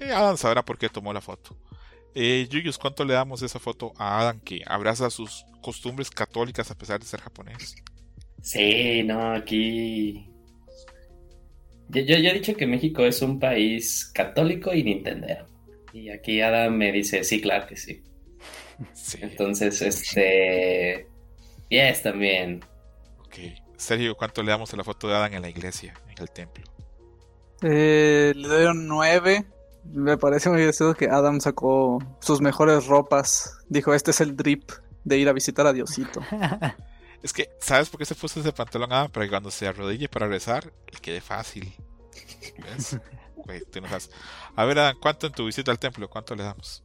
Eh, Adam sabrá por qué tomó la foto. Eh, Yuyus, ¿cuánto le damos esa foto a Adam que abraza sus costumbres católicas a pesar de ser japonés? Sí, no, aquí. Yo, yo, yo he dicho que México es un país católico y nintendero. Y aquí Adam me dice, sí, claro que sí. Sí, Entonces, este. Yes, también. ok. Sergio, ¿cuánto le damos a la foto de Adam en la iglesia, en el templo? Eh, le doy un 9. Me parece muy gracioso que Adam sacó sus mejores ropas. Dijo, este es el drip de ir a visitar a Diosito. [LAUGHS] Es que, ¿sabes por qué se puso ese pantalón Adam? Para que cuando se arrodille para rezar, le quede fácil. ¿Ves? [LAUGHS] Güey, tú no sabes. A ver, Adam, ¿cuánto en tu visita al templo? ¿Cuánto le damos?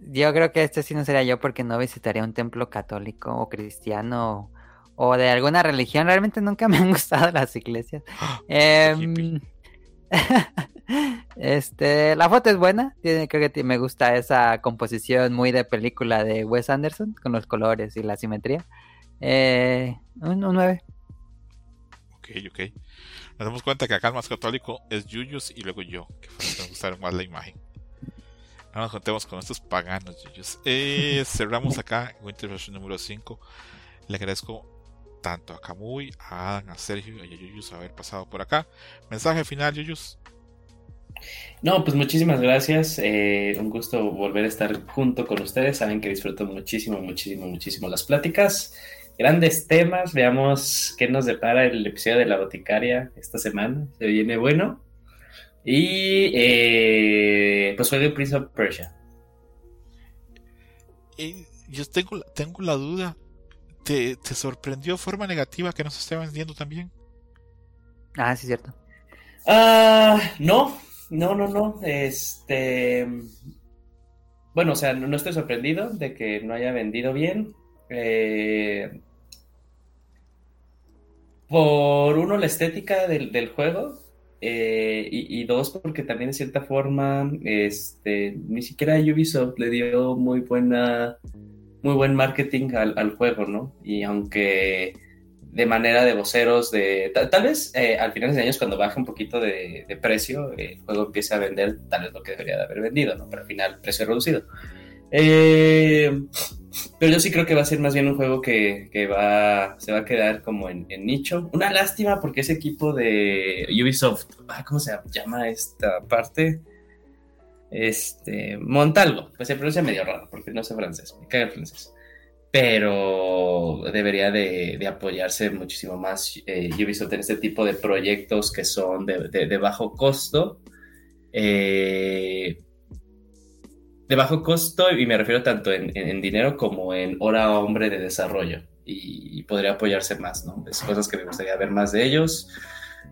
Yo creo que este sí no sería yo porque no visitaría un templo católico o cristiano o, o de alguna religión. Realmente nunca me han [LAUGHS] gustado las iglesias. [GASPS] Em. [LAUGHS] este, la foto es buena. Creo que me gusta esa composición muy de película de Wes Anderson con los colores y la simetría. Eh, un, un 9. Ok, ok. Nos damos cuenta que acá el más católico es Yuyos y luego yo, que me gustaron más la imagen. Ahora nos contemos con estos paganos Yuyos. Eh, cerramos acá Winter Rush número 5. Le agradezco tanto a Kamui, a Adam, a Sergio y a Yuyos haber pasado por acá. Mensaje final, Yuyos. No, pues muchísimas gracias. eh, un gusto volver a estar junto con ustedes. Saben que disfruto muchísimo, muchísimo, muchísimo las pláticas. Grandes temas. Veamos qué nos depara el episodio de la boticaria esta semana. Se viene bueno. Y eh, pues juegue Prince of Persia. Eh, yo tengo, tengo la duda. ¿Te, ¿Te sorprendió forma negativa que nos esté vendiendo también? Ah, sí, cierto. Ah, no, No, no, no. Este. Bueno, o sea, no, no estoy sorprendido de que no haya vendido bien. Eh, por uno, la estética del, del juego. eh, y, y dos, porque también de cierta forma, este, ni siquiera Ubisoft le dio muy buena, muy buen marketing al, al juego, ¿no? Y aunque de manera de voceros, de ta- tal vez eh, al final de años cuando baje un poquito de, de precio, el juego empiece a vender tal vez lo que debería de haber vendido, ¿no? Pero al final precio reducido. Eh, pero yo sí creo que va a ser más bien un juego que, que va, se va a quedar como en, en nicho. Una lástima porque ese equipo de Ubisoft, ah, ¿cómo se llama esta parte? Este, Montalvo, pues se pronuncia medio raro porque no sé francés, me cae el francés. Pero debería de, apoyarse muchísimo más eh, Ubisoft en este tipo de proyectos que son de, bajo costo. Eh, de bajo costo y me refiero tanto en, dinero como en hora hombre de desarrollo y podría apoyarse más, ¿no? Es cosas que me gustaría ver más de ellos.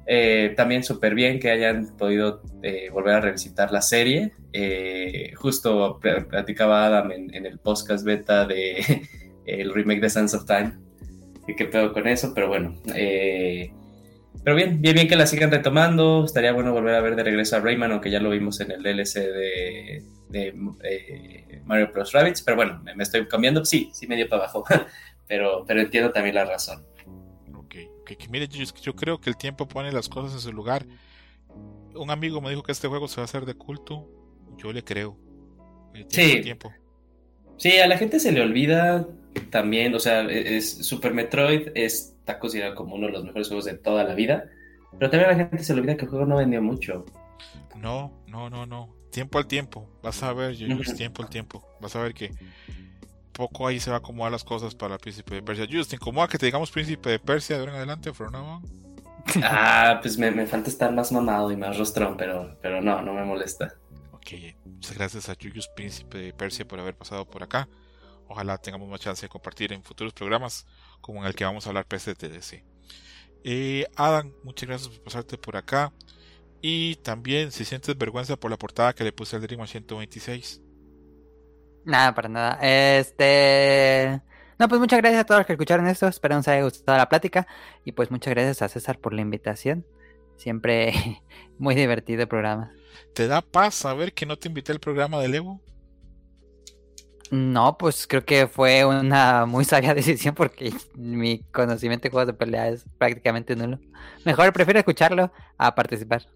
Eh, también súper bien que hayan podido eh, volver a revisitar la serie. Eh, justo pl- platicaba Adam en, el podcast beta de [LAUGHS] el remake de Sands of Time. Y qué pedo con eso, pero bueno. eh, pero bien, bien, bien que la sigan retomando. Estaría bueno volver a ver de regreso a Rayman, aunque ya lo vimos en el DLC de, eh, Mario Bros. Rabbids. Pero bueno, me, me estoy cambiando. Sí, sí, medio para abajo. [LAUGHS] pero, pero entiendo también la razón. Que mire, yo, yo creo que el tiempo pone las cosas en su lugar. Un amigo me dijo que este juego se va a hacer de culto. Yo le creo. El tiempo, Sí. el tiempo. Sí, a la gente se le olvida también, o sea, es, Super Metroid está considerado como uno de los mejores juegos de toda la vida, pero también a la gente se le olvida que el juego no vendió mucho. No, no, no, no. Tiempo al tiempo. Vas a ver, Yuyus, Ujú. tiempo al tiempo. Vas a ver que poco ahí se va a acomodar las cosas para el Príncipe de Persia. Yuyus, ¿te incomoda que te digamos Príncipe de Persia de ahora en adelante? On? Ah, pues me, me falta estar más mamado y más rostrón, pero, pero no, no me molesta. Ok, muchas gracias a Yuyus Príncipe de Persia por haber pasado por acá. Ojalá tengamos más chance de compartir en futuros programas como en el que vamos a hablar PCTDC. Eh, Adam, muchas gracias por pasarte por acá. Y también si sientes vergüenza por la portada que le puse al Dream 126. Nada, para nada. Este. No, pues muchas gracias a todos los que escucharon esto. Espero les haya gustado la plática. Y pues muchas gracias a César por la invitación. Siempre [LAUGHS] muy divertido el programa. ¿Te da paz saber que no te invité al programa de Evo? No, pues creo que fue una muy sabia [LAUGHS] decisión porque mi conocimiento de juegos de pelea es prácticamente nulo. Mejor prefiero escucharlo a participar.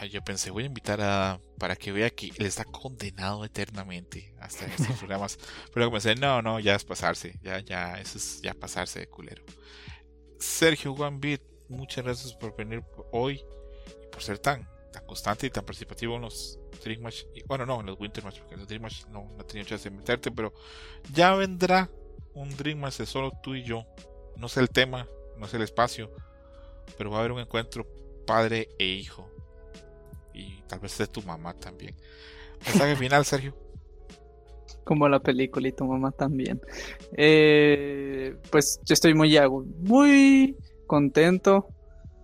Ah, yo pensé, voy a invitar a para que vea que él está condenado eternamente hasta estos [LAUGHS] programas. Pero pensé, no, no, ya es pasarse, ya, ya, eso es ya pasarse de culero. Sergio Beat, muchas gracias por venir hoy y por ser tan, tan constante y tan participativo en los Dream Match. y- bueno, no, en los Winter Match, porque en los Dream Match no, no he tenido chance de meterte, pero ya vendrá un Dream Match de solo tú y yo. No sé el tema, no sé el espacio, pero va a haber un encuentro padre e hijo y tal vez de tu mamá también. Mensaje final, Sergio. [LAUGHS] Como la película y tu mamá también. Eh, pues yo estoy muy, muy contento,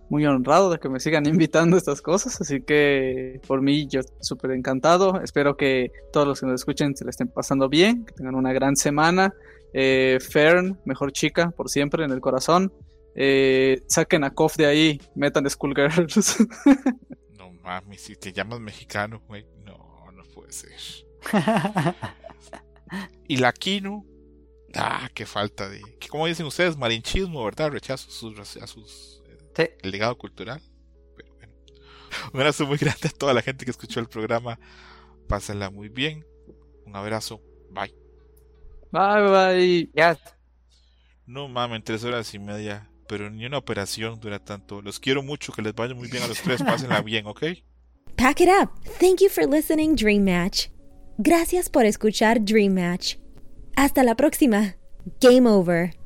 muy honrado de que me sigan [LAUGHS] invitando a estas cosas. Así que por mí yo súper encantado. Espero que todos los que nos escuchen se la estén pasando bien, que tengan una gran semana. Eh, Fern, mejor chica por siempre en el corazón. Eh, saquen a Kof de ahí, metan Schoolgirls. [LAUGHS] Mames, si te llamas mexicano, güey. No, no puede ser. [LAUGHS] Y la Kino. Ah, qué falta de. Que como dicen ustedes, malinchismo, ¿verdad? Rechazo a sus, a sus eh, Sí. el legado cultural. Pero bueno. Un abrazo muy grande a toda la gente que escuchó el programa. Pásenla muy bien. Un abrazo. Bye. bye bye. Ya. No mames, tres horas y media. Pero ni una operación dura tanto. Los quiero mucho, que les vaya muy bien a los tres. [LAUGHS] Pásenla bien, ¿ok? Pack it up. Thank you for listening, Dream Match. Gracias por escuchar Dream Match. Hasta la próxima. Game over.